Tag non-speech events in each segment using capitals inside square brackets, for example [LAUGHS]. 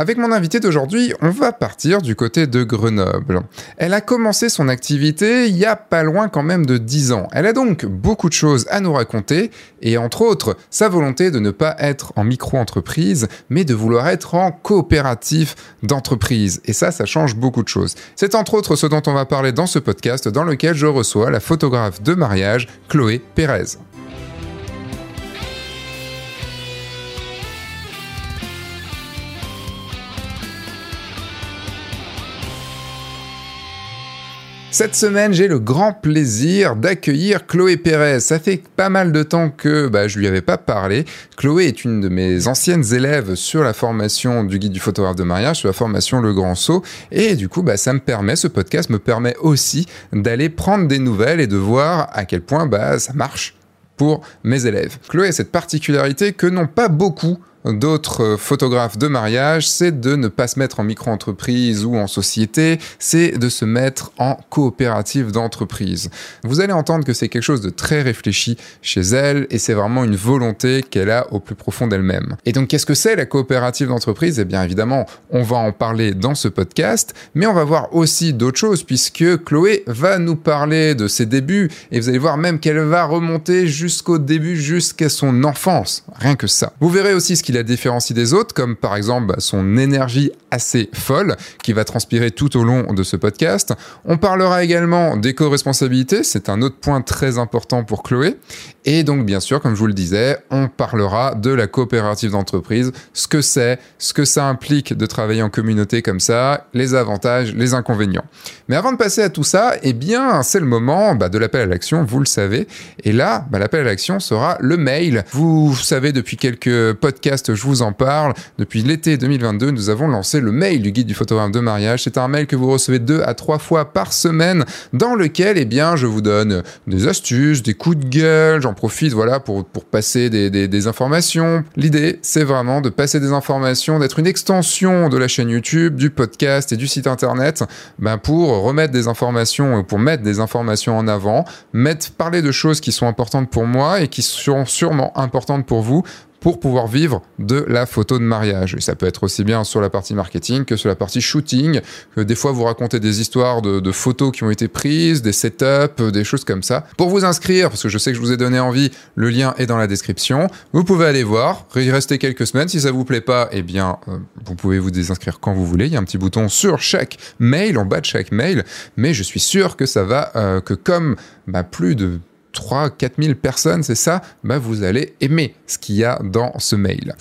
Avec mon invité d'aujourd'hui, on va partir du côté de Grenoble. Elle a commencé son activité il y a pas loin quand même de 10 ans. Elle a donc beaucoup de choses à nous raconter et entre autres sa volonté de ne pas être en micro-entreprise mais de vouloir être en coopératif d'entreprise. Et ça, ça change beaucoup de choses. C'est entre autres ce dont on va parler dans ce podcast dans lequel je reçois la photographe de mariage Chloé Pérez. Cette semaine, j'ai le grand plaisir d'accueillir Chloé Pérez. Ça fait pas mal de temps que bah, je lui avais pas parlé. Chloé est une de mes anciennes élèves sur la formation du guide du photographe de mariage, sur la formation Le Grand Saut. Et du coup, bah, permet, ce podcast me permet aussi d'aller prendre des nouvelles et de voir à quel point bah, ça marche pour mes élèves. Chloé a cette particularité que n'ont pas beaucoup d'autres photographes de mariage, c'est de ne pas se mettre en micro-entreprise ou en société, c'est de se mettre en coopérative d'entreprise. Vous allez entendre que c'est quelque chose de très réfléchi chez elle et c'est vraiment une volonté qu'elle a au plus profond d'elle-même. Et donc qu'est-ce que c'est la coopérative d'entreprise? Eh bien évidemment, on va en parler dans ce podcast, mais on va voir aussi d'autres choses puisque Chloé va nous parler de ses débuts et vous allez voir même qu'elle va remonter jusqu'au début, jusqu'à son enfance. Rien que ça. Vous verrez aussi ce qui la différencie des autres, comme par exemple bah, son énergie assez folle qui va transpirer tout au long de ce podcast. On parlera également d'éco-responsabilité, c'est un autre point très important pour Chloé. Et donc bien sûr, comme je vous le disais, on parlera de la coopérative d'entreprise, ce que c'est, ce que ça implique de travailler en communauté comme ça, les avantages, les inconvénients. Mais avant de passer à tout ça, eh bien c'est le moment bah, de l'appel à l'action, vous le savez. Et là, bah, l'appel à l'action sera le mail. Vous savez depuis quelques podcasts, je vous en parle. Depuis l'été 2022, nous avons lancé le mail du guide du photographe de mariage. C'est un mail que vous recevez deux à trois fois par semaine, dans lequel, eh bien, je vous donne des astuces, des coups de gueule. Profite, voilà, pour, passer des, des, des informations. L'idée, c'est vraiment de passer des informations, d'être une extension de la chaîne YouTube, du podcast et du site internet, ben, pour remettre des informations, pour mettre des informations en avant, mettre, parler de choses qui sont importantes pour moi et qui sont sûrement importantes pour vous pour pouvoir vivre de la photo de mariage. Et ça peut être aussi bien sur la partie marketing que sur la partie shooting. Que des fois, vous racontez des histoires de, photos qui ont été prises, des setups, des choses comme ça. Pour vous inscrire, parce que je sais que je vous ai donné envie, le lien est dans la description. Vous pouvez aller voir, y rester quelques semaines. Si ça vous plaît pas, eh bien, euh, vous pouvez vous désinscrire quand vous voulez. Il y a un petit bouton sur chaque mail, en bas de chaque mail. Mais je suis sûr que ça va, euh, que comme bah, plus de 3 4 000 personnes, c'est ça, bah vous allez aimer ce qu'il y a dans ce mail.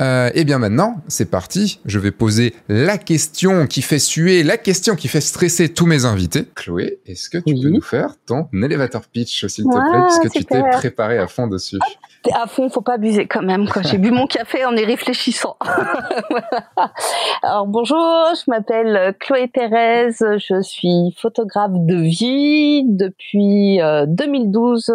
Euh, et bien maintenant, c'est parti. Je vais poser la question qui fait suer, la question qui fait stresser tous mes invités. Chloé, est-ce que tu oui. peux nous faire ton elevator pitch, s'il te plaît, puisque tu t'es préparé à fond dessus? [LAUGHS] à fond, faut pas abuser quand même. J'ai bu mon café en y réfléchissant. [LAUGHS] Alors bonjour, je m'appelle Chloé Pérez, je suis photographe de vie depuis euh, 2012.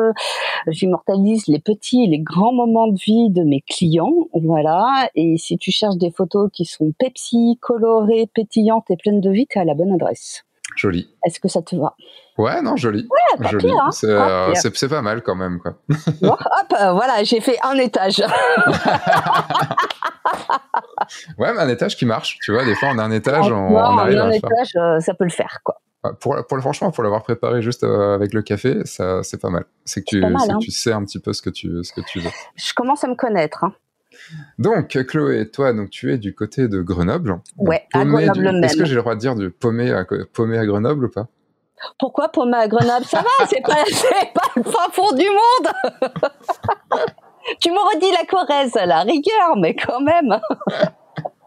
J'immortalise les petits et les grands moments de vie de mes clients. Voilà. Et si tu cherches des photos qui sont Pepsi, colorées, pétillantes et pleines de vie, t'es à la bonne adresse. Joli. Est-ce que ça te va? Ouais, non, joli. Ouais, joli. Pire, hein c'est, euh, c'est, c'est pas mal quand même, quoi. [LAUGHS] Bon, hop, euh, voilà, j'ai fait un étage. [LAUGHS] ouais, mais un étage qui marche. Tu vois, des fois, on a un étage, Ah, on, non, on arrive un étage, euh, ça peut le faire, quoi. Pour, pour, franchement, pour l'avoir préparé juste avec le café, ça, c'est pas mal. C'est que, tu, pas mal, c'est hein. que tu sais un petit peu ce que tu, ce que tu veux. Je commence à me connaître. Hein. Donc, Chloé, toi, donc, tu es du côté de Grenoble. Ouais, à Paumé Grenoble du- même. Est-ce que j'ai le droit de dire du paumé à, paumé à Grenoble ou pas? Pourquoi pour ma Grenoble? Ça va, c'est pas, [LAUGHS] pas le fin fond du monde. [LAUGHS] tu m'aurais dit la Corrèze à la rigueur, mais quand même. [LAUGHS]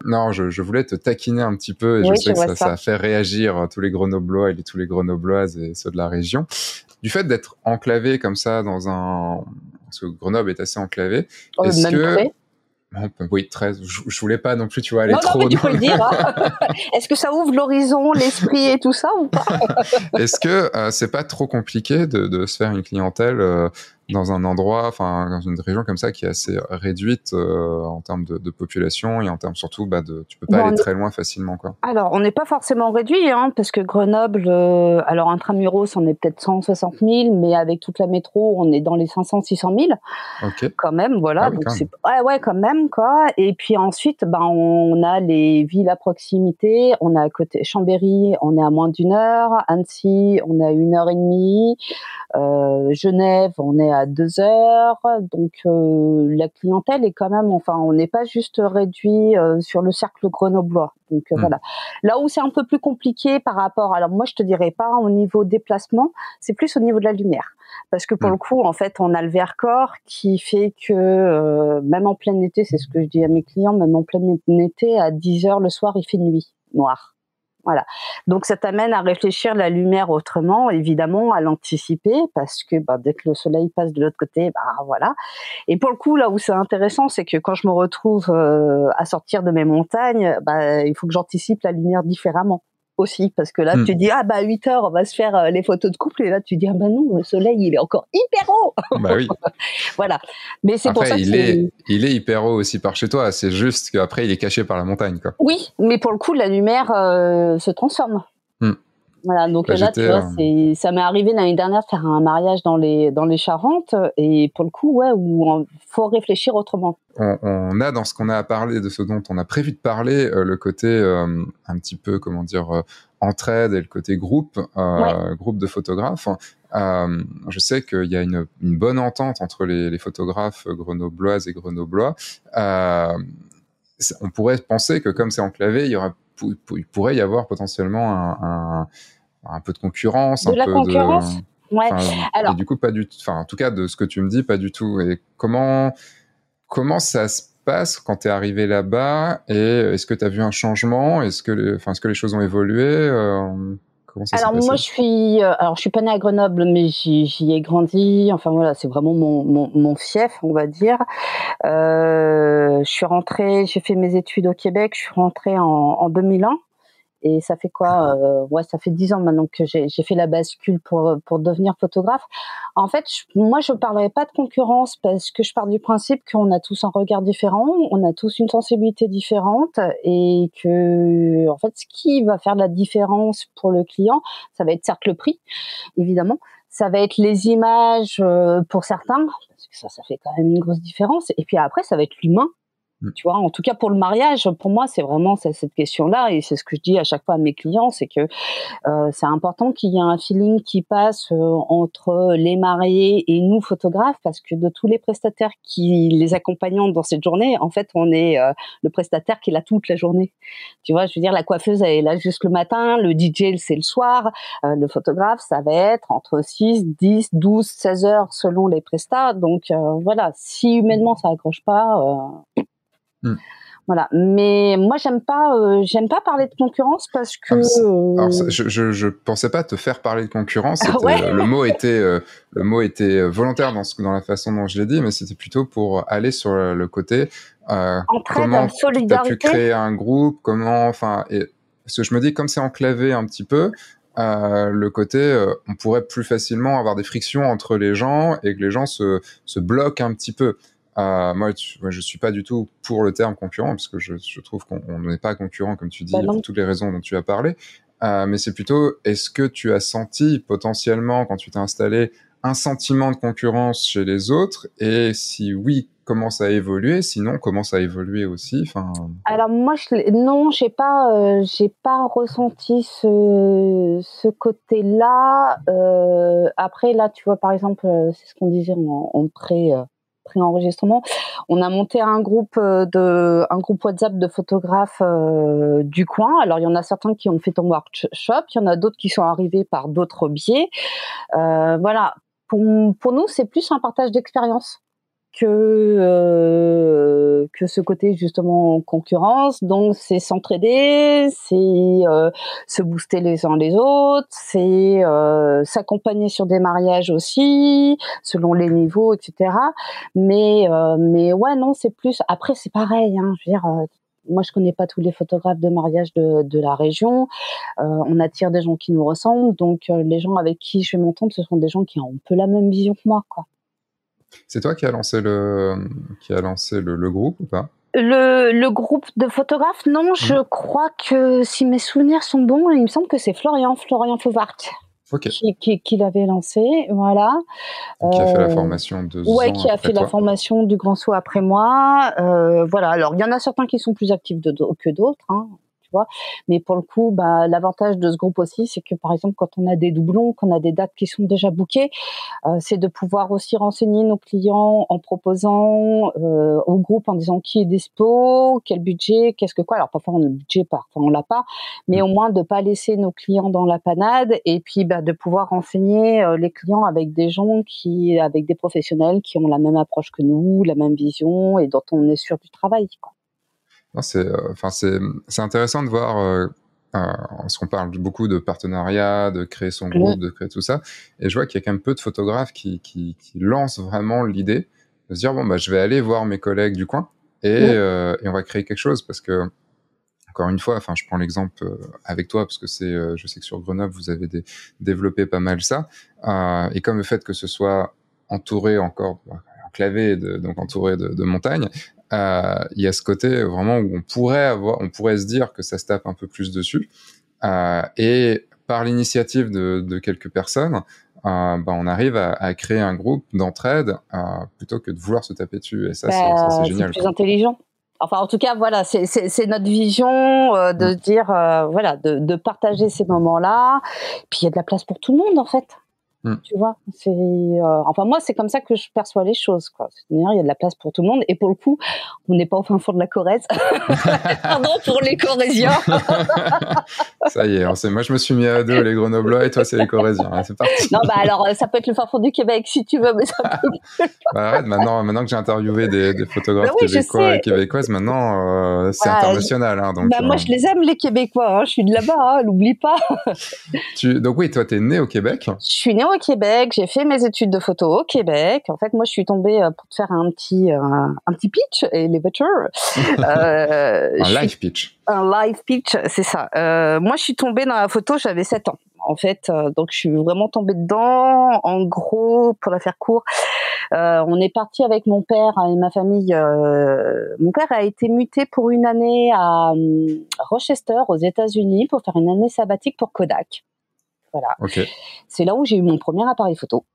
Non, je, je voulais te taquiner un petit peu et Oui, je sais je que ça, ça. a fait réagir tous les Grenoblois et tous les Grenobloises et ceux de la région. Du fait d'être enclavé comme ça dans un... Parce que Grenoble est assez enclavé. Oh, Est-ce que- près. Oui, 13. Je, je voulais pas non plus, tu vois, aller Non, non, trop... mais tu peux dans- le dire. hein. [LAUGHS] Est-ce que ça ouvre l'horizon, l'esprit et tout ça ou pas? Est-ce que euh, c'est pas trop compliqué de, de se faire une clientèle euh, dans un endroit, enfin dans une région comme ça qui est assez réduite euh, en termes de, de, population et en termes surtout, bah, de, tu peux pas aller très loin facilement, quoi. Alors, on n'est pas forcément réduit, hein, parce que Grenoble, euh, alors intramuros, on est peut-être 160 000, mais avec toute la métro, on est dans les 500, 600 000. Ok. Quand même, voilà. Ah donc ouais, ouais, quand même, quoi. Et puis ensuite, ben, on a les villes à proximité. On a à côté Chambéry, on est à moins d'une heure. Annecy, on est à une heure et demie. Euh, Genève, on est à deux heures. Donc euh, la clientèle est quand même, enfin, on n'est pas juste réduit euh, sur le cercle grenoblois. Donc hmm. voilà. Là où c'est un peu plus compliqué par rapport, alors moi je te dirais pas au niveau déplacement, c'est plus au niveau de la lumière, parce que pour hmm. le coup en fait on a le Vercors qui fait que même en plein été, c'est ce que je dis à mes clients, même en plein été à 10 heures le soir il fait nuit noire. Voilà. Donc ça t'amène à réfléchir la lumière autrement, évidemment, à l'anticiper, parce que bah, dès que le soleil passe de l'autre côté, bah voilà. Et pour le coup, là où c'est intéressant, c'est que quand je me retrouve euh, à sortir de mes montagnes, bah, il faut que j'anticipe la lumière différemment aussi parce que là hmm. tu dis ah bah 8 heures on va se faire euh, les photos de couple et là tu dis ah bah non le soleil il est encore hyper haut [LAUGHS] bah oui [LAUGHS] voilà mais c'est pour ça il est il est hyper haut aussi par chez toi c'est juste qu'après il est caché par la montagne quoi oui mais pour le coup la lumière euh, se transforme. Voilà, donc là, tu vois, c'est, ça m'est arrivé l'année dernière de faire un mariage dans les dans les Charentes et pour le coup, ouais, où il faut réfléchir autrement. On, a dans ce qu'on a à parler de ce dont on a prévu de parler euh, le côté euh, un petit peu comment dire euh, entraide et le côté groupe groupe de photographes. je sais qu'il y a une, une, bonne entente entre les, les photographes grenobloises et grenoblois. on pourrait penser que comme c'est enclavé, il y aura il pourrait y avoir potentiellement un, un, un peu de concurrence, de un la peu concurrence. De... Ouais. Alors, et du coup, pas du tout. Enfin, en tout cas, de ce que tu me dis, pas du tout. Et comment comment ça se passe quand tu es arrivé là-bas Et est-ce que tu as vu un changement? Est-ce que, les... enfin, est-ce que les choses ont évolué euh... alors moi je suis euh, alors je suis pas née à Grenoble mais j'y ai grandi enfin voilà c'est vraiment mon, mon, mon, fief on va dire euh, je suis rentrée j'ai fait mes études au Québec je suis rentrée en, en 2001 et ça fait quoi euh, Ouais, ça fait dix ans maintenant que j'ai fait la bascule pour pour devenir photographe. En fait, moi, je parlerai pas de concurrence parce que je pars du principe qu'on a tous un regard différent, on a tous une sensibilité différente, et que en fait, ce qui va faire la différence pour le client, ça va être certes le prix, évidemment, ça va être les images euh, pour certains, parce que ça, ça fait quand même une grosse différence. Et puis après, ça va être l'humain. Tu vois, en tout cas pour le mariage, pour moi, c'est vraiment cette question-là, et c'est ce que je dis à chaque fois à mes clients, c'est que euh, c'est important qu'il y ait un feeling qui passe euh, entre les mariés et nous photographes, parce que de tous les prestataires qui les accompagnent dans cette journée, en fait, on est euh, le prestataire qui est là toute la journée. Tu vois, je veux dire, la coiffeuse elle est là juste le matin, le DJ c'est le soir, le photographe ça va être entre 6, 10, 12, 16 heures selon les prestats. Donc voilà, si humainement ça accroche pas Mm. Voilà, mais moi j'aime pas, euh, j'aime pas parler de concurrence parce que. Alors, euh, je, je, je, pensais pas te faire parler de concurrence. Ah le mot était, euh, le mot était volontaire dans, ce, dans la façon dont je l'ai dit, mais c'était plutôt pour aller sur le côté. Euh, comment tu as pu créer un groupe Comment, enfin, et, parce que je me dis comme c'est enclavé un petit peu. Euh, le côté, on pourrait plus facilement avoir des frictions entre les gens et que les gens se, se bloquent un petit peu. Euh, moi, tu, moi, je suis pas du tout pour le terme concurrent parce que je, je trouve qu'on n'est pas concurrent comme tu dis bah pour toutes les raisons dont tu as parlé. Euh, mais c'est plutôt, est-ce que tu as senti potentiellement quand tu t'es installé un sentiment de concurrence chez les autres? Et si oui, comment ça a évolué? Sinon, comment ça a évolué aussi? Enfin... Alors moi, je, non, j'ai pas, euh, j'ai pas ressenti ce, ce côté-là. Euh, après, là, tu vois, par exemple, euh, c'est ce qu'on disait en, en pré pré-enregistrement, on a monté un groupe euh, de un groupe WhatsApp de photographes euh, du coin. Alors il y en a certains qui ont fait un workshop, il y en a d'autres qui sont arrivés par d'autres biais. Euh, voilà, pour, pour nous c'est plus un partage d'expérience que euh, que ce côté justement concurrence. Donc c'est s'entraider, c'est euh, se booster les uns les autres, c'est euh, s'accompagner sur des mariages aussi selon les niveaux, etc. Mais euh, mais ouais non c'est plus. Après c'est pareil. Hein, je veux dire. Euh, moi, je connais pas tous les photographes de mariage de, de la région. on attire des gens qui nous ressemblent, donc les gens avec qui je vais m'entendre, ce sont des gens qui ont un peu la même vision que moi, quoi. C'est toi qui as lancé le, qui a lancé le, groupe ou pas? Le, le, groupe de photographes, non, mmh. je crois que si mes souvenirs sont bons, il me semble que c'est Florian, Florian Fauvart. Qui, qui, l'avait lancé, voilà. Qui a fait la euh, formation deux ouais, qui a fait la formation du Grand Saut après moi. Euh, voilà. Alors, il y en a certains qui sont plus actifs que d'autres. Hein. Mais pour le coup, bah, l'avantage de ce groupe aussi, c'est que par exemple, quand on a des doublons, qu'on a des dates qui sont déjà bookées, euh, c'est de pouvoir aussi renseigner nos clients en proposant euh, au groupe en disant qui est dispo, quel budget, qu'est-ce que quoi. Alors parfois on a le budget, parfois on l'a pas, mais au moins de pas laisser nos clients dans la panade et puis bah, de pouvoir renseigner euh, les clients avec des gens qui, avec des professionnels qui ont la même approche que nous, la même vision et dont on est sûr du travail. Quoi. C'est, euh, enfin, c'est, c'est intéressant de voir. Euh, euh, parce qu'on parle beaucoup de partenariat, de créer son groupe, de créer tout ça, et je vois qu'il y a quand même peu de photographes qui, qui, qui lancent vraiment l'idée de se dire bon bah je vais aller voir mes collègues du coin et, euh, et on va créer quelque chose parce que encore une fois, enfin je prends l'exemple avec toi parce que c'est, je sais que sur Grenoble vous avez des, développé pas mal ça, euh, et comme le fait que ce soit entouré encore enclavé, de, donc entouré de, de montagnes, euh, il y a ce côté vraiment où on pourrait avoir, on pourrait se dire que ça se tape un peu plus dessus. Euh, et par l'initiative de, de, quelques personnes, euh, bah, on arrive à, à, créer un groupe d'entraide plutôt que de vouloir se taper dessus. Et ça, bah, c'est génial. C'est plus intelligent. Enfin, en tout cas, voilà, c'est notre vision de mm. dire, voilà, de, de, partager ces moments-là. Puis il y a de la place pour tout le monde, en fait. Mm. Tu vois, c'est euh, enfin moi c'est comme ça que je perçois les choses quoi. C'est-à-dire il y a de la place pour tout le monde et pour le coup on n'est pas au fin fond de la Corrèze. [LAUGHS] Pardon pour les Corréziens. [LAUGHS] ça y est, moi je me suis mis à deux les Grenoblois et toi c'est les Corréziens. Hein, c'est parti. Non bah alors ça peut être le fin fond du Québec si tu veux, mais ça peut. [LAUGHS] bah, arrête maintenant maintenant que j'ai interviewé des, des photographes bah québécois et québécoises maintenant euh, c'est international hein, donc. Bah, moi euh, je les aime les Québécois, hein, je suis de là-bas, n'oublie pas. tu... Donc oui toi t'es né au Québec. Je suis né au au Québec, j'ai fait mes études de photo au Québec. En fait, moi, je suis tombée euh, pour te faire un petit euh, un petit pitch, elevator. [LAUGHS] Euh, un live pitch. Un live pitch, c'est ça. Euh, moi, je suis tombée dans la photo, j'avais 7 ans. En fait, donc je suis vraiment tombée dedans. En gros, pour la faire court, on est parti avec mon père et ma famille. mon père a été muté pour une année à Rochester, aux États-Unis, pour faire une année sabbatique pour Kodak. Voilà. C'est là où j'ai eu mon premier appareil photo.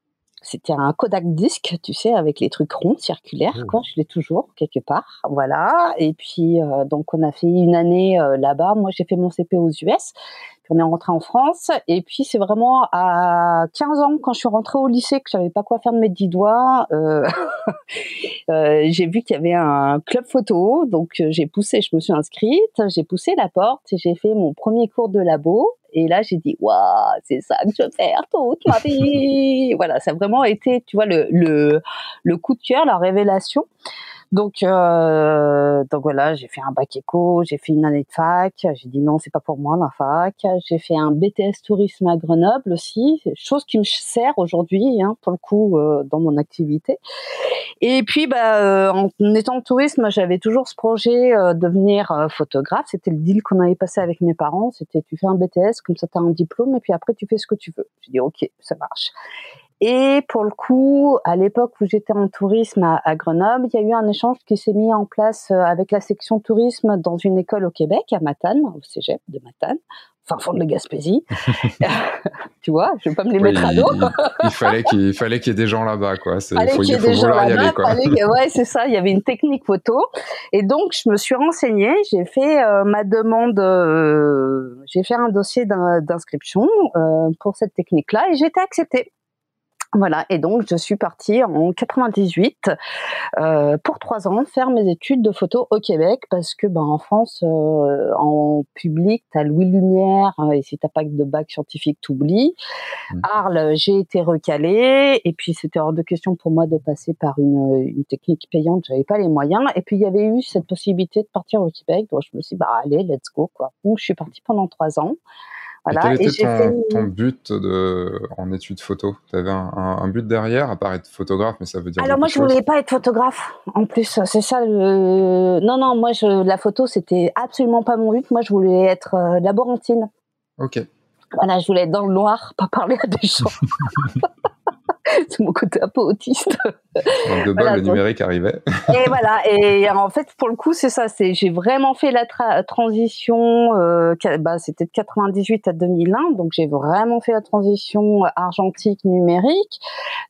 C'était un Kodak disque, tu sais, avec les trucs ronds, circulaires, oh. quoi. Je l'ai toujours quelque part, voilà. Et puis euh, donc on a fait une année euh, là-bas. Moi j'ai fait mon CP aux US on est rentré en France. Et puis c'est vraiment à 15 ans, quand je suis rentrée au lycée, que je savais pas quoi faire de mes dix doigts, euh, [LAUGHS] euh, j'ai vu qu'il y avait un club photo. Donc euh, j'ai poussé, je me suis inscrite, j'ai poussé la porte et j'ai fait mon premier cours de labo. Et là, j'ai dit, waouh, c'est ça que je veux faire toute ma vie. [LAUGHS] voilà, ça a vraiment été, tu vois, le, le, le coup de cœur, la révélation. Donc, euh, donc voilà, j'ai fait un bac éco, j'ai fait une année de fac. J'ai dit non, c'est pas pour moi la fac. J'ai fait un BTS tourisme à Grenoble aussi, chose qui me sert aujourd'hui, hein, pour le coup, euh, dans mon activité. Et puis, bah, euh, en étant en tourisme, j'avais toujours ce projet euh, de devenir euh, photographe. C'était le deal qu'on avait passé avec mes parents. C'était tu fais un BTS, comme ça tu as un diplôme, et puis après tu fais ce que tu veux. J'ai dit ok, ça marche. Et pour le coup, à l'époque où j'étais en tourisme à, Grenoble, il y a eu un échange qui s'est mis en place euh, avec la section tourisme dans une école au Québec, à Matane, au cégep de Matane, enfin fond de la Gaspésie. [LAUGHS] [LAUGHS] tu vois, je vais pas me les mettre à dos. il, fallait qu'il fallait qu'il y ait des gens là-bas, quoi. Il fallait qu'il y ait des gens là-bas. Ouais, c'est ça. Il y avait une technique photo, et donc je me suis renseignée. J'ai fait euh, ma demande. Euh, j'ai fait un dossier d'inscription pour cette technique-là, et j'ai été acceptée. Voilà, et donc je suis partie en 98 euh, pour trois ans faire mes études de photo au Québec parce que ben en France euh, en public t'as Louis Lumière euh, et si t'as pas de bac scientifique t'oublies. Mmh. Arles j'ai été recalée et puis c'était hors de question pour moi de passer par une, une technique payante j'avais pas les moyens et puis il y avait eu cette possibilité de partir au Québec donc je me suis dit bah allez let's go quoi donc je suis partie pendant trois ans. Voilà. Et quel était ton, but de, en études photo? Tu avais un, but derrière, à part être photographe, mais ça veut dire. Alors moi, je voulais pas être photographe. En plus, c'est ça. Le... Non, non, moi, je, la photo, c'était absolument pas mon but. Moi, je voulais être euh, laborantine. Ok. Voilà, je voulais être dans le noir, pas parler à des gens. [LAUGHS] [LAUGHS] c'est mon côté un peu autiste. Donc de bol, le numérique arrivait. [LAUGHS] et voilà. Et en fait, pour le coup, c'est ça. C'est j'ai vraiment fait la transition. Euh, bah, c'était de 98 à 2001, donc j'ai vraiment fait la transition argentique numérique.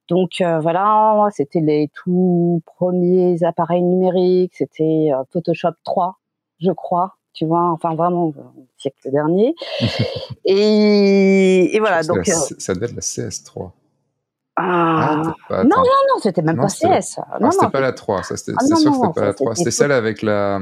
Donc euh, voilà, c'était les tout premiers appareils numériques. C'était euh, Photoshop 3, je crois tu vois, enfin vraiment siècle dernier. [LAUGHS] et, et, voilà, donc ça devait être la CS3. Ah, ah non, non, non, c'était même pas CS. Non, c'était pas la 3, ça c'était ah, sûr que c'était pas la 3. C'était celle avec la,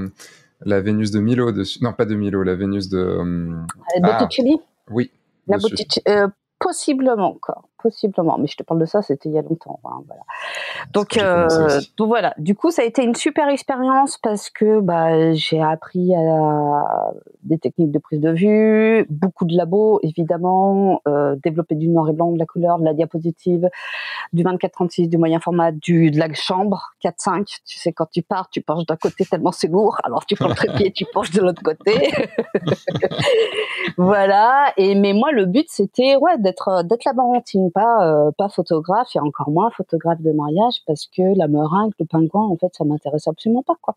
la Vénus de Milo dessus. Non, pas de Milo, la Vénus de. Euh, Botticelli? Oui. La Botticelli, euh, possiblement encore possiblement. Mais je te parle de ça, c'était il y a longtemps. Hein, voilà. Donc, euh, donc voilà. Du coup, ça a été une super expérience parce que bah, j'ai appris à, des techniques de prise de vue, beaucoup de labos évidemment, euh, développer du noir et blanc, de la couleur, de la diapositive, du 24-36, du moyen format, du de la chambre 4-5. Tu sais, quand tu pars, tu penches d'un côté tellement c'est lourd, alors tu prends le trépied, tu penches de l'autre côté. [LAUGHS] voilà. Et mais moi, le but c'était ouais d'être d'être la barantine pas euh, pas photographe et encore moins photographe de mariage parce que la meringue, le pingouin, en fait, ça m'intéresse absolument pas quoi.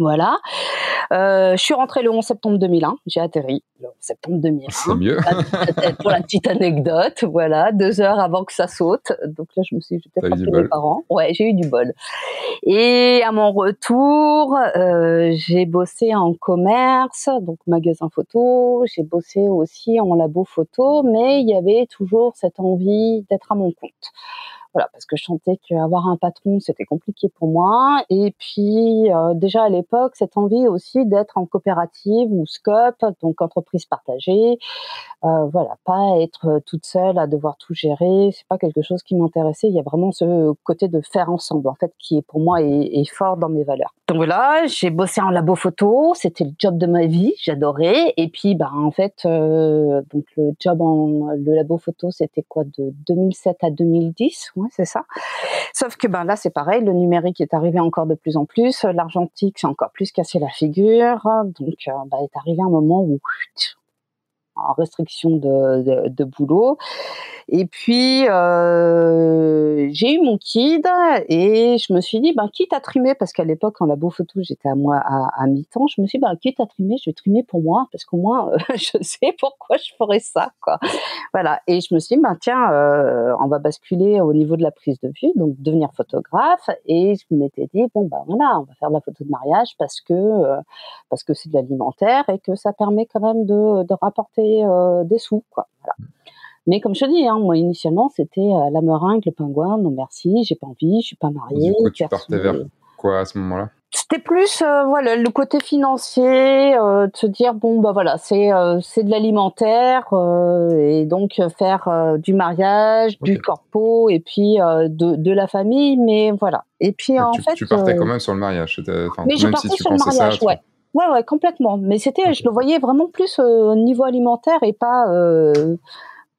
Voilà. Euh, je suis rentrée le 11 septembre 2001. J'ai atterri le 11 septembre 2001. C'est mieux. pour la petite anecdote, voilà, deux heures avant que ça saute. Donc là, je me suis peut-être appelé mes parents. Ouais, j'ai eu du bol. Et à mon retour, euh, j'ai bossé en commerce, donc magasin photo. J'ai bossé aussi en labo photo, mais il y avait toujours cette envie d'être à mon compte. Voilà, parce que je sentais qu'avoir un patron, c'était compliqué pour moi. Et puis, euh, déjà à l'époque, cette envie aussi d'être en coopérative ou scope, donc entreprise partagée. Euh, voilà, pas être toute seule à devoir tout gérer. C'est pas quelque chose qui m'intéressait. Il y a vraiment ce côté de faire ensemble, en fait, qui est pour moi est, est fort dans mes valeurs. Donc voilà, j'ai bossé en labo photo. C'était le job de ma vie. J'adorais. Et puis, bah, en fait, euh, donc le job en le labo photo, c'était quoi de 2007 à 2010 c'est ça. Sauf que ben là, c'est pareil, le numérique est arrivé encore de plus en plus, l'argentique s'est encore plus cassé la figure, donc euh, ben, est arrivé un moment où restriction de, boulot. Et puis, euh, j'ai eu mon kid et je me suis dit, ben, quitte à trimer, parce qu'à l'époque, en labo photo, j'étais à moi à, mi-temps, je me suis dit, ben, quitte à trimer, je vais trimer pour moi, parce qu'au moins, euh, [LAUGHS] je sais pourquoi je ferais ça, quoi. Voilà. Et je me suis dit, ben, tiens, euh, on va basculer au niveau de la prise de vue, donc devenir photographe. Et je m'étais dit, bon, ben, voilà, on va faire de la photo de mariage parce que, parce c'est de l'alimentaire et que ça permet quand même de rapporter euh, des sous, quoi. Mais comme je te dis, hein, moi initialement c'était euh, la meringue, le pingouin. Non merci, j'ai pas envie, je suis pas mariée. Du tu partais vers quoi à ce moment-là? C'était plus euh, voilà le côté financier, de se dire bon bah voilà c'est c'est de l'alimentaire et donc faire du mariage, du corpo et puis de, de la famille, mais voilà. Et puis en tu, fait tu partais quand même sur le mariage. mais je partais sur le mariage, ouais. Ouais, ouais, complètement. Mais c'était, je le voyais vraiment plus au niveau alimentaire et pas, euh,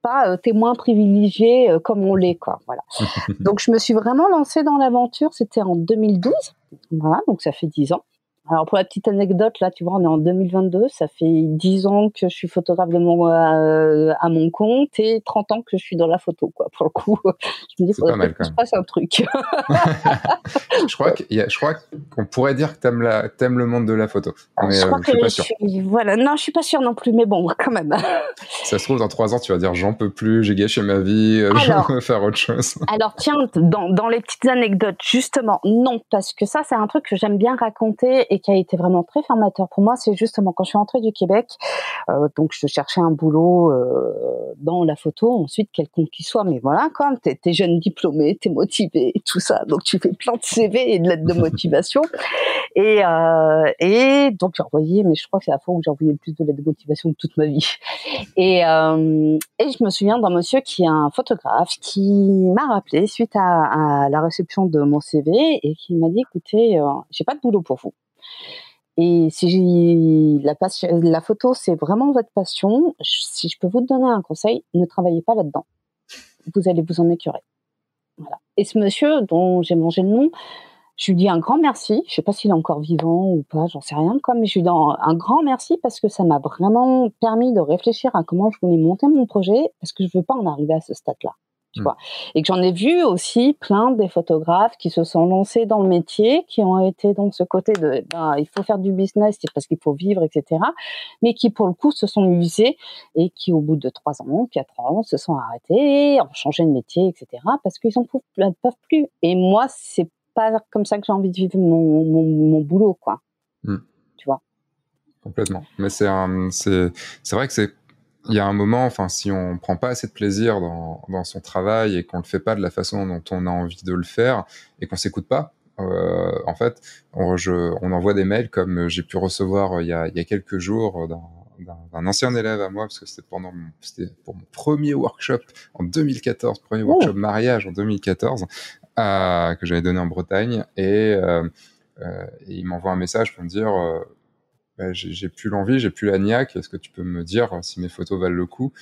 pas euh, témoin privilégié euh, comme on l'est, quoi. Voilà. [LAUGHS] donc je me suis vraiment lancée dans l'aventure. C'était en 2012. Voilà, donc ça fait dix ans. Alors pour la petite anecdote, là, tu vois, on est en 2022, ça fait 10 ans que je suis photographe de mon, euh, à mon compte et 30 ans que je suis dans la photo, quoi. Pour le coup, [LAUGHS] je me dis, faudrait que je fasse un truc. [LAUGHS] je crois crois qu'on pourrait dire que t'aimes la, t'aimes le monde de la photo. Mais, je crois euh, que suis pas sûr. voilà, non, je suis pas sûr non plus, mais bon, [LAUGHS] quand même. ça se trouve dans 3 ans, tu vas dire, j'en peux plus, j'ai gâché ma vie, euh, je veux faire autre chose. alors tiens, dans, dans les petites anecdotes, justement, non, parce que ça, c'est un truc que j'aime bien raconter et qui a été vraiment très formateur. Pour moi, c'est justement quand je suis rentrée du Québec, euh, donc je cherchais un boulot euh, dans la photo, ensuite quelconque qui soit, mais voilà, quand t'es es jeune diplômé, t'es motivé, tout ça, donc tu fais plein de CV et de lettres de [LAUGHS] motivation, et euh, et donc j'ai envoyé, mais je crois que c'est la fois où j'ai envoyé le plus de lettres de motivation de toute ma vie, et euh, et je me souviens d'un monsieur qui est un photographe qui m'a rappelé suite à, à, la réception de mon CV et qui m'a dit écoutez, euh, j'ai pas de boulot pour vous. Et si la, la photo, c'est vraiment votre passion, si je peux vous donner un conseil, ne travaillez pas là-dedans. Vous allez vous en écurer. Voilà. Et ce monsieur, dont j'ai mangé le nom, je lui dis un grand merci. Je sais pas s'il est encore vivant ou pas, j'en sais rien. Quoi, mais je lui dis un grand merci parce que ça m'a vraiment permis de réfléchir à comment je voulais monter mon projet parce que je veux pas en arriver à ce stade-là. Tu mm. vois. Et que j'en ai vu aussi plein des photographes qui se sont lancés dans le métier, qui ont été dans ce côté de, ben, il faut faire du business parce qu'il faut vivre, etc. Mais qui pour le coup se sont usés et qui au bout de trois ans, quatre ans, se sont arrêtés, ont changé de métier, etc. Parce qu'ils en peuvent, plus. Et moi, c'est pas comme ça que j'ai envie de vivre mon, mon, boulot, quoi. Mm. Tu vois. Complètement. Mais c'est c'est, c'est vrai que c'est il y a un moment, enfin, si on prend pas assez de plaisir dans, dans son travail et qu'on le fait pas de la façon dont on a envie de le faire et qu'on s'écoute pas, euh, en fait, on, je, on envoie des mails comme j'ai pu recevoir euh, il y a, il y a quelques jours d'un ancien élève à moi, parce que c'était pendant mon, c'était pour mon premier workshop en 2014, premier workshop mariage en 2014, euh, que j'avais donné en Bretagne, et, euh, euh, et il m'envoie un message pour me dire euh, j'ai plus l'envie, j'ai plus la niaque. Est-ce que tu peux me dire si mes photos valent le coup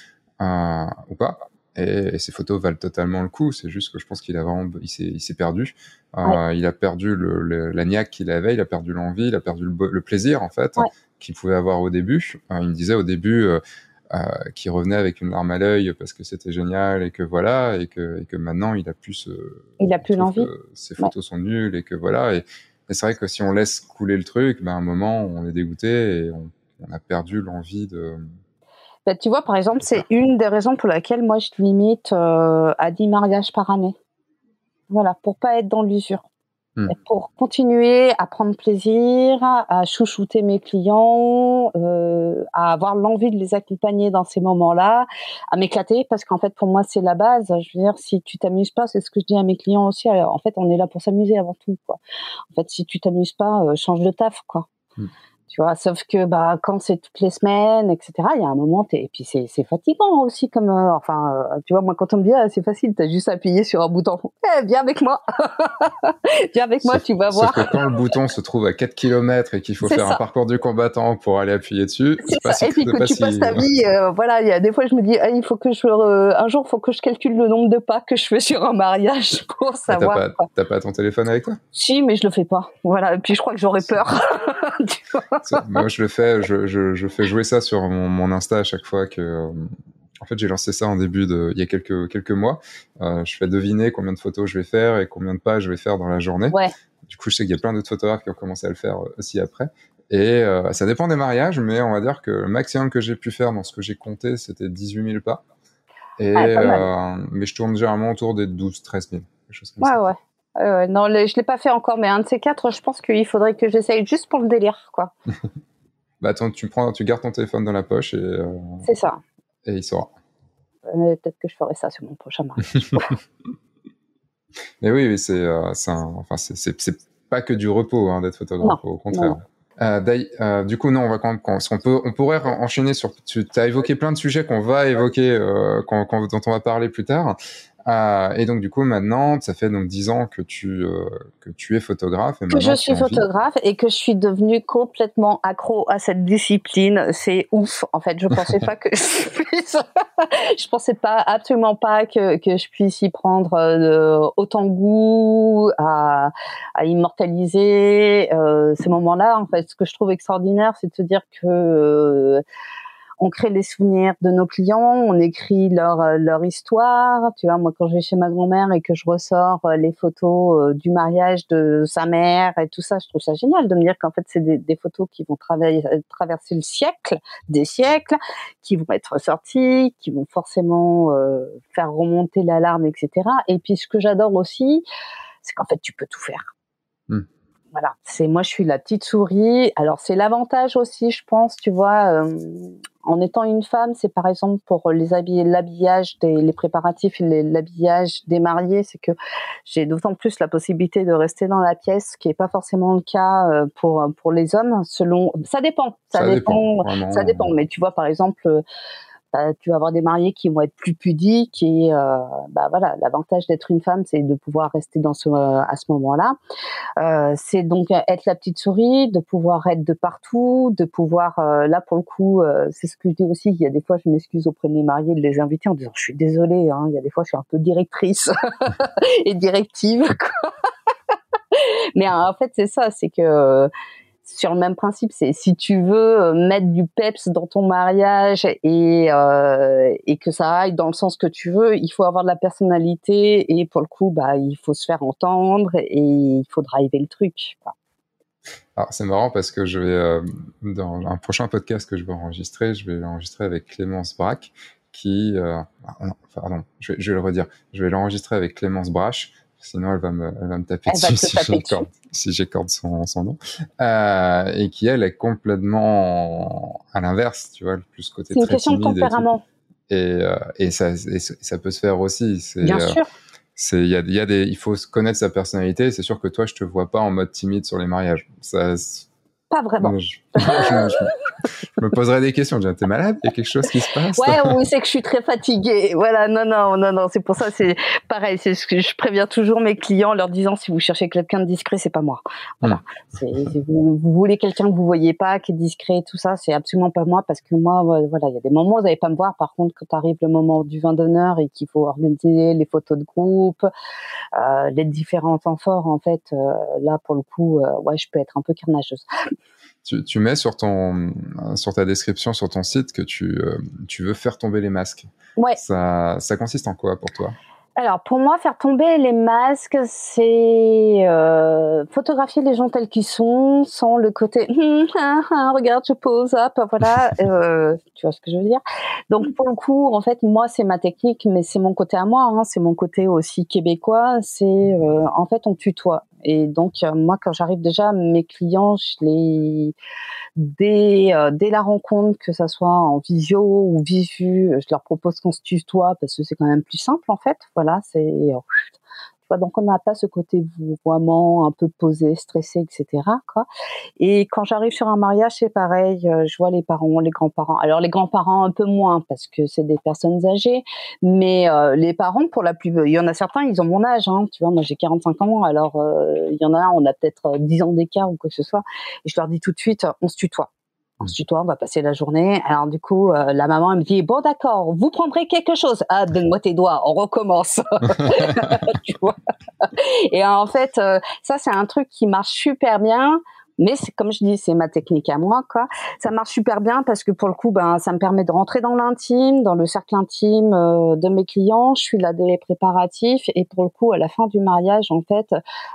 euh, ou pas? Et, ces photos valent totalement le coup. C'est juste que je pense qu'il a vraiment, il s'est, perdu. Euh, il a perdu le, la niaque qu'il avait, il a perdu l'envie, il a perdu le, plaisir en fait qu'il pouvait avoir au début. Euh, il me disait au début. Euh, qu'il revenait avec une larme à l'œil parce que c'était génial et que voilà et que, et que maintenant il a plus il a plus l'envie ses photos sont nulles et que voilà et mais c'est vrai que si on laisse couler le truc, ben, à un moment, on est dégoûté et on, a perdu l'envie de. Ben, tu vois, par exemple, c'est une des raisons pour laquelle moi je limite euh, à 10 mariages par année. Voilà, pour pas être dans l'usure. Hmm. Pour continuer à prendre plaisir, à chouchouter mes clients, euh, à avoir l'envie de les accompagner dans ces moments-là, à m'éclater, parce qu'en fait, pour moi, c'est la base. Je veux dire, si tu t'amuses pas, c'est ce que je dis à mes clients aussi. en fait, on est là pour s'amuser avant tout. Quoi. En fait, si tu t'amuses pas, euh, change de taf. quoi. Hmm tu vois. Sauf que bah quand c'est toutes les semaines etc il y a un moment et puis c'est c'est fatigant aussi comme euh, enfin euh, tu vois moi quand on me dit ah, c'est facile t'as juste à appuyer sur un bouton. Eh viens avec moi. [LAUGHS] Viens avec moi tu vas voir. sauf que quand le bouton se trouve à 4 km et qu'il faut faire un parcours du combattant pour aller appuyer dessus c'est pas et puis que tu passes ta vie euh, voilà il y a des fois je me dis ah, il faut que je un jour faut que je calcule le nombre de pas que je fais sur un mariage [LAUGHS] pour savoir t'as pas, pas ton téléphone avec toi? Si mais je le fais pas. Voilà et puis je crois que j'aurais peur. [LAUGHS] tu vois moi, je le fais, je, je, je, fais jouer ça sur mon, mon Insta à chaque fois que. Euh, en fait, j'ai lancé ça en début de, il y a quelques quelques mois. Euh, je fais deviner combien de photos je vais faire et combien de pages je vais faire dans la journée. Ouais. Du coup, je sais qu'il y a plein d'autres photographes qui ont commencé à le faire euh, aussi après. Et euh, ça dépend des mariages, mais on va dire que le maximum que j'ai pu faire dans ce que j'ai compté, c'était 18 000 pas. Et, ah, euh, mais je tourne généralement autour des 12-13 000. Choses comme ouais, ça. ouais. Euh, non, je l'ai pas fait encore, mais un de ces quatre, je pense qu'il faudrait que j'essaye juste pour le délire, quoi. [LAUGHS] bah attends, tu prends, tu gardes ton téléphone dans la poche et. Euh, c'est ça. Et il sera. Euh, peut-être que je ferai ça sur mon prochain mariage. [LAUGHS] mais oui, c'est, euh, enfin, c'est pas que du repos hein, d'être photographe, au contraire. Euh, du coup, non, on va quand, quand on peut, on pourrait enchaîner sur. Tu as évoqué plein de sujets qu'on va évoquer, euh, quand, quand, dont on va parler plus tard. Euh, et donc du coup maintenant, ça fait donc dix ans que tu euh, que tu es photographe. Et que je suis photographe et que je suis devenue complètement accro à cette discipline. C'est ouf. En fait, je [LAUGHS] pensais pas que je puisse. [LAUGHS] je pensais pas absolument pas que que je puisse y prendre euh, autant goût à à immortaliser euh, ces moments-là. En fait, ce que je trouve extraordinaire, c'est de se dire que on crée les souvenirs de nos clients, on écrit leur euh, leur histoire. Tu vois, moi quand je vais chez ma grand-mère et que je ressors euh, les photos euh, du mariage de sa mère et tout ça, je trouve ça génial de me dire qu'en fait c'est des, photos qui vont traverser le siècle, des siècles, qui vont être sorties, qui vont forcément faire remonter l'alarme, etc. Et puis ce que j'adore aussi, c'est qu'en fait tu peux tout faire. Voilà, c'est moi je suis la petite souris. Alors c'est l'avantage aussi, je pense, tu vois, en étant une femme, c'est par exemple pour les habiller, l'habillage des les préparatifs, l'habillage des mariés, c'est que j'ai d'autant plus la possibilité de rester dans la pièce, ce qui est pas forcément le cas euh, pour pour les hommes. Selon, ça dépend, ça, dépend, ça dépend. Mais tu vois, par exemple bah, tu vas avoir des mariés qui vont être plus pudiques et euh, bah voilà l'avantage d'être une femme c'est de pouvoir rester dans ce à ce moment-là euh, c'est donc être la petite souris de pouvoir être de partout de pouvoir euh, là pour le coup euh, c'est ce que je dis aussi il y a des fois je m'excuse auprès de mes mariés de les inviter en disant je suis désolée hein, il y a des fois je suis un peu directrice [LAUGHS] et directive quoi. mais en fait c'est ça c'est que sur le même principe. C'est si tu veux euh, mettre du peps dans ton mariage et euh, et que ça aille dans le sens que tu veux, il faut avoir de la personnalité et pour le coup, bah il faut se faire entendre et il faut driver le truc. Alors c'est marrant parce que je vais euh, dans un prochain podcast que je vais enregistrer, je vais l'enregistrer avec Clémence Braque qui, euh, pardon, je vais, je vais, le redire, je vais l'enregistrer avec Clémence Brache sinon elle va me, elle va me taper dessus si j'accorde son, son, nom. Euh, et qui, elle, est complètement à l'inverse, tu vois, le plus côté C'est une question de tempérament. Et, euh, et, ça, et, ça peut se faire aussi. Bien euh, sûr. C'est, il y a, y a des, il faut connaître sa personnalité. C'est sûr que toi, je te vois pas en mode timide sur les mariages. Ça, pas vraiment. Je, [LAUGHS] je, me poserais des questions. T'es malade? Il y a quelque chose qui se passe Ouais, oui, c'est que je suis très fatiguée. Voilà, non, non, non, non. C'est pour ça, c'est pareil. C'est ce que je préviens toujours mes clients, leur disant si vous cherchez quelqu'un de discret, c'est pas moi. Voilà. Hmm. Vous, vous, voulez quelqu'un que vous voyez pas, qui est discret, tout ça, c'est absolument pas moi parce que moi, voilà, il y a des moments où vous n'allez pas me voir. Par contre, quand arrive le moment du vin d'honneur et qu'il faut organiser les photos de groupe, euh, les différents temps forts, en fait, euh, là, pour le coup, euh, ouais, je peux être un peu carnageuse. Tu, tu, mets sur ton sur ta description sur ton site que tu, euh, tu veux faire tomber les masques. Ouais. Ça, ça consiste en quoi pour toi? Alors pour moi, faire tomber les masques, c'est euh, photographier les gens tels qu'ils sont, sans le côté hum, [LAUGHS] hum, regarde, je pose, hop, voilà, [LAUGHS] euh, tu vois ce que je veux dire? Donc pour le coup, en fait, moi c'est ma technique, mais c'est mon côté à moi, hein, c'est mon côté aussi québécois. C'est euh, en fait on tutoie. Et donc euh, moi, quand j'arrive déjà, mes clients, je les dès euh, dès la rencontre, que ça soit en visio ou visu, je leur propose qu'on se tutoie parce que c'est quand même plus simple en fait. Voilà, c'est euh, donc on n'a pas ce côté vouvoiement un peu posé, stressé, etc. Quoi. Et quand j'arrive sur un mariage, c'est pareil. Euh, je vois les parents, les grands-parents. Alors les grands-parents un peu moins parce que c'est des personnes âgées, mais euh, les parents pour la plus, il y en a certains, ils ont mon âge. Hein, tu vois, moi j'ai 45 ans, alors euh, il y en a, on a peut-être 10 ans d'écart ou quoi que ce soit. Et je leur dis tout de suite, on se tutoie on se tutoie, on va passer la journée. Alors du coup, euh, la maman elle me dit bon d'accord, vous prendrez quelque chose. Ah donne-moi tes doigts, on recommence. [LAUGHS] [LAUGHS] tu vois Et en fait, euh, ça c'est un truc qui marche super bien. Mais c'est comme je dis, c'est ma technique à moi, quoi. Ça marche super bien parce que pour le coup, ben, ça me permet de rentrer dans l'intime, dans le cercle intime euh, de mes clients. Je suis là dès les préparatifs et pour le coup, à la fin du mariage, en fait,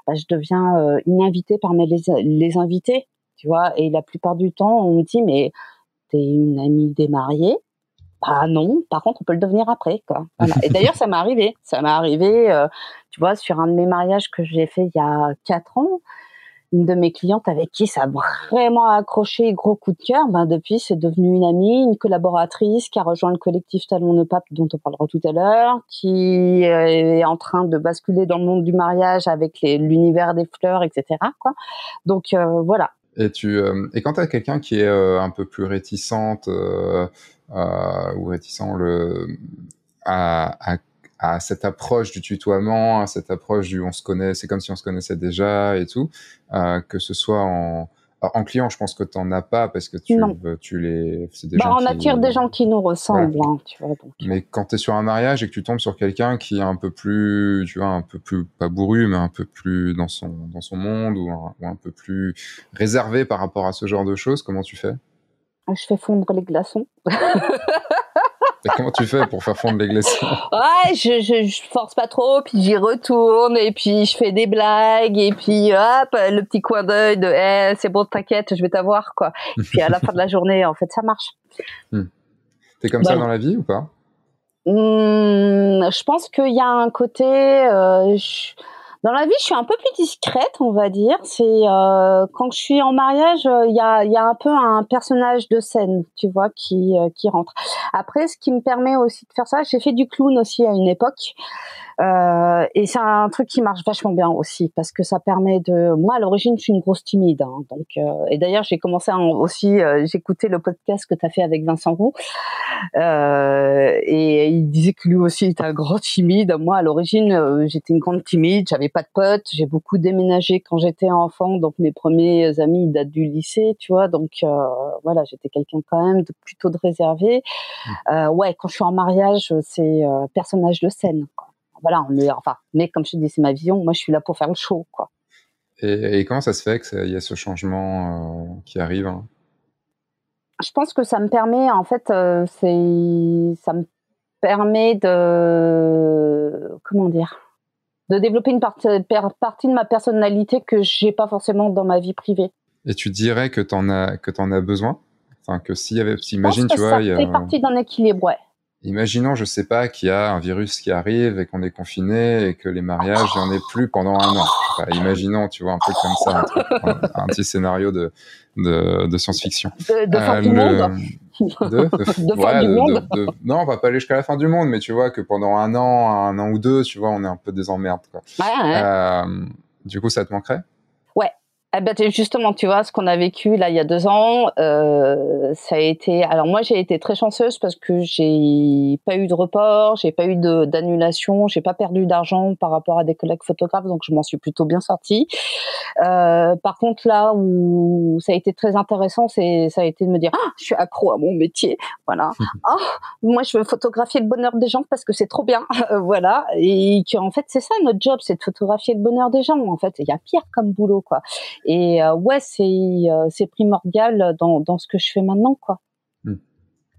ben, je deviens une invitée parmi les, les invités tu vois. Et la plupart du temps, on me dit, mais t'es une amie des mariés? Bah non, par contre, on peut le devenir après, quoi. [LAUGHS] Et d'ailleurs, ça m'est arrivé. Ça m'est arrivé, euh, tu vois, sur un de mes mariages que j'ai fait il y a quatre ans. Une de mes clientes avec qui ça a vraiment accroché, gros coup de cœur, ben depuis c'est devenu une amie, une collaboratrice qui a rejoint le collectif Talon de Pape dont on parlera tout à l'heure, qui est en train de basculer dans le monde du mariage avec l'univers des fleurs, etc. Quoi. Donc euh, voilà, et, tu, euh, et quand tu as quelqu'un qui est euh, un peu plus réticente euh, ou réticent le, à, à, à, cette approche du tutoiement, à cette approche du on se connaît, c'est comme si on se connaissait déjà et tout, que ce soit en, en client, je pense que tu n'en as pas parce que tu, tu les. Des bah, on attire des gens qui nous ressemblent. Hein, tu vois, donc. Mais quand tu es sur un mariage et que tu tombes sur quelqu'un qui est un peu plus, tu vois, un peu plus, pas bourru, mais un peu plus dans son, dans son monde ou un, ou un peu plus réservé par rapport à ce genre de choses, comment tu fais? Je fais fondre les glaçons. [LAUGHS] comment tu fais pour faire fondre les [LAUGHS] glaçons Ouais, je, je, je, force pas trop, puis j'y retourne, et puis je fais des blagues, et puis hop, le petit coin d'œil de eh, c'est bon, t'inquiète, je vais t'avoir, quoi. puis à la fin de la journée, en fait, ça marche. Hmm. T'es comme ça dans la vie ou pas? Hmm, Je pense qu'il y a un côté. Euh, dans la vie, je suis un peu plus discrète, on va dire. C'est euh, quand je suis en mariage, euh, il y a, un peu un personnage de scène, tu vois, qui euh, qui rentre. Après, ce qui me permet aussi de faire ça, j'ai fait du clown aussi à une époque. Euh, et c'est un truc qui marche vachement bien aussi parce que ça permet de. Moi, à l'origine, je suis une grosse timide, hein, donc. Euh, et d'ailleurs, j'ai commencé à aussi. Euh, J'écoutais le podcast que tu as fait avec Vincent Roux, euh, et il disait que lui aussi était un grand timide. Moi, à l'origine, euh, j'étais une grande timide. J'avais pas de potes. J'ai beaucoup déménagé quand j'étais enfant, donc mes premiers amis datent du lycée, tu vois. Donc voilà, j'étais quelqu'un quand même de plutôt de réservé. Mmh. ouais, quand je suis en mariage, c'est personnage de scène. Quoi voilà, on est, enfin, mais comme je te dis, c'est ma vision. Moi, je suis là pour faire le show, quoi. Et, comment ça se fait qu'il y a ce changement qui arrive hein? Je pense que ça me permet, en fait, c'est ça me permet de comment dire de développer une partie, partie de ma personnalité que j'ai pas forcément dans ma vie privée. Et tu dirais que tu en as que en as besoin? Enfin, que s'il y avait, imagine, tu vois, ça fait partie d'un équilibre, ouais. Imaginons, je sais pas, qu'il y a un virus qui arrive et qu'on est confiné et que les mariages, il n'y en ait plus pendant un an. Enfin, imaginons, tu vois, un truc comme ça, un, petit scénario de, de, de science-fiction. De, de fin euh, du monde. De, [LAUGHS] fin du monde. non, on va pas aller jusqu'à la fin du monde, mais tu vois que pendant un an, un an ou deux, tu vois, on est un peu des emmerdes. Quoi. Ouais, euh, du coup, ça te manquerait? Eh ben, justement, tu vois, ce qu'on a vécu là il y a deux ans, euh, ça a été. Alors moi, j'ai été très chanceuse parce que j'ai pas eu de report, j'ai pas eu d'annulation, j'ai pas perdu d'argent par rapport à des collègues photographes, donc je m'en suis plutôt bien sortie. Euh, par contre, là où ça a été très intéressant, c'est ça a été de me dire, ah, je suis accro à mon métier, voilà. [LAUGHS] Ah, moi, je veux photographier le bonheur des gens parce que c'est trop bien, [LAUGHS] voilà. Et en fait, c'est ça notre job, c'est de photographier le bonheur des gens. En fait, il y a pire comme boulot, quoi. Et euh, ouais, c'est euh, c'est primordial dans, dans ce que je fais maintenant, quoi. Hmm.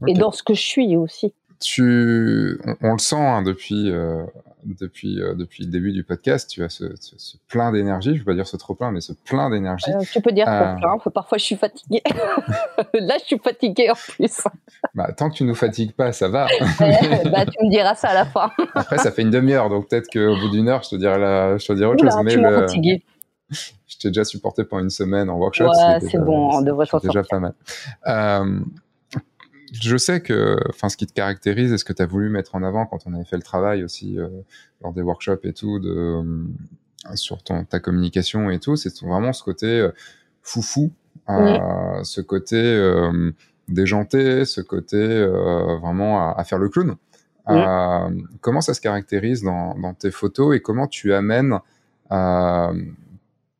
Et dans ce que je suis aussi. Tu, on, le sent hein, depuis euh, depuis depuis le début du podcast. Tu as ce, ce, plein d'énergie. Je veux pas dire ce trop plein, mais ce plein d'énergie. tu peux dire trop plein. Parfois, je suis fatiguée. [LAUGHS] Là, je suis fatiguée en plus. Bah, tant que tu nous fatigues pas, ça va. [LAUGHS] bah, tu me diras ça à la fin. Après, ça fait une demi-heure, donc peut-être qu'au bout d'une heure, je te dirai la, je te dirai autre chose. Mais tu le... fatiguée [LAUGHS] je t'ai déjà supporté pendant une semaine en workshop. c'est bon, on devrait s'en déjà pas mal. Euh, je sais que, enfin, ce qui te caractérise et ce que tu as voulu mettre en avant quand on avait fait le travail aussi euh, lors des workshops et tout, de, euh, sur ton, ta communication et tout, c'est vraiment ce côté foufou, ce côté déjanté, ce côté vraiment à, faire le clown. comment ça se caractérise dans, dans, tes photos et comment tu amènes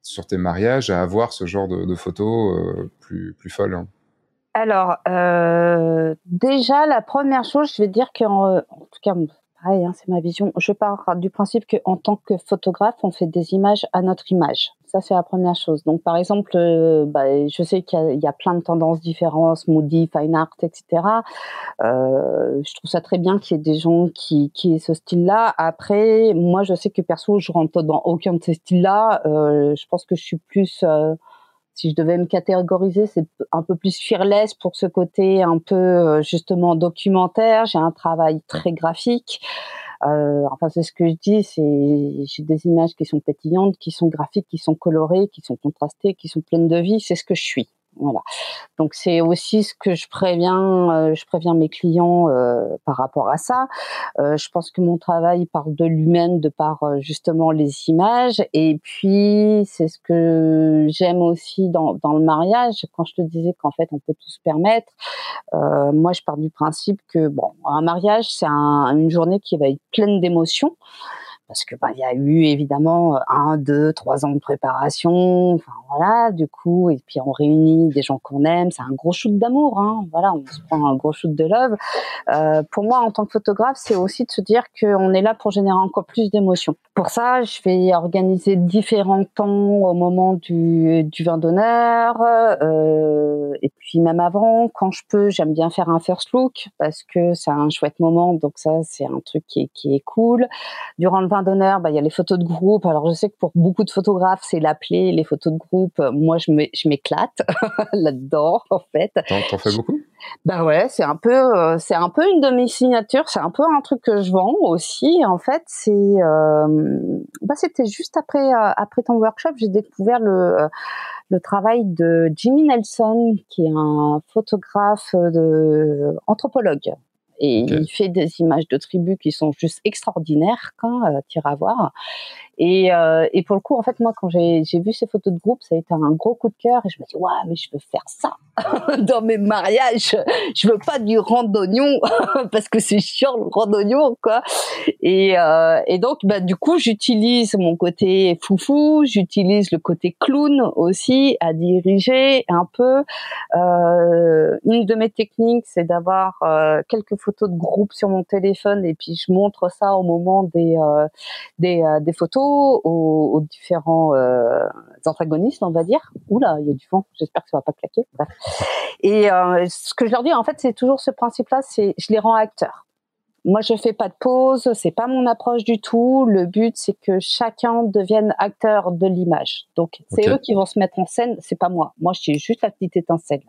sur tes mariages à avoir ce genre de, photos euh, plus, plus folles hein Alors, euh, déjà, la première chose, je vais dire qu'en en tout cas, pareil, hein, c'est ma vision, je pars du principe qu'en tant que photographe, on fait des images à notre image. Ça, c'est la première chose. Donc, par exemple, euh, bah, je sais qu'il y, a plein de tendances différentes, moody, fine art, etc. Euh, je trouve ça très bien qu'il y ait des gens qui, qui aient ce style-là. Après, moi, je sais que perso, je rentre dans aucun de ces styles-là. Euh, je pense que je suis plus si je devais me catégoriser, c'est un peu plus fearless pour ce côté un peu justement documentaire. J'ai un travail très graphique. Euh, enfin, c'est ce que je dis, c'est j'ai des images qui sont pétillantes, qui sont graphiques, qui sont colorées, qui sont contrastées, qui sont pleines de vie. C'est ce que je suis. Voilà. Donc c'est aussi ce que je préviens, euh, je préviens mes clients euh, par rapport à ça. Euh, je pense que mon travail parle de lui-même de par justement les images. Et puis c'est ce que j'aime aussi dans, dans le mariage. Quand je te disais qu'en fait on peut tout se permettre, moi je pars du principe que bon, un mariage c'est un, une journée qui va être pleine d'émotions parce que bah il y a eu évidemment un, deux, trois ans de préparation, enfin voilà, du coup et puis on réunit des gens qu'on aime, c'est un gros shoot d'amour, hein, voilà, on se prend un gros shoot de love. Euh, pour moi en tant que photographe, c'est aussi de se dire qu'on est là pour générer encore plus d'émotions. Pour ça, je vais organiser différents temps au moment du, du vin d'honneur euh, et puis même avant, quand je peux, j'aime bien faire un first look parce que c'est un chouette moment, donc ça c'est un truc qui est, qui est cool. Durant d'honneur, bah, il y a les photos de groupe. Alors, je sais que pour beaucoup de photographes, c'est l'appelé, les photos de groupe. Moi, je m'éclate [LAUGHS] là-dedans, en fait. T'en fais beaucoup? Bah ouais, c'est un peu, euh, c'est un peu une de mes signatures. C'est un peu un truc que je vends aussi. En fait, c'est, euh, bah, c'était juste après, euh, après ton workshop, j'ai découvert le, le travail de Jimmy Nelson, qui est un photographe de anthropologue et il fait des images de tribus qui sont juste extraordinaires, quand euh, à voir. Et, euh, et pour le coup, en fait, moi, quand j'ai vu ces photos de groupe, ça a été un gros coup de cœur. Et je me dis, ouais, mais je veux faire ça [LAUGHS] dans mes mariages. Je veux pas du randonnion [LAUGHS] parce que c'est chiant le randonnion, quoi. Et, euh, et donc, bah, du coup, j'utilise mon côté foufou, j'utilise le côté clown aussi à diriger un peu. Euh, une de mes techniques, c'est d'avoir euh, quelques photos de groupe sur mon téléphone et puis je montre ça au moment des des, des, photos aux, aux différents antagonistes, on va dire. Oula, il y a du vent. J'espère que ça va pas claquer. Et ce que je leur dis, en fait, c'est toujours ce principe-là, c'est je les rends acteurs moi, je fais pas de pause, c'est pas mon approche du tout. Le but, c'est que chacun devienne acteur de l'image. Donc, c'est eux qui vont se mettre en scène, c'est pas moi. Moi, je suis juste la petite étincelle,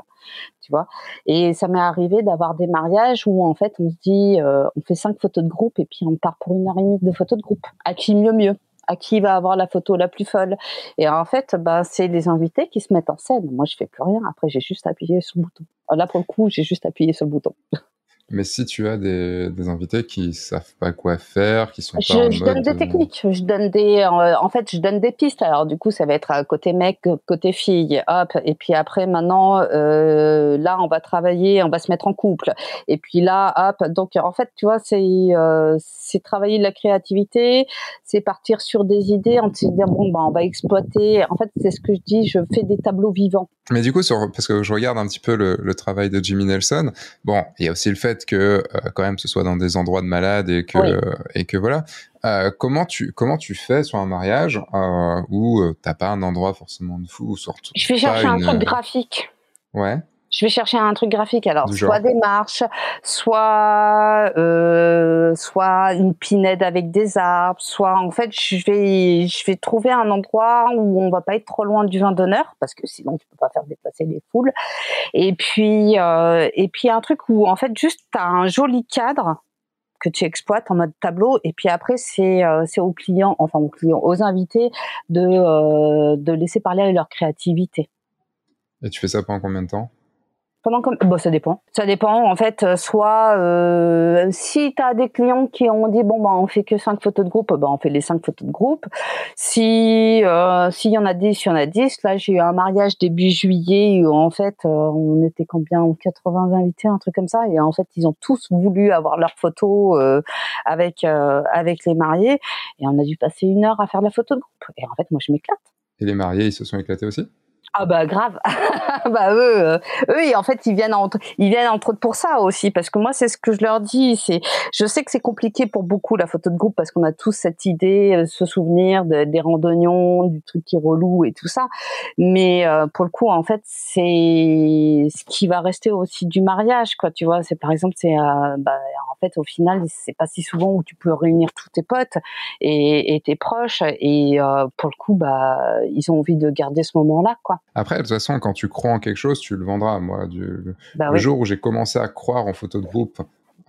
tu vois. Et ça m'est arrivé d'avoir des mariages où, en fait, on se dit, euh, on fait cinq photos de groupe et puis on part pour une heure et demie de photos de groupe. À qui mieux mieux? À qui va avoir la photo la plus folle? Et en fait, bah, c'est les invités qui se mettent en scène. Moi, je fais plus rien. Après, j'ai juste appuyé sur le bouton. Là, pour le coup, j'ai juste appuyé sur le bouton. [LAUGHS] Mais si tu as des, des, invités qui savent pas quoi faire, qui sont je, pas en je donne des techniques, je donne des, euh, en fait, je donne des pistes. Alors du coup, ça va être côté mec, côté fille, hop. Et puis après, maintenant, euh, là, on va travailler, on va se mettre en couple. Et puis là, hop. Donc en fait, tu vois, c'est euh, c'est travailler de la créativité, c'est partir sur des idées, on se dire bon, bah, on va exploiter. En fait, c'est ce que je dis, je fais des tableaux vivants. Mais du coup, sur, parce que je regarde un petit peu le, le travail de Jimmy Nelson. Bon, il y a aussi le fait que euh, quand même ce soit dans des endroits de malades et que et que voilà. Euh, comment tu comment tu fais sur un mariage euh, où t'as pas un endroit forcément de fou surtout Je vais chercher un truc graphique. Ouais je vais chercher un truc graphique. Alors, soit des marches, soit euh, soit une pinède avec des arbres, soit en fait, je vais je vais trouver un endroit où on va pas être trop loin du vin d'honneur parce que sinon tu peux pas faire déplacer les foules. Et puis euh, et puis un truc où en fait juste tu as un joli cadre que tu exploites en mode tableau et puis après c'est euh, c'est aux clients enfin aux clients aux invités de euh, de laisser parler leur créativité. Et tu fais ça pendant combien de temps? Bon ça dépend. Ça dépend en fait euh, soit euh, si tu as des clients qui ont dit bon bah on fait que cinq photos de groupe bah on fait les cinq photos de groupe. Si euh, s'il y en a 10 il y en a 10 là j'ai eu un mariage début juillet où en fait euh, on était combien 80 invités un truc comme ça. Et en fait ils ont tous voulu avoir leurs photos avec avec les mariés. Et on a dû passer une heure à faire la photo de groupe. Et en fait moi je m'éclate. Et les mariés ils se sont éclatés aussi? Ah bah grave. [LAUGHS] bah eux, euh, eux en fait ils viennent entre, ils viennent entre autres pour ça aussi parce que moi c'est ce que je leur dis, c'est je sais que c'est compliqué pour beaucoup la photo de groupe parce qu'on a tous cette idée, euh, ce souvenir de, des randonnions, du truc qui relou et tout ça, mais euh, pour le coup en fait c'est ce qui va rester aussi du mariage quoi, tu vois, c'est par exemple c'est bah, en fait au final c'est pas si souvent où tu peux réunir tous tes potes et, et tes proches et pour le coup bah ils ont envie de garder ce moment là quoi. Après, de toute façon, quand tu crois en quelque chose, tu le vendras. Moi, du, bah le jour où j'ai commencé à croire en photo de groupe,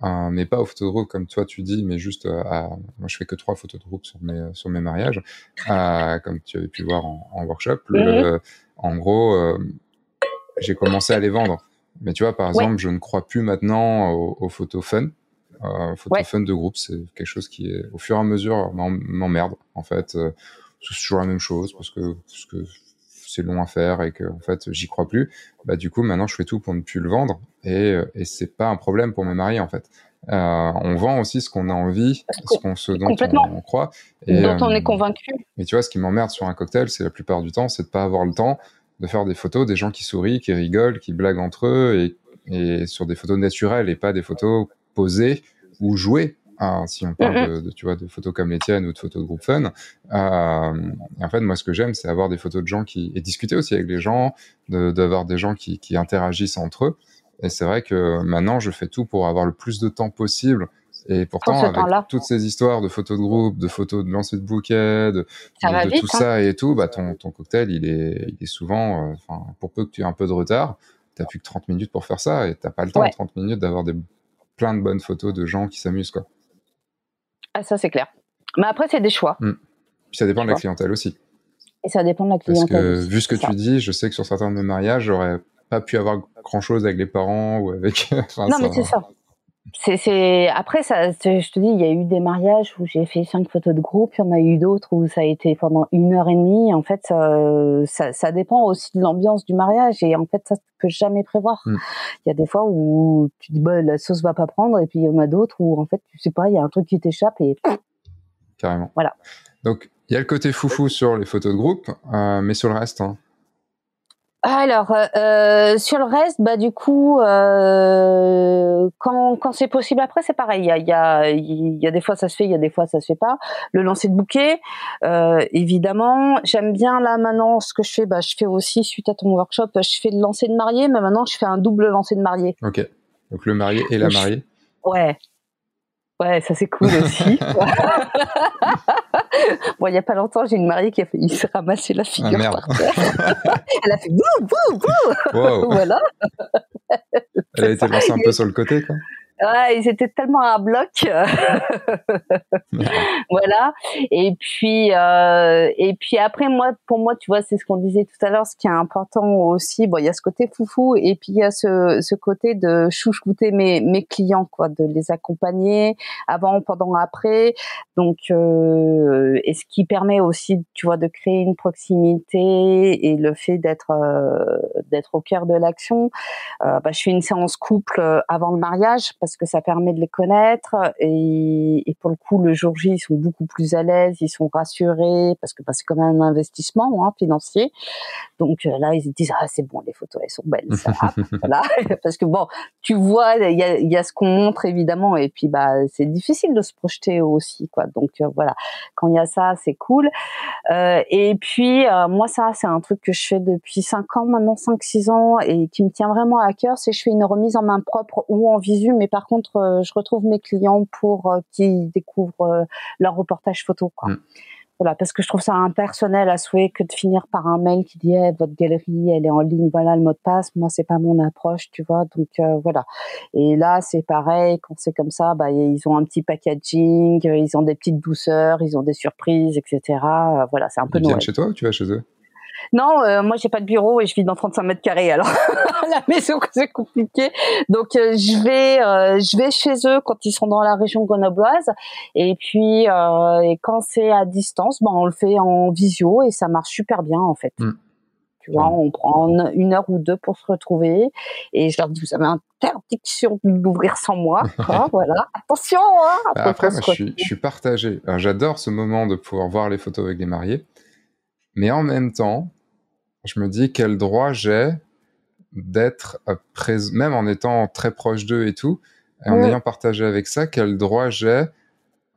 euh, mais pas aux photos de groupe comme toi tu dis, mais juste euh, à, moi je fais que trois photos de groupe sur mes sur mes mariages, euh, comme tu avais pu voir en, en workshop. Le, mhm. en gros, euh, j'ai commencé à les vendre. Mais tu vois, par exemple, je ne crois plus maintenant aux, aux photos fun. Euh, photos fun de groupe, c'est quelque chose qui est au fur et à mesure m'emmerde en fait. c'est toujours la même chose parce que parce que c'est long à faire et que en fait j'y crois plus, bah du coup maintenant je fais tout pour ne plus le vendre et, euh, et c'est pas un problème pour mes mariés en fait. Euh, on vend aussi ce qu'on a envie, ce, qu'on, ce dont on, croit. Et, dont on est euh, convaincu. Mais tu vois, ce qui m'emmerde sur un cocktail, c'est la plupart du temps, c'est de pas avoir le temps de faire des photos des gens qui sourient, qui rigolent, qui blaguent entre eux et, et sur des photos naturelles et pas des photos posées ou jouées. Ah, si on parle mm-hmm. de, tu vois, de photos comme les tiennes ou de photos de groupe fun. Euh, en fait, moi, ce que j'aime, c'est avoir des photos de gens qui et discuter aussi avec les gens, d'avoir des gens qui, qui interagissent entre eux. Et c'est vrai que maintenant, je fais tout pour avoir le plus de temps possible. Et pourtant, avec toutes ces histoires de photos de groupe, de photos de lancer de bouquet, de, de, tout hein. ça et tout, bah ton, ton cocktail, il est, il est souvent, euh, enfin, pour peu que tu aies un peu de retard, t'as plus que 30 minutes pour faire ça et t'as pas le temps, 30 minutes, d'avoir des plein de bonnes photos de gens qui s'amusent, quoi. Ah, ça, c'est clair. Mais après, c'est des choix. Hmm. ça dépend de la clientèle aussi. Et ça dépend de la clientèle. Parce que, vu ce que tu dis, je sais que sur certains de mes mariages, j'aurais pas pu avoir grand chose avec les parents ou avec. [LAUGHS] non, mais c'est ça c'est après ça je te dis il y a eu des mariages où j'ai fait cinq photos de groupe il y en a eu d'autres où ça a été pendant une heure et demie. En fait ça, ça, dépend aussi de l'ambiance du mariage et en fait ça tu peux jamais prévoir. Mm. il y a des fois où tu dis bah la sauce va pas prendre et puis il y en a d'autres où en fait tu sais pas il y a un truc qui t'échappe et carrément. Voilà. Donc il y a le côté foufou sur les photos de groupe euh, mais sur le reste hein. Alors, euh, sur le reste, bah du coup, euh, quand, quand c'est possible après, c'est pareil. Il y a, y, a, y a des fois ça se fait, il y a des fois ça se fait pas. Le lancer de bouquet, euh, évidemment. J'aime bien là maintenant ce que je fais. Bah, je fais aussi suite à ton workshop, je fais le lancer de mariée, mais maintenant je fais un double lancer de mariée. Ok. Donc le marié et la mariée. Ouais. Ouais, ça c'est cool aussi. [LAUGHS] bon, il y a pas longtemps, j'ai une mariée qui a fait, il s'est ramassé la figure ah, par terre. [LAUGHS] Elle a fait bouh bouh bouh. Wow. [LAUGHS] Voilà. Elle a été lancée un peu sur le côté, quoi. Ouais, ils étaient tellement à bloc. [LAUGHS] [LAUGHS] voilà. Et puis, euh, et puis après, moi, pour moi, tu vois, c'est ce qu'on disait tout à l'heure. Ce qui est important aussi, bon, il y a ce côté foufou, et puis il y a ce, ce côté de chouchouter mes, mes clients, quoi, de les accompagner avant, pendant, après. Donc, euh, et ce qui permet aussi, tu vois, de créer une proximité et le fait d'être euh, d'être au cœur de l'action. Euh, bah, je fais une séance couple euh, avant le mariage parce que ça permet de les connaître et, et, pour le coup le jour J ils sont beaucoup plus à l'aise, ils sont rassurés parce que bah, c'est quand même un investissement hein, financier. Donc euh, là ils se disent ah c'est bon les photos elles sont belles ça [LAUGHS] voilà. [LAUGHS] Parce que bon tu vois il y a, y a, ce qu'on montre évidemment et puis bah c'est difficile de se projeter aussi quoi. Donc euh, voilà. Quand il y a ça c'est cool. Euh, et puis euh, moi ça c'est un truc que je fais depuis 5 ans maintenant 5 6 ans et qui me tient vraiment à cœur c'est je fais une remise en main propre ou en visu mais par contre euh, je retrouve mes clients pour euh, qu'ils découvrent euh, leur reportage photo. Quoi. Mm. Voilà, parce que je trouve ça impersonnel à souhait que de finir par un mail qui dit eh, votre galerie elle est en ligne, voilà le mot de passe. Moi c'est pas mon approche, tu vois. Donc voilà. Et là c'est pareil quand c'est comme ça, bah ils ont un petit packaging, ils ont des petites douceurs, ils ont des surprises, etc. voilà, c'est un peu. Ils viennent chez toi ou tu vas chez eux? Non, euh, moi j'ai pas de bureau et je vis dans 35 mètres carrés. Alors [LAUGHS] la maison c'est compliqué. Donc euh, je vais euh, je vais chez eux quand ils sont dans la région grenobloise et puis et quand c'est à distance, ben on le fait en visio et ça marche super bien en fait. Mm. Tu vois, on prend une heure ou deux pour se retrouver et je leur dis vous avez interdiction de l'ouvrir sans moi. [LAUGHS] voilà, attention. Hein, bah, après, moi, je, suis, je suis partagé. J'adore ce moment de pouvoir voir les photos avec les mariés. Mais en même temps, je me dis quel droit j'ai d'être présent, même en étant très proche d'eux et tout, et en ayant partagé avec ça, quel droit j'ai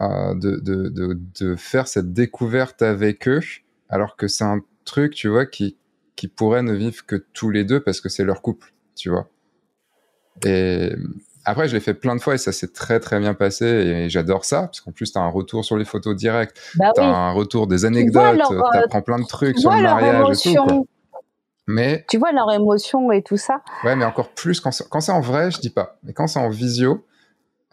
euh, de, de, de, de, faire cette découverte avec eux, alors que c'est un truc, tu vois, qui, qui pourrait ne vivre que tous les deux parce que c'est leur couple, tu vois. Et après, je l'ai fait plein de fois et ça s'est très très bien passé et j'adore ça parce qu'en plus, tu as un retour sur les photos directes, bah tu as un retour des anecdotes, tu euh, apprends plein de trucs sur le mariage et tout. Mais tu vois leur émotion et tout ça. Ouais, mais encore plus quand c'est, quand c'est en vrai, je dis pas. Mais quand c'est en visio,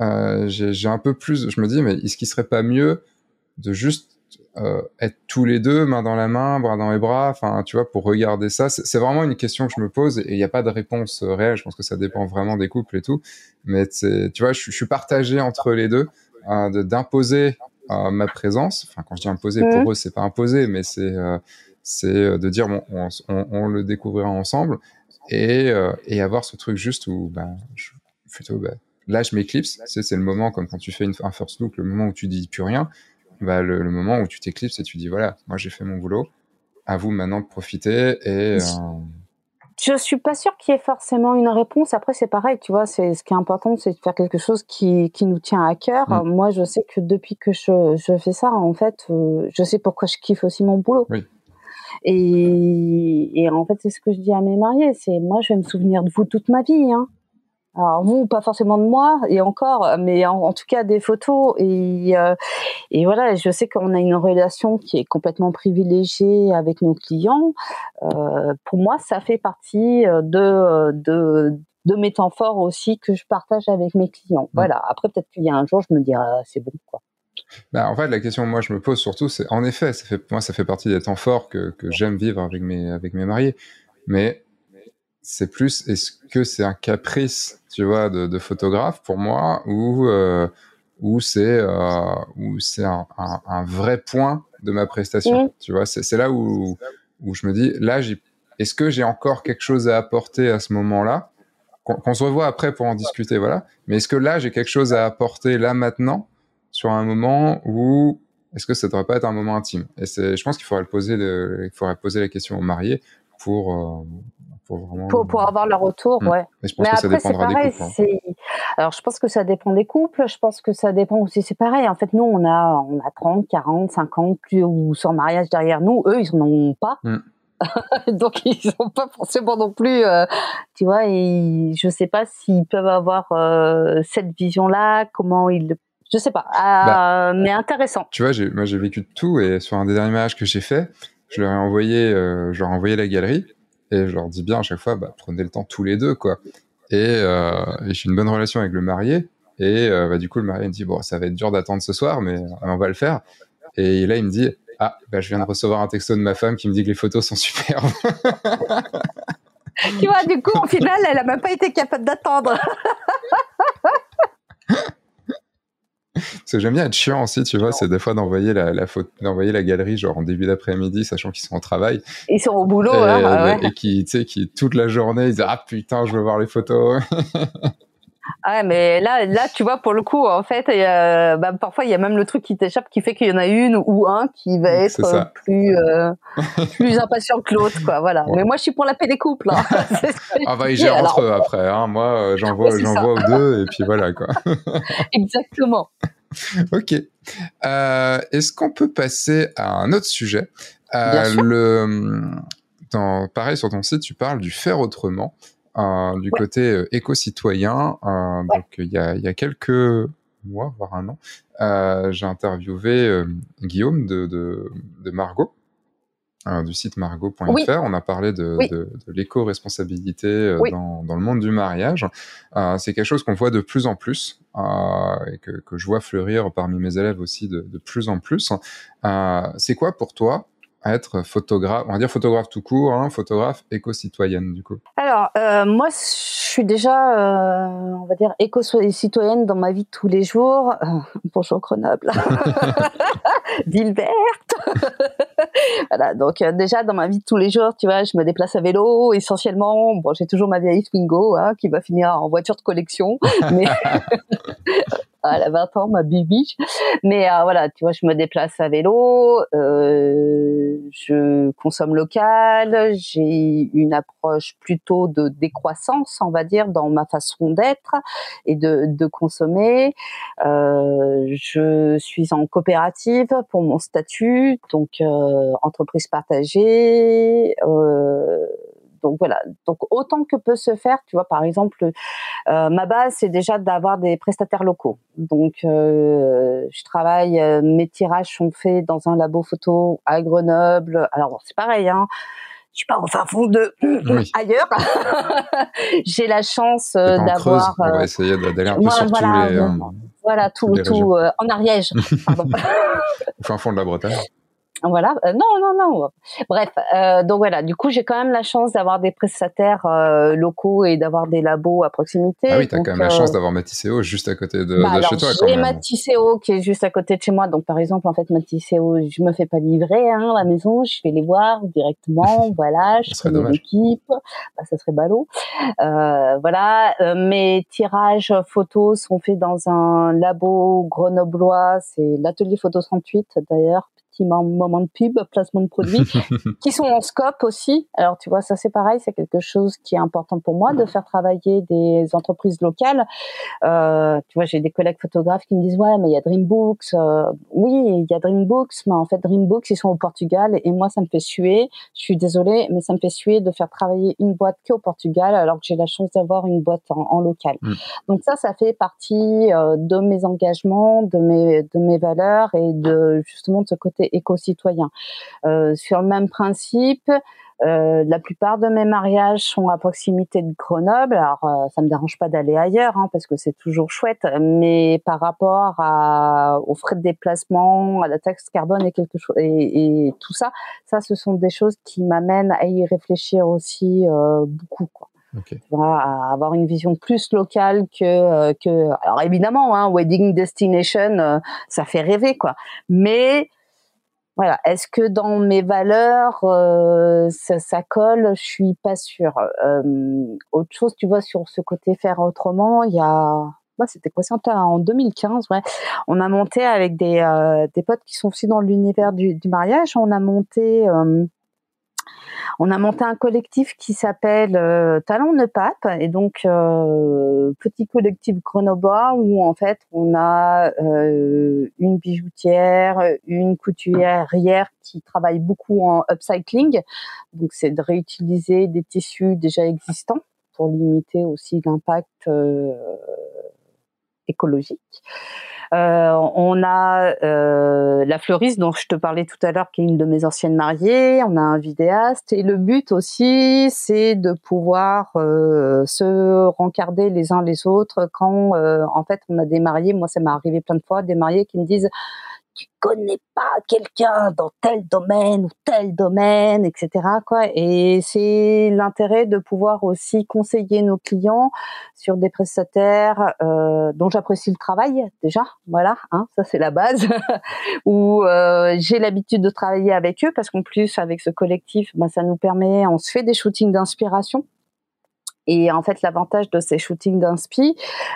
euh, j'ai, j'ai un peu plus. Je me dis, mais est-ce qu'il serait pas mieux de juste euh, être tous les deux, main dans la main, bras dans les bras, enfin, tu vois, pour regarder ça. C'est vraiment une question que je me pose et il n'y a pas de réponse euh, réelle. Je pense que ça dépend vraiment des couples et tout. Mais tu vois, je, je, suis partagé entre les deux, euh, d'imposer euh, ma présence. Enfin, quand je dis imposer, pour eux, c'est pas imposer, mais c'est c'est de dire, bon, on, on, on, le découvrira ensemble et, et avoir ce truc juste où, ben, je, plutôt, ben, là, je m'éclipse. C'est le moment, comme quand tu fais une, un first look, le moment où tu dis plus rien bah, le, moment où tu t'éclipses et tu dis voilà, moi j'ai fait mon boulot, à vous maintenant de profiter et. Euh... Je suis pas sûre qu'il y ait forcément une réponse. Après, c'est pareil, tu vois. C'est ce qui est important, c'est de faire quelque chose qui, qui nous tient à cœur. Mm. Moi, je sais que depuis que je, je fais ça, en fait, euh, je sais pourquoi je kiffe aussi mon boulot. Oui. Et, et en fait, c'est ce que je dis à mes mariés. C'est moi, je vais me souvenir de vous toute ma vie. Hein. Alors vous, pas forcément de moi, et encore, mais en, tout cas des photos. Et, euh, et voilà, je sais qu'on a une relation qui est complètement privilégiée avec nos clients. Euh, pour moi, ça fait partie euh, de, de, de mes temps forts aussi que je partage avec mes clients. Voilà. Après, peut-être qu'il y a un jour, je me dirai, ah, c'est bon, quoi. Bah, en fait, la question que moi je me pose surtout, c'est en effet, ça fait, moi, ça fait partie des temps forts que, que j'aime vivre avec mes, avec mes mariés. Mais c'est plus, est-ce que c'est un caprice, tu vois, de, de photographe pour moi, ou euh, ou c'est euh, ou c'est un, un, un, vrai point de ma prestation, tu vois? C'est là où où je me dis, là, est-ce que j'ai encore quelque chose à apporter à ce moment-là? Qu'on se revoit après pour en discuter, voilà. Mais est-ce que là, j'ai quelque chose à apporter là maintenant sur un moment où est-ce que ça devrait pas être un moment intime? Et c'est, je pense qu'il faudrait le poser, il faudrait poser la question aux mariés pour euh, pour, pour, avoir leur retour, mmh. ouais. Mais je pense que ça dépendra des couples. Hein. Alors, je pense que ça dépend des couples. Je pense que ça dépend aussi. C'est pareil. En fait, nous, on a, on a 30, 40, 50 plus ou sans mariage derrière nous. Eux, ils n'en ont pas. Mm. [LAUGHS] Donc, ils n'ont pas forcément non plus, euh, tu vois, et je sais pas s'ils peuvent avoir euh, cette vision-là, comment ils le je sais pas, bah, mais intéressant. Tu vois, moi j'ai vécu de tout et sur un des derniers mariages que j'ai fait, je leur ai envoyé, euh, je leur ai envoyé la galerie et je leur dis bien à chaque fois, bah, prenez le temps tous les deux, quoi. Et, euh, et j'ai une bonne relation avec le marié. Et euh, bah, du coup, le marié me dit, bon, ça va être dur d'attendre ce soir, mais on va le faire. Et là, il me dit, ah, bah, je viens de recevoir un texto de ma femme qui me dit que les photos sont superbes. [LAUGHS] tu vois, du coup, au final, elle a même pas été capable d'attendre. [LAUGHS] Ce que j'aime bien être chiant aussi, tu vois, c'est des fois d'envoyer la, la d'envoyer la galerie genre en début d'après-midi, sachant qu'ils sont au travail. Ils sont au boulot, et, hein, ouais. et qui, tu sais, qui toute la journée, ils disent ah putain, je veux voir les photos. [LAUGHS] Ah mais là, là, tu vois, pour le coup, en fait, bah, parfois il y a même le truc qui t'échappe, qui fait qu'il y en a une ou un qui va être plus euh, [LAUGHS] plus impatient que l'autre, quoi. Voilà. Mais moi, je suis pour la paix des couples. Hein. [LAUGHS] [LAUGHS] ah bah ils gèrent entre eux après. Hein. Moi, euh, j'en vois, j'en vois aux deux et puis voilà quoi. Exactement. ok. Euh, est-ce qu'on peut passer à un autre sujet? Le dans, pareil sur ton site, tu parles du faire autrement. Euh, du côté euh, éco-citoyen. Euh, donc il y a, y a, quelques mois, voire un an, j'ai interviewé Guillaume de, de, de Margot. du site margot.fr. On a parlé de, de l'éco-responsabilité dans, dans, le monde du mariage. c'est quelque chose qu'on voit de plus en plus et que, que, je vois fleurir parmi mes élèves aussi de plus en plus. c'est quoi pour toi être photographe, on va dire photographe tout court, hein, photographe éco-citoyenne du coup Alors, euh, moi, je suis déjà, euh, on va dire, éco-citoyenne dans ma vie de tous les jours. Euh, bonjour Grenoble, [LAUGHS] [LAUGHS] ville verte. [LAUGHS] voilà, donc déjà dans ma vie de tous les jours, tu vois, je me déplace à vélo essentiellement. Bon, j'ai toujours ma vieille Twingo hein, qui va finir en voiture de collection, mais elle a 20 ans, ma bibiche. Mais euh, voilà, tu vois, je me déplace à vélo, euh, je consomme local, j'ai une approche plutôt de décroissance, on va dire, dans ma façon d'être et de, de consommer. Euh, je suis en coopérative pour mon statut, donc euh, entreprise partagée. Euh, donc voilà. Donc autant que peut se faire, tu vois, par exemple, euh, ma base c'est déjà d'avoir des prestataires locaux. Donc euh, je travaille, euh, mes tirages sont faits dans un labo photo à Grenoble. Alors c'est pareil, hein. Je suis pas au fin fond de [CLEARS THROAT] ailleurs. [LAUGHS] J'ai la chance d'avoir. On va essayer d'aller un peu sur voilà, tous les. voilà, tout, tout en Ariège, pardon. [LAUGHS] au fin fond de la Bretagne. Voilà, euh, non, non, non. Bref, euh, donc voilà, du coup, j'ai quand même la chance d'avoir des prestataires euh, locaux et d'avoir des labos à proximité. Ah oui, t'as quand même la chance d'avoir Matisséo juste à côté de, bah chez toi. J'ai Matisséo qui est juste à côté de chez moi. Donc, par exemple, en fait, Matisséo, je me fais pas livrer hein, la maison, je vais les voir directement. [LAUGHS] voilà, je connais l'équipe. Bah, ça serait ballot. voilà, mes tirages photos sont faits dans un labo grenoblois. C'est l'atelier photo 38 d'ailleurs moment de pub, placement de produits, [LAUGHS] qui sont en scope aussi. Alors tu vois, ça c'est pareil, c'est quelque chose qui est important pour moi de faire travailler des entreprises locales. Euh, tu vois, j'ai des collègues photographes qui me disent ouais, mais il y a Dreambooks. Euh, oui, il y a Dreambooks, mais en fait Dreambooks ils sont au Portugal et moi ça me fait suer. Je suis désolée, mais ça me fait suer de faire travailler une boîte qui au Portugal alors que j'ai la chance d'avoir une boîte en, local. Mm. Donc ça, ça fait partie euh, de mes engagements, de mes de mes valeurs et de justement de ce côté éco-citoyen. Euh, sur le même principe, euh, la plupart de mes mariages sont à proximité de Grenoble. Alors, euh, ça me dérange pas d'aller ailleurs hein, parce que c'est toujours chouette. Mais par rapport à, aux frais de déplacement, à la taxe carbone et quelque chose et, tout ça, ça, ce sont des choses qui m'amènent à y réfléchir aussi euh, beaucoup. Quoi. Okay. à avoir une vision plus locale que que. Alors évidemment, hein, wedding destination, ça fait rêver quoi. Mais voilà. Est-ce que dans mes valeurs, euh, ça, ça, colle? Je suis pas sûre. Euh, autre chose, tu vois, sur ce côté faire autrement, il y a, bah, c'était quoi C'était en 2015, ouais. On a monté avec des, euh, des potes qui sont aussi dans l'univers du, mariage. On a monté on a monté un collectif qui s'appelle euh, Talent de Pape et donc euh, petit collectif grenoblois où en fait on a euh, une bijoutière, une couturière qui travaille beaucoup en upcycling. Donc c'est de réutiliser des tissus déjà existants pour limiter aussi l'impact écologique. Euh, on a euh, la fleuriste dont je te parlais tout à l'heure, qui est une de mes anciennes mariées. On a un vidéaste. Et le but aussi, c'est de pouvoir euh, se rencarder les uns les autres quand, en fait, on a des mariés. Moi, ça m'est arrivé plein de fois, des mariés qui me disent tu connais pas quelqu'un dans tel domaine ou tel domaine, etc. Quoi. Et c'est l'intérêt de pouvoir aussi conseiller nos clients sur des prestataires euh, dont j'apprécie le travail déjà. Voilà, hein, ça c'est la base. [LAUGHS] Où euh, j'ai l'habitude de travailler avec eux parce qu'en plus avec ce collectif, ben, ça nous permet, on se fait des shootings d'inspiration et en fait, l'avantage de ces shootings d'inspi,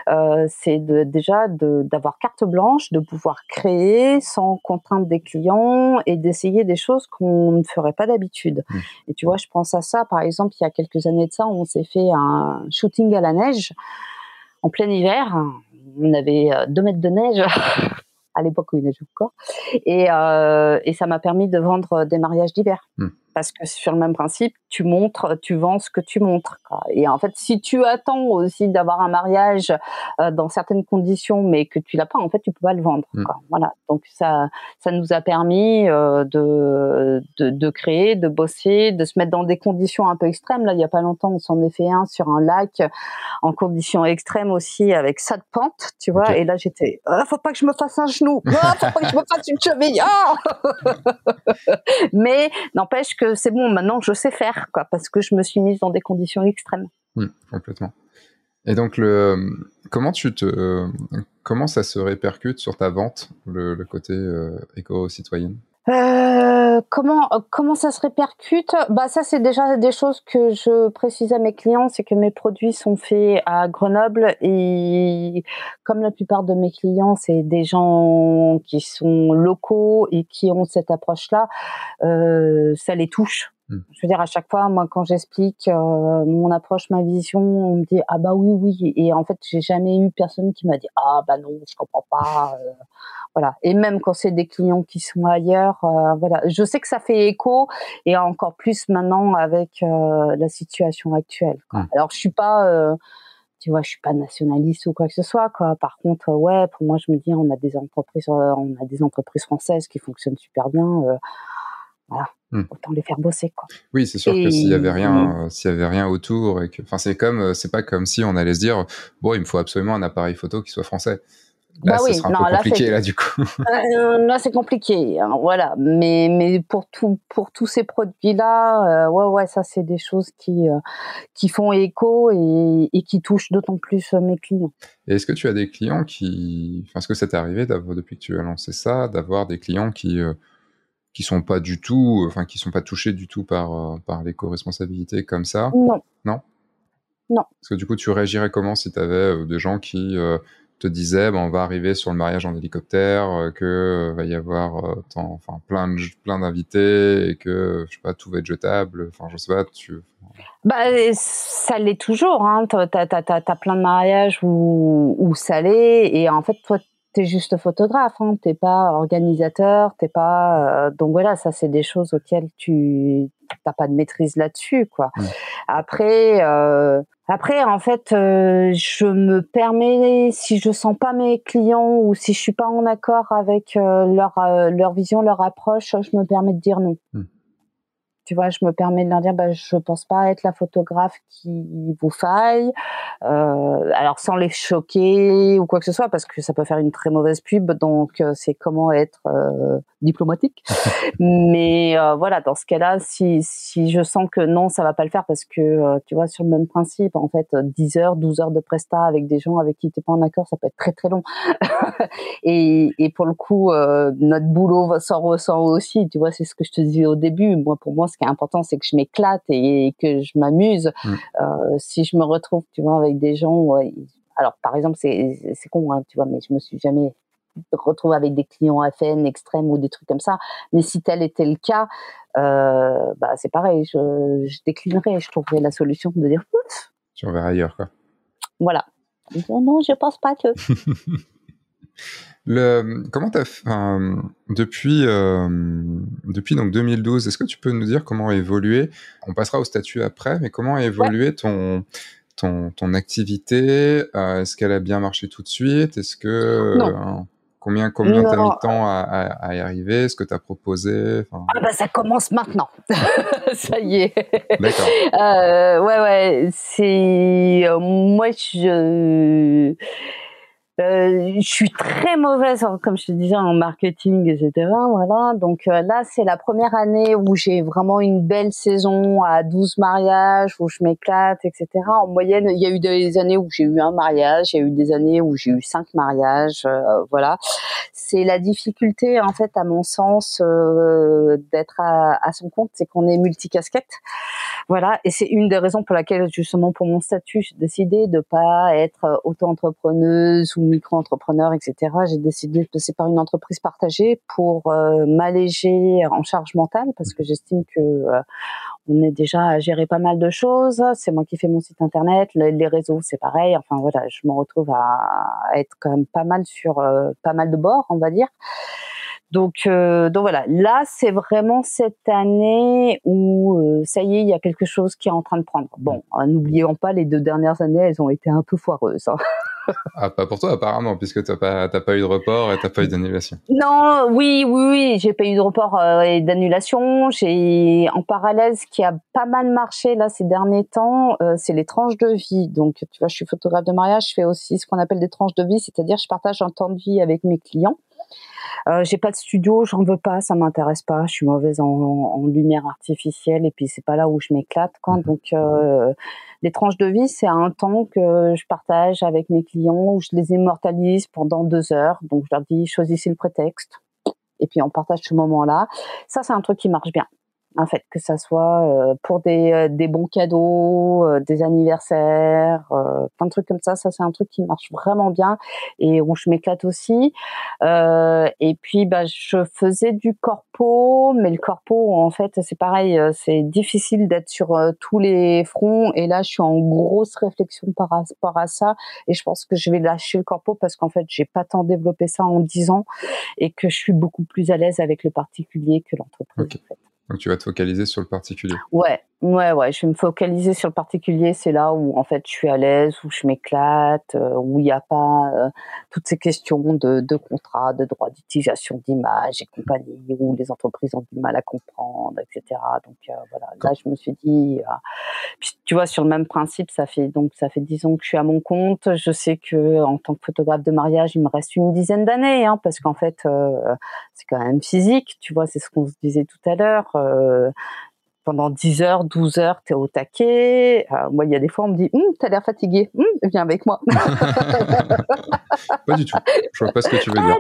euh, c'est de, déjà d'avoir carte blanche, de pouvoir créer sans contrainte des clients et d'essayer des choses qu'on ne ferait pas d'habitude. Mmh. Et tu vois, je pense à ça. Par exemple, il y a quelques années de ça, on s'est fait un shooting à la neige en plein hiver. On avait euh, deux mètres de neige. [LAUGHS] à l'époque où il neigeait encore, et, euh, et ça m'a permis de vendre des mariages d'hiver. Mmh parce que sur le même principe, tu montres, tu vends ce que tu montres. Et en fait, si tu attends aussi d'avoir un mariage euh, dans certaines conditions, mais que tu l'as pas, en fait, tu peux pas le vendre. Mm. Voilà. Donc ça, ça nous a permis euh, de, de, de créer, de bosser, de se mettre dans des conditions un peu extrêmes. Là, il y a pas longtemps, on s'en est fait un sur un lac en conditions extrêmes aussi avec ça de pente, tu vois. Et là, j'étais, oh, faut pas que je me fasse un genou, oh, faut pas que je me fasse une cheville. Oh [LAUGHS] mais n'empêche que c'est bon, maintenant je sais faire, quoi, parce que je me suis mise dans des conditions extrêmes. Complètement. Et donc, le, comment tu te, comment ça se répercute sur ta vente, le, côté euh, éco-citoyenne? Euh, comment comment ça se répercute? Bah ça c'est déjà des choses que je précise à mes clients, c'est que mes produits sont faits à Grenoble et comme la plupart de mes clients c'est des gens qui sont locaux et qui ont cette approche-là, euh, ça les touche. Hmm. Je veux dire, à chaque fois, moi, quand j'explique euh, mon approche, ma vision, on me dit ah bah oui, oui. Et en fait, j'ai jamais eu personne qui m'a dit ah bah non, je comprends pas. Euh, voilà. Et même quand c'est des clients qui sont ailleurs, euh, voilà. Je sais que ça fait écho et encore plus maintenant avec la situation actuelle. Hmm. Alors, je suis pas tu vois, je suis pas nationaliste ou quoi que ce soit, quoi. Par contre, ouais, pour moi, je me dis, on a des entreprises, on a des entreprises françaises qui fonctionnent super bien. Voilà. Hmm. Autant les faire bosser, quoi. Oui, c'est sûr que s'il y avait rien, euh, s'il y avait rien autour et que, c'est comme, euh, c'est pas comme si on allait se dire, bon, il me faut absolument un appareil photo qui soit français. Là, bah oui, sera un peu compliqué là, du coup. [LAUGHS] Euh, là, c'est compliqué, hein, voilà. Mais mais pour tout pour tous ces produits là, ouais ouais, ça c'est des choses qui qui font écho et, et qui touchent d'autant plus mes clients. Et est-ce que tu as des clients qui, enfin, est-ce que ça t'est arrivé depuis que tu as lancé ça, d'avoir des clients qui qui sont pas du tout, enfin qui sont pas touchés du tout par euh, par l'éco-responsabilité comme ça? Non. Non? Non. Parce que du coup, tu réagirais comment si tu avais euh, des gens qui euh, te disaient, ben, on va arriver sur le mariage en hélicoptère, que va y avoir enfin plein de, plein d'invités et que je sais pas tout va être jetable. Enfin, je sais pas. Tu. Bah, ça l'est toujours. Hein. T'as, as, plein de mariages où, où ça l'est. Et en fait, toi, t'es juste photographe, hein, t'es pas organisateur, t'es pas. Euh, donc voilà, ça c'est des choses auxquelles tu t'as pas de maîtrise là-dessus, quoi. Après, euh, après en fait, euh, je me permets si je sens pas mes clients ou si je suis pas en accord avec leur leur vision, leur approche, je me permets de dire non. Mmh tu vois, je me permets de leur dire, bah, je pense pas être la photographe qui vous faille. Euh, alors sans les choquer ou quoi que ce soit, parce que ça peut faire une très mauvaise pub. Donc euh, c'est comment être euh, diplomatique. [LAUGHS] Mais euh, voilà, dans ce cas-là, si si je sens que non, ça va pas le faire, parce que euh, tu vois, sur le même principe, en fait, 10 heures, 12 heures de presta avec des gens avec qui tu pas en accord, ça peut être très très long. [LAUGHS] et, et pour le coup, notre boulot s'en ressent aussi. Tu vois, c'est ce que je te disais au début. Moi, pour moi, ce qui est important, c'est que je m'éclate et que je m'amuse. Mm. Euh, si je me retrouve, tu vois, avec des gens, alors par exemple, c'est c'est con, hein, tu vois, mais je me suis jamais retrouver avec des clients FN extrêmes ou des trucs comme ça. Mais si tel était le cas, euh, bah c'est pareil, je, je, déclinerais, je trouverais la solution de dire ouf. Tu en verras ailleurs quoi. Voilà. Non, je pense pas que. [LAUGHS] Le, comment t'as enfin, depuis euh, depuis donc 2012 Est-ce que tu peux nous dire comment a évolué On passera au statut après, mais comment a évolué ton ton ton activité euh, Est-ce qu'elle a bien marché tout de suite Est-ce que euh, combien combien t'as mis de temps à, à, y arriver Est-ce que t'as proposé enfin... Ah bah ça commence maintenant. [LAUGHS] ça y est. D'accord. Euh, ouais ouais, c'est moi je euh, je suis très mauvaise, comme je te disais, en marketing, etc. Voilà. Donc euh, là, c'est la première année où j'ai vraiment une belle saison à 12 mariages, où je m'éclate, etc. En moyenne, il y a eu des années où j'ai eu un mariage, il y a eu des années où j'ai eu cinq mariages. Euh, voilà. C'est la difficulté, en fait, à mon sens, d'être à, à, son compte, c'est qu'on est multicasquette. Voilà. Et c'est une des raisons pour laquelle, justement, pour mon statut, j'ai décidé de pas être auto-entrepreneuse micro-entrepreneur, etc., j'ai décidé de passer par une entreprise partagée pour euh, m'alléger en charge mentale parce que j'estime que euh, on est déjà à gérer pas mal de choses. C'est moi qui fais mon site internet, les réseaux, c'est pareil. Enfin voilà, je me retrouve à, être quand même pas mal sur euh, pas mal de bords, on va dire. Donc, donc voilà, là c'est vraiment cette année où ça y est, il y a quelque chose qui est en train de prendre. Bon, n'oublions pas les deux dernières années, elles ont été un peu foireuses. Hein. Ah, pas pour toi apparemment, puisque t'as pas, pas eu de report et t'as pas eu d'annulation. Non, oui, oui, oui, j'ai pas eu de report euh, et d'annulation. J'ai en parallèle ce qui a pas mal marché là ces derniers temps, euh, c'est les tranches de vie. Donc, tu vois, je suis photographe de mariage, je fais aussi ce qu'on appelle des tranches de vie, c'est-à-dire je partage un temps de vie avec mes clients. Euh, j'ai pas de studio, j'en veux pas, ça m'intéresse pas. Je suis mauvaise en, en, lumière artificielle et puis c'est pas là où je m'éclate. Quand mhm. donc euh, les tranches de vie, c'est un temps que je partage avec mes clients où je les immortalise pendant deux heures. Donc je leur dis choisissez le prétexte et puis on partage ce moment-là. Ça c'est un truc qui marche bien en fait, que ça soit euh, pour des, euh, des bons cadeaux, euh, des anniversaires, plein de trucs comme ça. Ça, c'est un truc qui marche vraiment bien et où je m'éclate aussi. et puis, bah, je faisais du corpo, mais le corpo, en fait, c'est pareil, c'est difficile d'être sur tous les fronts. Et là, je suis en grosse réflexion par rapport à ça. Et je pense que je vais lâcher le corpo parce qu'en fait, j'ai pas tant développé ça en dix ans et que je suis beaucoup plus à l'aise avec le particulier que l'entreprise. Donc tu vas te focaliser sur le particulier. Ouais, Ouais, ouais, je vais me focaliser sur le particulier. C'est là où, en fait, je suis à l'aise, où je m'éclate, euh, où il n'y a pas euh, toutes ces questions de, de contrat, de droit d'utilisation d'image et compagnie, où les entreprises ont du mal à comprendre, etc. Donc euh, voilà, là, je me suis dit, tu vois, sur le même principe, ça fait donc ça fait dix ans que je suis à mon compte. Je sais que en tant que photographe de mariage, il me reste une dizaine d'années, hein, parce qu'en fait, c'est quand même physique. Tu vois, c'est ce qu'on se disait tout à l'heure pendant 10 heures, 12 heures, tu es au taquet. Euh, moi, il y a des fois, on me dit, hum, tu as l'air fatigué, hum, viens avec moi. [LAUGHS] pas du tout. Je vois pas ce que tu veux dire.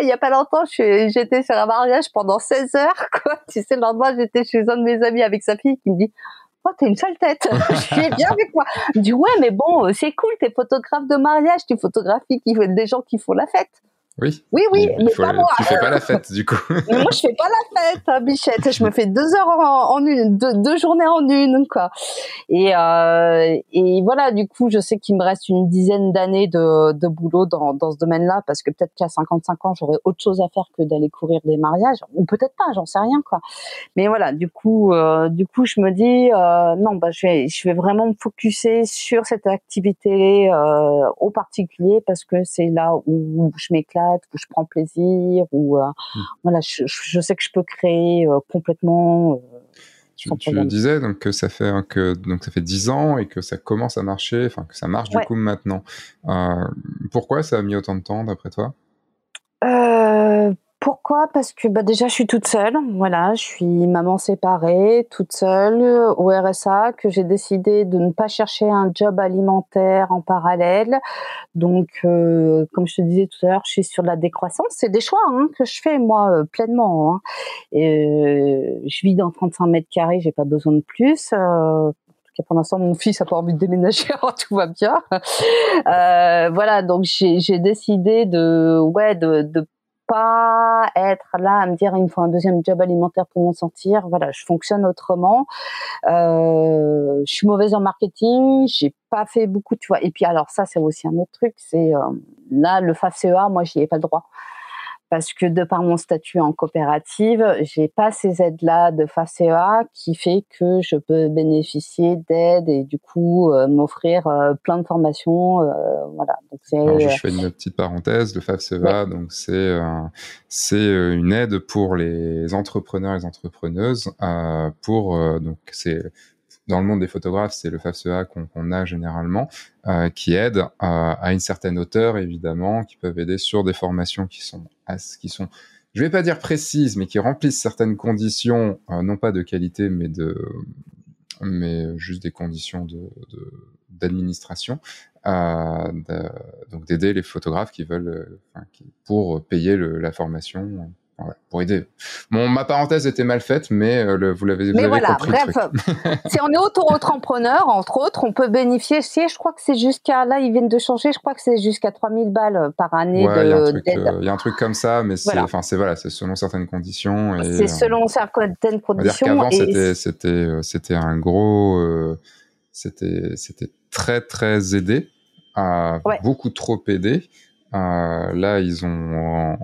Il y a pas longtemps, j'étais sur un mariage pendant 16 heures. [LAUGHS] Quoi. Tu sais, le lendemain, j'étais chez un de mes amis avec sa fille qui me dit, oh, t'es une sale tête. [LAUGHS] je viens bien avec moi. Je dis, ouais, mais bon, c'est cool, t'es photographe de mariage, tu photographies des gens qui font la fête. Oui. Oui, oui, mais pas moi. Tu fais pas la fête, du coup. mais [LAUGHS] moi, je fais pas la fête, hein, Bichette. Je me fais deux heures en, une, deux, journées en une, quoi. Et, euh, et voilà, du coup, je sais qu'il me reste une dizaine d'années de, de boulot dans, dans ce domaine-là, parce que peut-être qu'à 55 ans, j'aurais autre chose à faire que d'aller courir des mariages, ou peut-être pas, j'en sais rien, quoi. Mais voilà, du coup, euh, du coup, je me dis, euh, non, bah, je vais, je vais vraiment me focuser sur cette activité euh, au particulier, parce que c'est là où je m'éclate où je prends plaisir, où euh, mmh. voilà, je, sais que je peux créer euh, complètement. Euh, tu, tu disais donc que ça fait que donc ça fait dix ans et que ça commence à marcher, enfin que ça marche du coup maintenant. pourquoi ça a mis autant de temps d'après toi? Pourquoi? Parce que bah, déjà je suis toute seule, voilà, je suis maman séparée, toute seule au RSA, que j'ai décidé de ne pas chercher un job alimentaire en parallèle. Donc, euh, comme je te disais tout à l'heure, je suis sur la décroissance. C'est des choix hein, que je fais moi euh, pleinement. Hein. Et, euh, je vis dans 35 mètres carrés, j'ai pas besoin de plus cas, pour l'instant, mon fils a pas envie de déménager, alors [LAUGHS] tout va bien. Euh, voilà, donc j'ai décidé de, ouais, de, de pas être là à me dire il me faut un deuxième job alimentaire pour m'en sortir. Voilà, je fonctionne autrement. Euh, je suis mauvaise en marketing, j'ai pas fait beaucoup, tu vois. Et puis alors ça c'est aussi un autre truc, c'est euh, là le FACEA, moi j'y ai pas le droit parce que de par mon statut en coopérative, j'ai pas ces aides-là de FACEA qui fait que je peux bénéficier d'aides et du coup euh, m'offrir euh, plein de formations. Euh, voilà. Donc Alors, je fais une petite parenthèse. Le FACEA, donc c'est c'est une aide pour les entrepreneurs et les entrepreneuses pour donc c'est dans le monde des photographes, c'est le FAFSEA qu'on a généralement, euh, qui aide euh, à une certaine hauteur, évidemment, qui peuvent aider sur des formations qui sont, qui sont, je vais pas dire précises, mais qui remplissent certaines conditions, euh, non pas de qualité, mais de, mais juste des conditions d'administration, donc d'aider les photographes qui veulent, pour payer la formation pour aider. Bon, ma parenthèse était mal faite, mais euh, vous l'avez mais voilà, bref, [LAUGHS] si on est auto-entrepreneur, entre autres, on peut bénéficier, je crois que c'est jusqu'à, là, ils viennent de changer, je crois que c'est jusqu'à 3000 balles euh, par année ouais, de, il, euh, y a un truc comme ça, mais c'est, enfin, c'est voilà, c'est selon certaines conditions. C'est selon certaines conditions. On va dire qu'avant, c'était, c'était, c'était un gros, c'était, c'était très, très aidé, à beaucoup trop aidé. Euh, là, ils ont,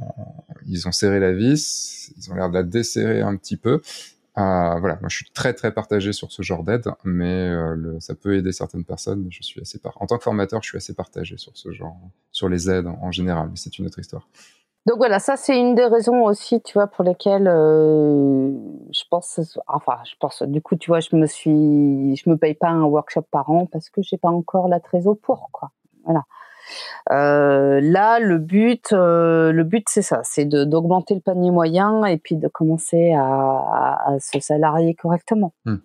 ils ont serré la vis, ils ont l'air de la desserrer un petit peu. Euh, voilà, moi je suis très très partagé sur ce genre d'aide, mais euh, ça peut aider certaines personnes. Je suis assez en tant que formateur, je suis assez partagé sur ce genre, sur les aides en, général, mais c'est une autre histoire. Donc voilà, ça c'est une des raisons aussi, tu vois, pour lesquelles je pense, enfin, je pense, du coup, tu vois, je me suis, je me paye pas un workshop par an parce que j'ai pas encore la trésor pour, quoi. Voilà. Euh, là, le but, euh, le but, c'est ça, c'est d'augmenter le panier moyen et puis de commencer à, se salarier correctement. Hmm.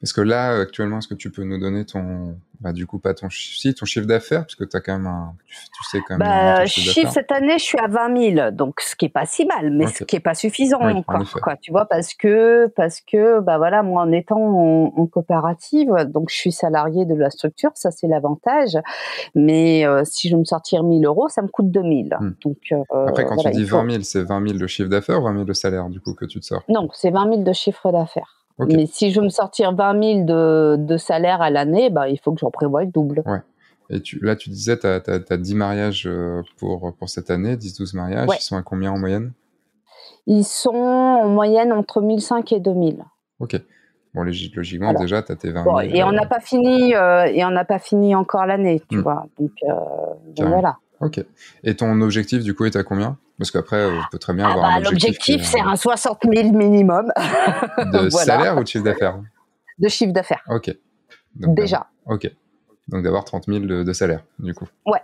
Parce que là, actuellement, est-ce que tu peux nous donner ton, bah, du coup, pas ton, si, ton chiffre d'affaires, parce que as quand même un, tu, sais quand même. Bah, chiffre, cette année, je suis à 20 000, donc ce qui est pas si mal, mais ce qui est pas suffisant encore, quoi. Tu vois, parce que, parce que, bah voilà, moi, en étant en, coopérative, donc je suis salarié de la structure, ça c'est l'avantage. Mais euh, si je me sortir 1000 euros, ça me coûte 2000. Hmm. Donc euh, après, quand tu dis 20 000, c'est 20 000 de chiffre d'affaires ou 20 000 de salaire, du coup, que tu te sors? Non, c'est 20 000 de chiffre d'affaires. Mais si je veux me sortir 20 000 de, de salaire à l'année, bah, il faut que j'en prévoie le double. Ouais. Et tu, là, tu disais, tu as, as, 10 mariages euh, pour, pour cette année, 10-12 mariages. Ils sont à combien en moyenne? Ils sont en moyenne entre 1005 et 2000. Ok. Bon, logiquement, déjà, tu as tes 20 000. et on n'a pas fini, euh, et on n'a pas fini encore l'année, tu hmm. vois. Donc, euh, donc voilà. Ok. Et ton objectif, du coup, est à combien? Parce qu'après, on peut très bien ah avoir bah, un objectif. L'objectif, c'est un 60 000 minimum. De [LAUGHS] salaire ou de chiffre d'affaires? De chiffre d'affaires. Ok. Déjà. Ok. Donc d'avoir 30 000 de, de salaire, du coup. Ouais.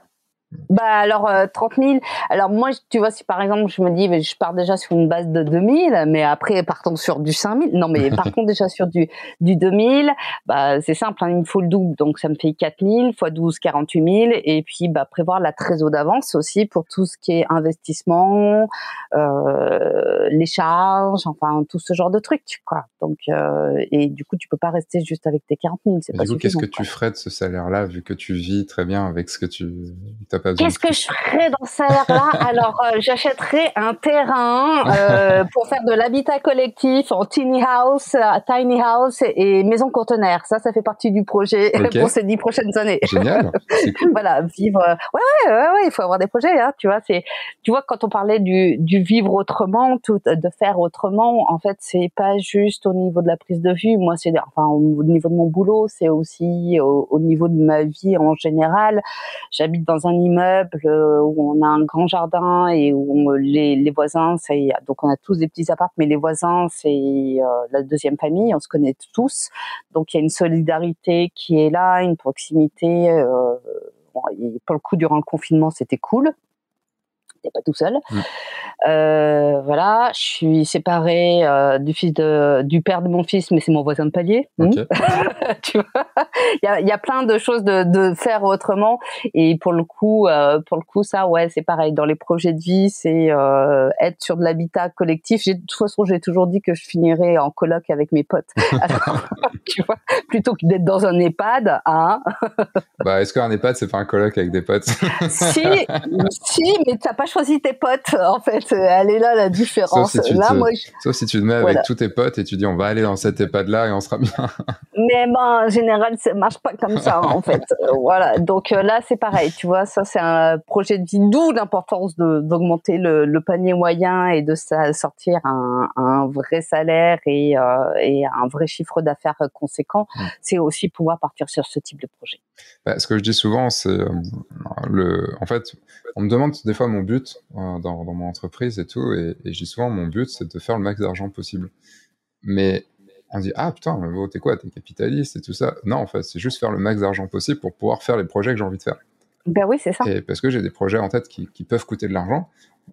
Bah alors euh, 30 000. Alors moi, tu vois, si par exemple je me dis, je pars déjà sur une base de 2000, mais après partons sur du 5000. Non, mais [LAUGHS] partons déjà sur du du 2000. Bah c'est simple, hein, il me faut le double, donc ça me fait 4000 fois 12, 48 000. Et puis bah prévoir la trésor d'avance aussi pour tout ce qui est investissement, euh, les charges, enfin tout ce genre de trucs, quoi. Donc euh, et du coup tu peux pas rester juste avec tes 40 000, c'est pas Du coup, qu'est-ce que tu ferais de ce salaire-là, vu que tu vis très bien avec ce que tu as Qu'est-ce que je ferais dans ce salaire-là Alors, euh, j'achèterais un terrain euh, [LAUGHS] pour faire de l'habitat collectif en tiny house, euh, tiny house et maison conteneur. Ça, ça fait partie du projet [LAUGHS] pour ces dix prochaines années. Génial. Cool. [LAUGHS] voilà, vivre. Ouais, ouais, ouais, ouais, il faut avoir des projets. Hein, tu vois, c'est, tu vois, quand on parlait du, du vivre autrement, tout, de faire autrement, en fait, c'est pas juste au niveau de la prise de vue. Moi, c'est, enfin, au niveau de mon boulot, c'est aussi au, au niveau de ma vie en général. J'habite dans un immeuble euh, où on a un grand jardin et où les, voisins, donc on a tous des petits apparts, mais les voisins c'est euh, la deuxième famille, on se connaît tous, donc il y a une solidarité qui est là, une proximité. Euh, pour le coup, durant le confinement, c'était cool. T'es pas tout seul. Euh, voilà, je suis séparée euh, du fils de, du père de mon fils, mais c'est mon voisin de palier. Hmm. [LAUGHS] tu vois, il y a, y a, plein de choses de, de, faire autrement. Et pour le coup, euh, pour le coup, ça, ouais, c'est pareil. Dans les projets de vie, c'est être sur de l'habitat collectif. De toute façon, j'ai toujours dit que je finirais en coloc avec mes potes. [LAUGHS] [LAUGHS] tu vois, plutôt que d'être dans un EHPAD, hein? bah, est-ce qu'un EHPAD, c'est pas un coloc avec des potes? Si, si, mais t'as pas choisi tes potes, [LAUGHS] en fait. Elle est là la différence. Sauf si tu, là, te, moi, Sauf si tu te mets avec tous tes potes et tu dis on va aller dans cet EHPAD-là et on sera bien. [LAUGHS] mais ben, en général, ça marche pas comme ça, [LAUGHS] en fait. voilà. Donc euh, là, c'est pareil. Tu vois, ça, c'est un projet de vie. D'où l'importance d'augmenter le, le, panier moyen et de sortir un, un vrai salaire et, euh, et, un vrai chiffre d'affaires conséquent. Mmh. C'est aussi pouvoir partir sur ce type de projet. Bah, ce que je dis souvent, c'est euh, le. En fait, on me demande des fois mon but euh, dans, dans, mon entreprise et tout, et, et je dis souvent mon but, c'est de faire le max d'argent possible. Mais on dit ah putain, mais t'es quoi, t'es capitaliste et tout ça. Non, en fait, c'est juste faire le max d'argent possible pour pouvoir faire les projets que j'ai envie de faire. Ben oui, c'est ça. Et parce que j'ai des projets en tête qui, qui peuvent coûter de l'argent.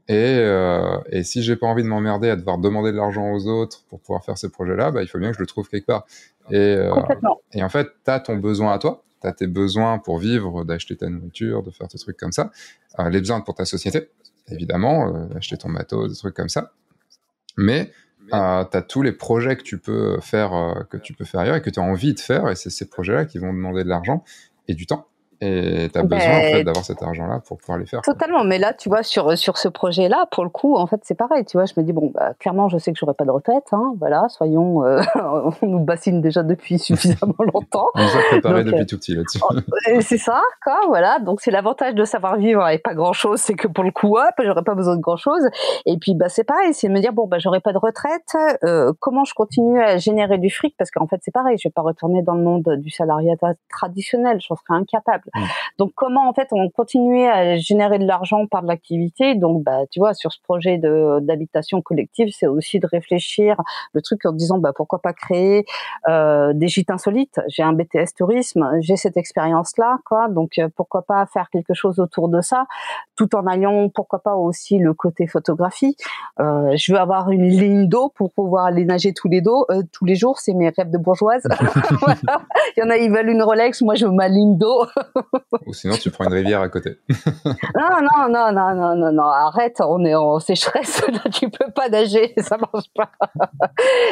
Et, euh, et, si j'ai pas envie de m'emmerder à devoir demander de l'argent aux autres pour pouvoir faire ces projets-là, bah, il faut bien que je le trouve quelque part. Et, euh, et en fait, tu as ton besoin à toi, tu as tes besoins pour vivre, d'acheter ta nourriture, de faire tes trucs comme ça, euh, les besoins pour ta société, évidemment, euh, acheter ton matos, des trucs comme ça. Mais euh, tu as tous les projets que tu peux faire, euh, que tu peux faire ailleurs et que tu as envie de faire, et c'est ces projets-là qui vont demander de l'argent et du temps. Et tu as besoin en fait, d'avoir cet argent-là pour pouvoir les faire. Totalement. Mais là, tu vois, sur, sur ce projet-là, pour le coup, en fait, c'est pareil. Tu vois, je me dis, bon, bah, clairement, je sais que j'aurai pas de retraite. Hein, voilà, soyons. Euh, [LAUGHS] on nous bassine déjà depuis suffisamment longtemps. [LAUGHS] on nous a préparé depuis tout petit là-dessus. c'est ça, quoi. Voilà. Donc, c'est l'avantage de savoir vivre et pas grand-chose. C'est que pour le coup, hop, j'aurais pas besoin de grand-chose. Et puis, bah, c'est pareil. C'est me dire, bon, bah, j'aurai pas de retraite. Euh, comment je continue à générer du fric? Parce qu'en fait, c'est pareil. Je vais pas retourner dans le monde du salariat traditionnel. Je serais incapable. Mmh. Donc comment en fait on continuait à générer de l'argent par de l'activité? Donc bah tu vois sur ce projet de d'habitation collective, c'est aussi de réfléchir le truc en disant bah pourquoi pas créer euh, des gîtes insolites? J'ai un BTS tourisme, j'ai cette expérience là quoi. Donc euh, pourquoi pas faire quelque chose autour de ça, tout en alliant pourquoi pas aussi le côté photographie. Euh, je veux avoir une ligne d'eau pour pouvoir aller nager tous les dos euh, tous les jours. C'est mes rêves de bourgeoise. [LAUGHS] [LAUGHS] Il y en a ils veulent une Rolex, moi je veux ma ligne d'eau. [LAUGHS] [LAUGHS] Ou sinon, tu prends une rivière à côté. [LAUGHS] non, non, non, non, non, non, non, arrête, on est en sécheresse, [LAUGHS] là, tu peux pas nager, ça marche pas.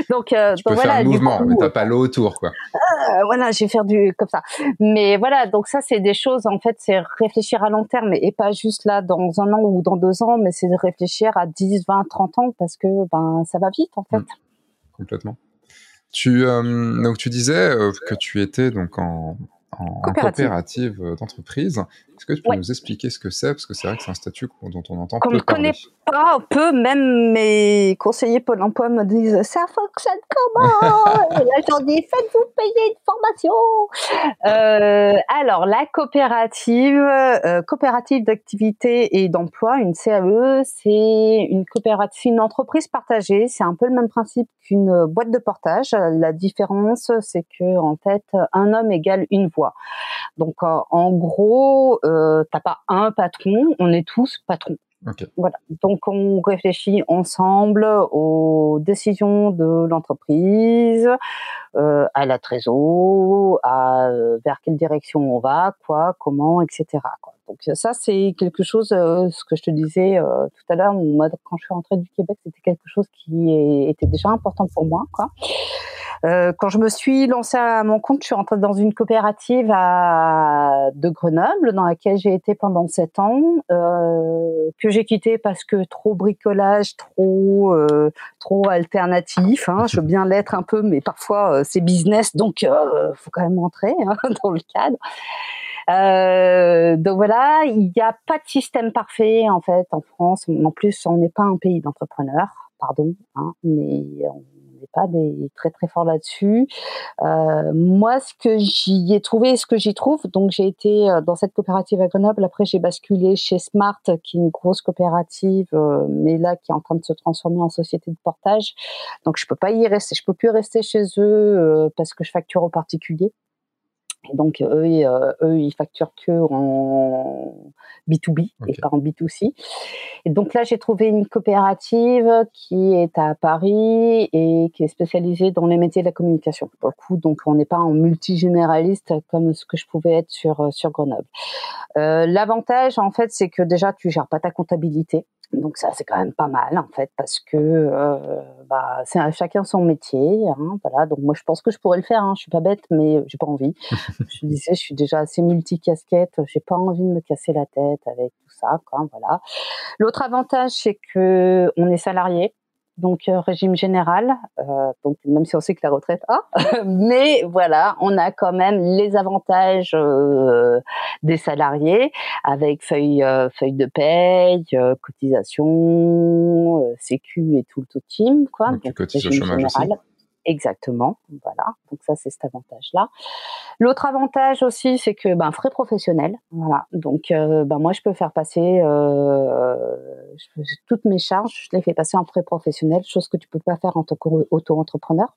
donc, euh, tu peux voilà, faire un mouvement, mais t'as pas l'eau autour, quoi. Euh, voilà, je vais faire du comme ça. Mais voilà, donc ça, c'est des choses, en fait, c'est réfléchir à long terme et pas juste là dans un an ou dans deux ans, mais c'est de réfléchir à 10, 20, 30 ans parce que ben ça va vite, en fait. Mmh. complètement. Tu euh, donc tu disais euh, que tu étais donc en en coopérative, d'entreprise. Est-ce que tu peux nous expliquer ce que c'est? Parce que c'est vrai que c'est un statut dont on entend Qu'on peu ne connaît pas peu, même mes conseillers Pôle emploi me disent ça fonctionne comment? [LAUGHS] Et là, je dis faites-vous payer une formation euh, Alors, la coopérative, euh, coopérative d'activité et d'emploi, une CAE, c'est une coopérative, une entreprise partagée. C'est un peu le même principe qu'une boîte de portage. La différence, c'est que en fait, un homme égale une voix. Donc, en gros, euh, t'as pas un patron, on est tous patrons. Voilà. Donc on réfléchit ensemble aux décisions de l'entreprise, euh, à la trésor, à euh, vers quelle direction on va, quoi, comment, etc. Quoi. Donc ça c'est quelque chose, euh, ce que je te disais euh, tout à l'heure, quand je suis rentrée du Québec, c'était quelque chose qui était déjà important pour moi, quoi. Euh, quand je me suis lancée à mon compte, je suis rentrée dans une coopérative à, de Grenoble, dans laquelle j'ai été pendant sept ans, euh, que j'ai quitté parce que trop bricolage, trop euh, trop alternatif. Hein, je veux bien l'être un peu, mais parfois euh, c'est business, donc euh, faut quand même rentrer hein, [LAUGHS] dans le cadre. Euh, donc voilà, il n'y a pas de système parfait en fait en France. En plus, on n'est pas un pays d'entrepreneurs, pardon, hein, mais on pas des très très forts là-dessus. Euh, moi, ce que j'y ai trouvé, ce que j'y trouve, donc j'ai été euh, dans cette coopérative à Grenoble. Après, j'ai basculé chez Smart, qui est une grosse coopérative, euh, mais là qui est en train de se transformer en société de portage. Donc, je peux pas y rester. Je peux plus rester chez eux parce que je facture aux particuliers. Et donc eux, euh, eux, ils facturent que en B2B et pas en B2C. Et donc là, j'ai trouvé une coopérative qui est à Paris et qui est spécialisée dans les métiers de la communication. Pour le coup, donc on n'est pas en multigénéraliste comme ce que je pouvais être sur sur Grenoble. Euh, L'avantage, en fait, c'est que déjà tu gères pas ta comptabilité. Donc ça c'est quand même pas mal en fait parce que euh, bah, c'est chacun son métier. Hein, voilà. Donc moi je pense que je pourrais le faire. Hein. Je suis pas bête mais j'ai pas envie. [LAUGHS] je disais je suis déjà assez multicasquette. J'ai pas envie de me casser la tête avec tout ça. Quoi, voilà. L'autre avantage c'est que on est salarié donc euh, régime général, euh, donc même si on sait que la retraite, ah, [LAUGHS] mais voilà, on a quand même les avantages euh, des salariés avec feuille feuille de paye, cotisation, sécu et tout le tout team quoi. Donc, donc régime général. Exactement, voilà. Donc ça c'est cet avantage-là. L'autre avantage aussi, c'est que ben frais professionnels, voilà. Donc euh, ben moi je peux faire passer euh, toutes mes charges, je les fais passer en frais professionnels, chose que tu peux pas faire en tant qu'auto-entrepreneur.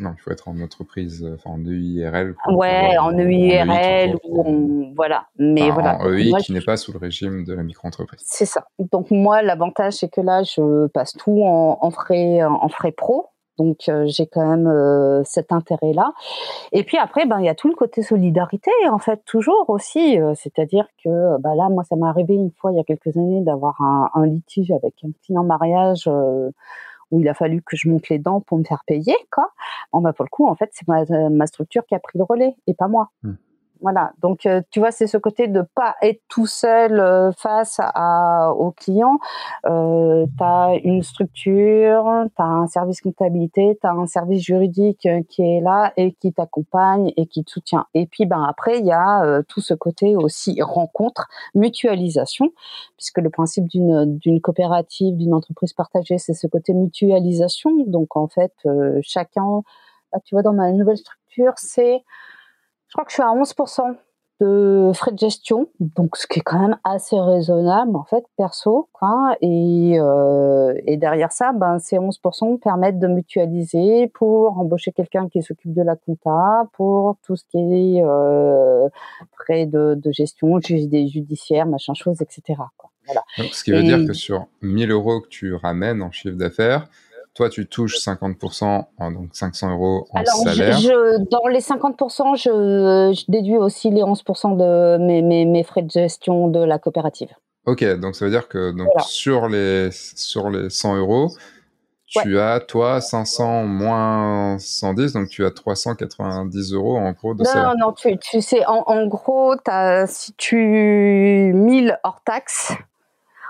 Non, il faut être en entreprise, euh, enfin en EIRL. Ouais, en EIRL ou voilà. Mais voilà. En EI qui n'est pas sous le régime de la micro-entreprise. C'est ça. Donc moi, l'avantage c'est que là, je passe tout en, en frais en frais pro. Donc euh, j'ai quand même euh, cet intérêt-là. Et puis après, ben il y a tout le côté solidarité en fait toujours aussi. Euh, c'est-à-dire que bah là, moi, ça m'est arrivé une fois il y a quelques années d'avoir un, litige avec un client mariage où il a fallu que je monte les dents pour me faire payer, quoi. Bon, bah, pour le coup, en fait, c'est ma, structure qui a pris le relais et pas moi. Mmh. Voilà. Donc, euh, tu vois, c'est ce côté de pas être tout seul euh, face à, aux clients. Euh, tu as une structure, tu as un service comptabilité, tu as un service juridique euh, qui est là et qui t'accompagne et qui te soutient. Et puis, ben après, il y a tout ce côté aussi rencontre, mutualisation, puisque le principe d'une d'une coopérative, d'une entreprise partagée, c'est ce côté mutualisation. Donc, en fait, chacun, là, tu vois, dans ma nouvelle structure, c'est je crois que je suis à 11% de frais de gestion, donc ce qui est quand même assez raisonnable en fait perso quoi. Et, euh, et derrière ça, ben ces 11% permettent de mutualiser pour embaucher quelqu'un qui s'occupe de la compta, pour tout ce qui est euh, frais de, de gestion, des judiciaires, machin chose, etc. Quoi. Voilà. Donc, ce qui veut dire que sur 1000 euros que tu ramènes en chiffre d'affaires, toi, tu touches 50%, donc 500 euros en Alors, salaire. Je, dans les 50%, je, je, déduis aussi les 11% de mes, mes, mes, frais de gestion de la coopérative. Ok, donc ça veut dire que donc, sur, les, sur les 100 euros, tu as, toi, 500 moins 110, donc tu as 390 euros en gros de non, salaire. Non, non, tu, tu sais, en, en gros, as, si tu 1000 hors taxes,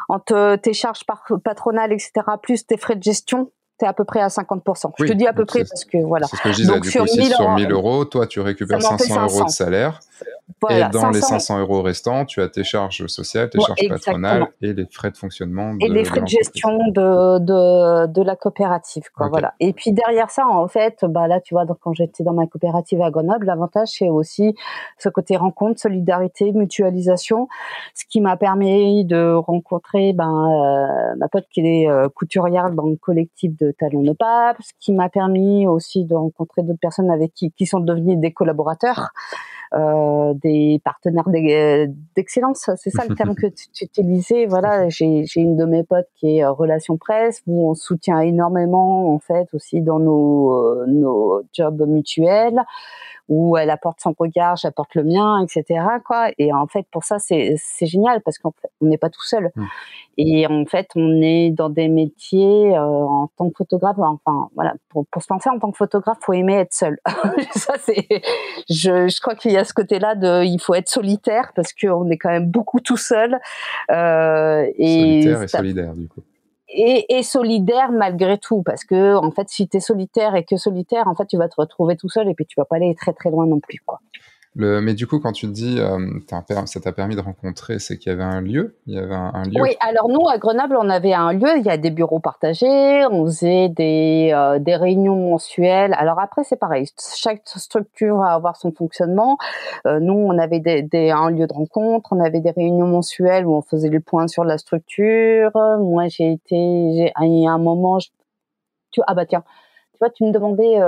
entre tes charges patronales, etc., plus tes frais de gestion, tu à peu près à 50%. Je te dis à peu près parce que voilà. C'est ce que je disais. Donc, du sur, coup, 1000 sur 1000 euros, toi, tu récupères 500, euros de salaire. Et dans les 500 euros restants, tu as tes charges sociales, tes charges patronales et les frais de fonctionnement. et les frais de, gestion de, de, de, la coopérative. Quoi, voilà. Et puis derrière ça, en fait, bah là, tu vois, donc, quand j'étais dans ma coopérative à Grenoble, l'avantage, c'est aussi ce côté rencontre, solidarité, mutualisation, ce qui m'a permis de rencontrer ben, euh, ma pote qui est euh, couturière dans le collectif de Talon de Pape, ce qui m'a permis aussi de rencontrer d'autres personnes avec qui, qui sont devenus des collaborateurs. Euh, des partenaires d'excellence, c'est ça le terme que tu, utilisais. Voilà, j'ai une de mes potes qui est euh, relation presse où on soutient énormément en fait aussi dans nos euh, nos jobs mutuels où elle apporte son regard, j'apporte le mien, etc. Quoi. Et en fait, pour ça, c'est génial parce qu'on n'est pas tout seul. Mmh. Et en fait, on est dans des métiers euh, en tant que photographe. Enfin, voilà, pour, pour se lancer en tant que photographe, faut aimer être seul. [LAUGHS] ça, c'est. Je, je crois qu'il y a ce côté-là de, il faut être solitaire parce qu'on est quand même beaucoup tout seul. Euh, et solitaire et solidaire, du coup et, et, solidaire malgré tout parce que en fait si tu solitaire et que solitaire en fait tu vas te retrouver tout seul et puis tu vas pas aller très très loin non plus quoi. Le, mais du coup, quand tu te dis, euh, ça t'a permis de rencontrer, c'est qu'il y avait un lieu, il y avait un, lieu? Oui, alors nous à Grenoble, on avait un lieu. Il y a des bureaux partagés, on faisait des euh, des réunions mensuelles. Alors après, c'est pareil. Chaque structure va avoir son fonctionnement. Euh, nous, on avait des, un lieu de rencontre, on avait des réunions mensuelles où on faisait le point sur la structure. Moi, j'ai été, j'ai à un moment, tu, ah bah tiens vois, tu me demandais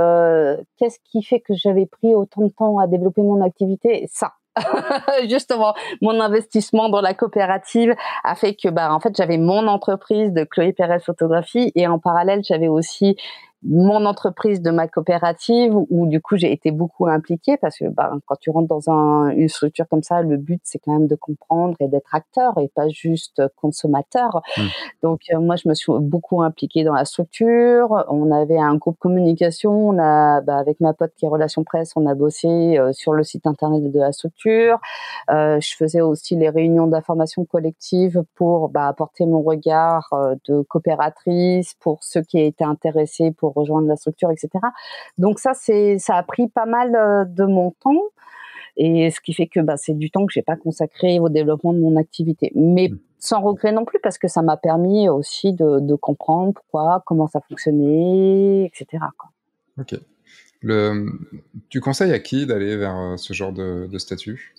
qu'est-ce qui fait que j'avais pris autant de temps à développer mon activité. Ça, [LAUGHS] justement, mon investissement dans la coopérative a fait que, bah, en fait, j'avais mon entreprise de Chloé Pérez Photographie et en parallèle, j'avais aussi mon entreprise de ma coopérative où du coup j'ai été beaucoup impliquée parce que bah, quand tu rentres dans un, une structure comme ça, le but c'est quand même de comprendre et d'être acteur et pas juste consommateur. Mmh. Donc euh, moi je me suis beaucoup impliquée dans la structure. On avait un groupe communication, on a bah, avec ma pote qui est relation presse, on a bossé euh, sur le site internet de la structure. Euh, je faisais aussi les réunions d'information collective pour bah, apporter mon regard de coopératrice pour ceux qui étaient intéressés pour rejoindre la structure, etc. Donc ça, c'est, ça a pris pas mal euh, de mon temps. Et ce qui fait que bah, c'est du temps que j'ai pas consacré au développement de mon activité. Mais mmh. sans regret non plus, parce que ça m'a permis aussi de, comprendre pourquoi, comment ça fonctionnait, etc. Ok. Le, tu conseilles à qui d'aller vers euh, ce genre de, de statut?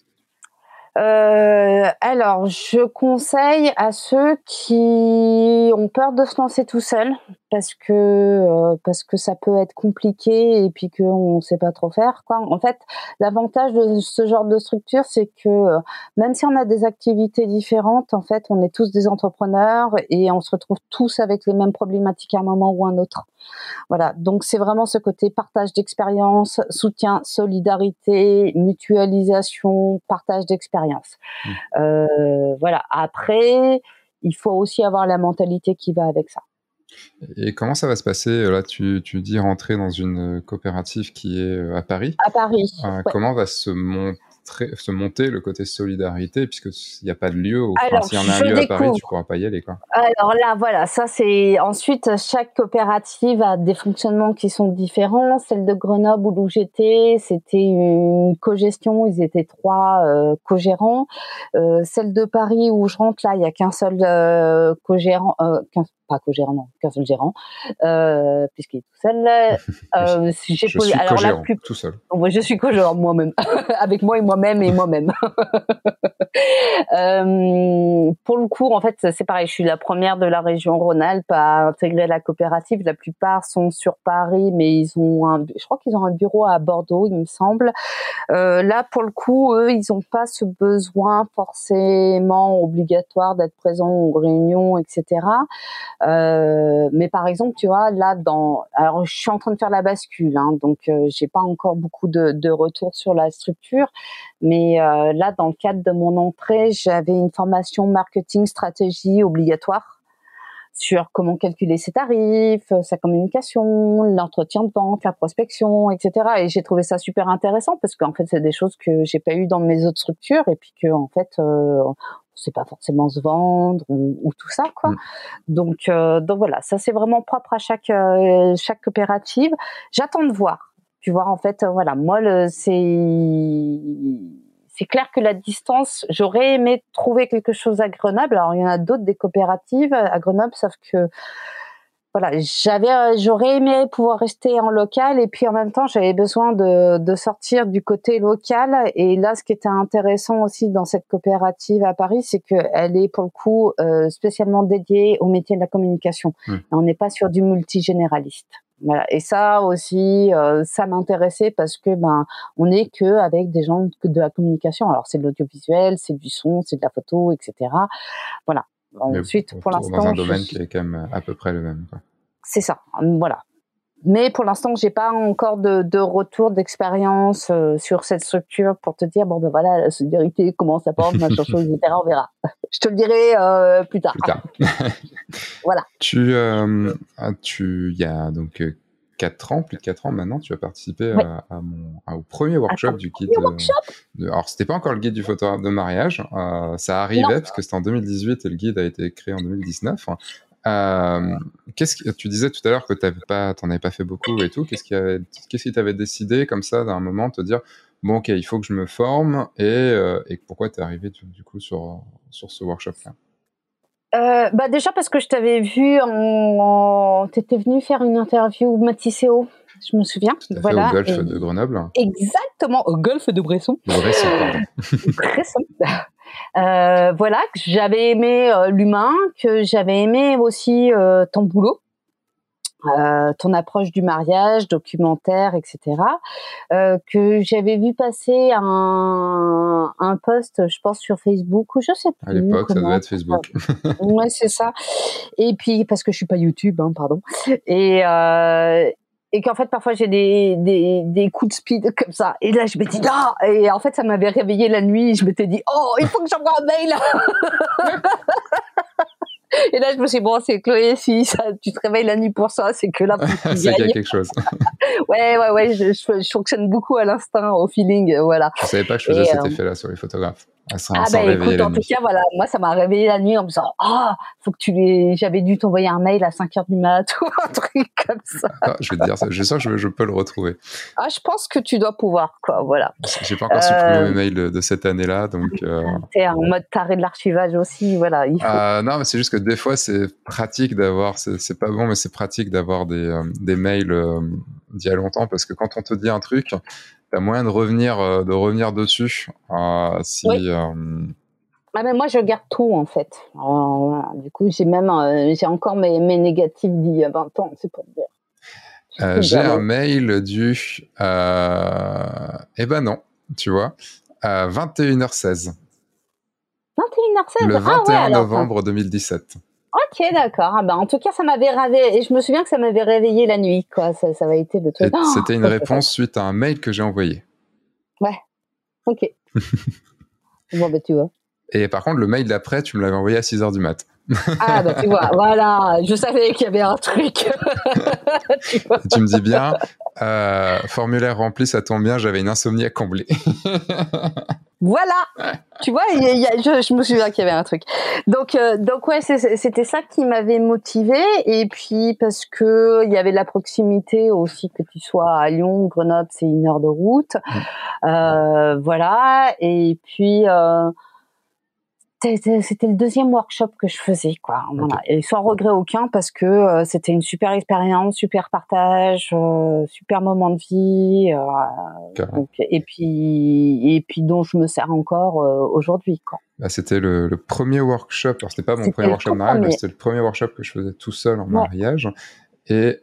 Euh, alors, je conseille à ceux qui ont peur de se lancer tout seul parce que euh, parce que ça peut être compliqué et puis qu'on ne sait pas trop faire. Quoi. En fait, l'avantage de ce genre de structure, c'est que euh, même si on a des activités différentes, en fait, on est tous des entrepreneurs et on se retrouve tous avec les mêmes problématiques à un moment ou un autre. Voilà, donc c'est vraiment ce côté partage d'expérience, soutien, solidarité, mutualisation, partage d'expérience. Mmh. Euh, voilà. Après, il faut aussi avoir la mentalité qui va avec ça. Et comment ça va se passer Là, tu, tu dis rentrer dans une coopérative qui est euh, à Paris? À Paris. Euh, comment va se monter se monter le côté solidarité, puisqu'il n'y a pas de lieu. Enfin, s'il y en a un lieu à Paris, tu ne pourras pas y aller. Quoi. Alors là, voilà, ça c'est. Ensuite, chaque coopérative a des fonctionnements qui sont différents. Celle de Grenoble où j'étais, c'était une co-gestion, ils étaient trois euh, co-gérants. Euh, celle de Paris où je rentre, là, il n'y a qu'un seul euh, co-gérant, pas co-gérant, non, qu'un seul gérant, puisqu'il est tout seul. [LAUGHS] Je suis alors plus... tout seul. Moi, je suis co-gérant moi-même, [LAUGHS] avec moi et moi-même et moi-même. [LAUGHS] euh, pour le coup, en fait, c'est pareil. Je suis la première de la région Rhône-Alpes à intégrer la coopérative. La plupart sont sur Paris, mais ils ont un, je crois qu'ils ont un bureau à Bordeaux, il me semble. Euh, là, pour le coup, eux, ils n'ont pas ce besoin forcément obligatoire d'être présents aux réunions, etc. Euh, mais par exemple, tu vois, là, dans, alors je suis en train de faire la bascule, hein, donc j'ai pas encore beaucoup de, de retours sur la structure, mais euh, là, dans le cadre de mon entrée, j'avais une formation marketing stratégie obligatoire sur comment calculer ses tarifs, sa communication, l'entretien de vente, la prospection, etc. Et j'ai trouvé ça super intéressant parce qu'en fait, c'est des choses que j'ai pas eu dans mes autres structures et puis que en fait, euh, sait pas forcément se vendre ou, tout ça quoi. Mm. Donc euh, donc voilà, ça c'est vraiment propre à chaque euh, chaque coopérative. J'attends de voir. Tu vois en fait voilà, moi c'est c'est clair que la distance, j'aurais aimé trouver quelque chose à Grenoble. Alors il y en a d'autres des coopératives à Grenoble sauf que voilà, j'avais, euh, j'aurais aimé pouvoir rester en local et puis en même temps j'avais besoin de, de sortir du côté local. Et là, ce qui était intéressant aussi dans cette coopérative à Paris, c'est qu'elle est pour le coup euh, spécialement dédiée au métier de la communication. Mmh. On n'est pas sur du multigénéraliste. Voilà. Et ça aussi, euh, ça m'intéressait parce que ben on n'est que avec des gens de la communication. Alors c'est de l'audiovisuel, c'est du son, c'est de la photo, etc. Voilà. Ensuite, pour l'instant, dans un domaine qui est quand même à peu près le même. C'est ça, voilà. Mais pour l'instant, j'ai pas encore de, de retour d'expérience euh, sur cette structure pour te dire bon ben voilà la solidarité comment ça porte machin chose [LAUGHS] etc. On verra. Je te le dirai euh, plus tard. Plus tard. [LAUGHS] voilà. Tu euh, ah, tu il y a donc 4 ans, plus de 4 ans maintenant, tu as participé à, mon, au premier workshop du guide. Workshop? de, alors, c'était pas encore le guide du photographe de mariage, ça arrivait parce que c'était en 2018 et le guide a été créé en 2019. Euh, qu'est-ce que tu disais tout à l'heure que tu pas, avais pas fait beaucoup et tout. Qu'est-ce qui qu'est-ce qui t'avait décidé comme ça d'un moment te dire bon ok il faut que je me forme et, euh, et pourquoi t'es arrivé du, coup sur sur ce workshop là euh, bah déjà parce que je t'avais vu, en... tu étais venu faire une interview Matisséo, je me souviens. Voilà. Au golf de Grenoble. Exactement, au golf de Bresson. Bresson, pardon. [LAUGHS] Bresson. Euh, voilà, que j'avais aimé euh, l'humain, que j'avais aimé aussi euh, ton boulot. ton approche du mariage, documentaire, etc. Que j'avais vu passer un, un post, je pense sur Facebook ou je sais plus. À l'époque, ça devait être Facebook. ouais, c'est ça. Et puis parce que je suis pas YouTube, hein, pardon. Et et qu'en fait parfois j'ai des, des, des coups de speed comme ça et là je me dis non et en fait ça m'avait réveillé la nuit je m'étais dit oh il faut que j'envoie un mail [LAUGHS] Et là, je me suis dit, bon, c'est Chloé, si ça, tu te réveilles la nuit pour ça, c'est que là, [LAUGHS] c'est qu'il y a quelque chose. [LAUGHS] ouais, ouais, ouais, je, je, fonctionne beaucoup à l'instinct, au feeling, voilà. Je savais pas que je faisais cet euh, effet-là sur les photographes. Ah, ah bah écoute, en tout cas, voilà, moi ça m'a réveillé la nuit en me disant ah, faut que tu les, j'avais dû t'envoyer un mail à 5 heures du mat [LAUGHS] ou un truc comme ça. Ah, je vais te dire ça, je sens que je, peux le retrouver. Ah, je pense que tu dois pouvoir quoi, voilà. J'ai pas encore supprimé euh, mes mails de, cette année-là, donc. Euh... [LAUGHS] T'es en mode taré de l'archivage aussi, voilà. Il faut... euh, non, mais c'est juste que des fois c'est pratique d'avoir, c'est pas bon, mais c'est pratique d'avoir des, euh, des mails euh, d'il y a longtemps parce que quand on te dit un truc T'as moyen de revenir, euh, de revenir dessus. Euh, si, euh, ah ben moi, je garde tout en fait. Du coup, j'ai même, j'ai encore mes, mes négatifs d'il y a 20 ans, c'est pour dire. j'ai un mail du. eh ben non, tu vois. 21h16. 21h16 Le 21 ah novembre 2017. Ok, d'accord. Ah ben, en tout cas, ça m'avait réveillé. Et je me souviens que ça m'avait réveillé la nuit, quoi. Ça, ça avait été le truc. Oh, c'était une réponse suite à un mail que j'ai envoyé. Ouais. Ok. [LAUGHS] bon, ben, tu vois. Et par contre, le mail d'après, tu me l'avais envoyé à 6 h du mat. Ah, bah, tu vois, [LAUGHS] voilà. Je savais qu'il y avait un truc. [LAUGHS] tu, tu, me dis bien, euh, formulaire rempli, ça tombe bien, j'avais une insomnie à combler. [LAUGHS] Voilà, tu vois, je, me souviens qu'il y avait un truc. Donc, euh, donc ouais, c'était ça qui m'avait motivé. Et puis parce que il y avait la proximité aussi, que tu sois à Lyon, Grenoble, c'est une heure de route, mmh. euh, voilà. Et puis euh, c'était le deuxième workshop que je faisais, quoi. Et sans regret aucun parce que euh, c'était une super expérience, super partage, euh, super moment de vie. Euh, et puis et puis dont je me sers encore aujourd'hui, quoi. Bah, c'était le, premier workshop. Alors c'était pas mon premier workshop mariage, mais c'était le premier workshop que je faisais tout seul en mariage. Et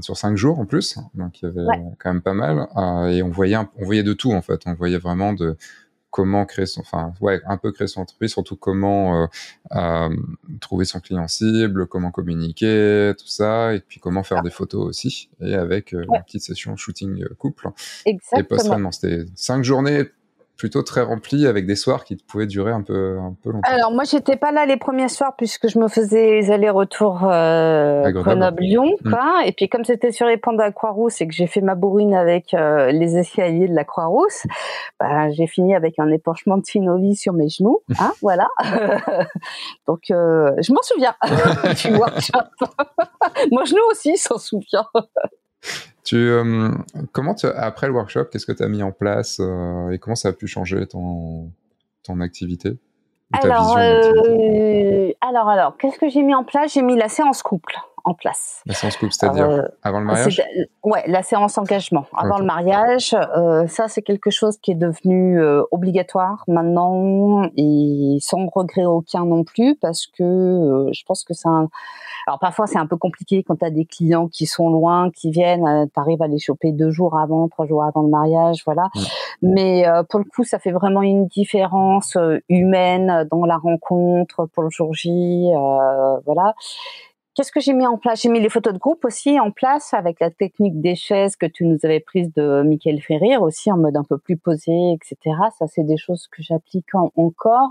sur cinq jours en plus, donc il y avait quand même pas mal. et on voyait, on voyait de tout en fait. On voyait vraiment de comment créer son, enfin, ouais, un peu créer son entreprise, surtout comment euh, euh, trouver son client cible, comment communiquer, tout ça, et puis comment faire des photos aussi, et avec euh, une petite session shooting couple. Exactement. Et post c'était cinq journées plutôt très rempli avec des soirs qui pouvaient durer un peu, un peu longtemps. Alors moi j'étais pas là les premiers soirs puisque je me faisais les allers-retours euh, Grenoble-Lyon mm. quoi. Et puis comme c'était sur les pentes de la Croix-Rousse et que j'ai fait ma bourrine avec euh, les escaliers de la Croix-Rousse, bah, j'ai fini avec un épanchement de synovie sur mes genoux. Hein, [LAUGHS] voilà. [LAUGHS] Donc euh, je m'en souviens. [LAUGHS] tu vois. Mon genou aussi s'en souvient. Tu, euh, comment tu, après le workshop, qu'est-ce que tu as mis en place euh, et comment ça a pu changer ton, ton activité alors, euh, alors, alors, qu'est-ce que j'ai mis en place? J'ai mis la séance couple en place. La séance couple, c'est-à-dire euh, avant le mariage? Ouais, la séance engagement avant le mariage. Euh, ça, c'est quelque chose qui est devenu obligatoire. Maintenant et sans regret aucun non plus parce que je pense que c'est un... Alors parfois, c'est un peu compliqué quand tu as des clients qui sont loin, qui viennent, euh, tu arrives à les choper deux jours avant, trois jours avant le mariage, voilà. Mais pour le coup, ça fait vraiment une différence humaine dans la rencontre pour le jour J, voilà. Qu'est-ce que j'ai mis en place? J'ai mis les photos de groupe aussi en place avec la technique des chaises que tu nous avais prise de Michael Ferrir aussi en mode un peu plus posé, etc. Ça, c'est des choses que j'applique encore.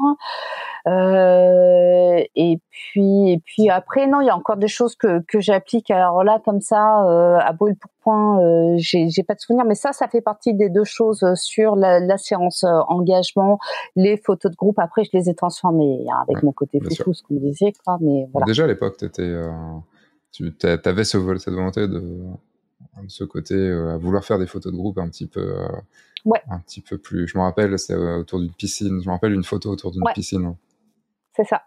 Euh, et puis, et puis après, non, il y a encore des choses que, que j'applique. Alors là, comme ça, euh, à brûle pour point, euh, j'ai, pas de souvenir, mais ça, ça fait partie des deux choses sur la, la séance euh, engagement, les photos de groupe. Après, je les ai transformées hein, avec mon côté photo, ce qu'on disait, quoi. Mais voilà. Déjà à l'époque, euh, tu avais ce, cette volonté de, de ce côté à vouloir faire des photos de groupe un petit peu. Ouais. Un petit peu plus. Je me rappelle, c'est autour d'une piscine. Je me rappelle une photo autour d'une piscine. C'est ça.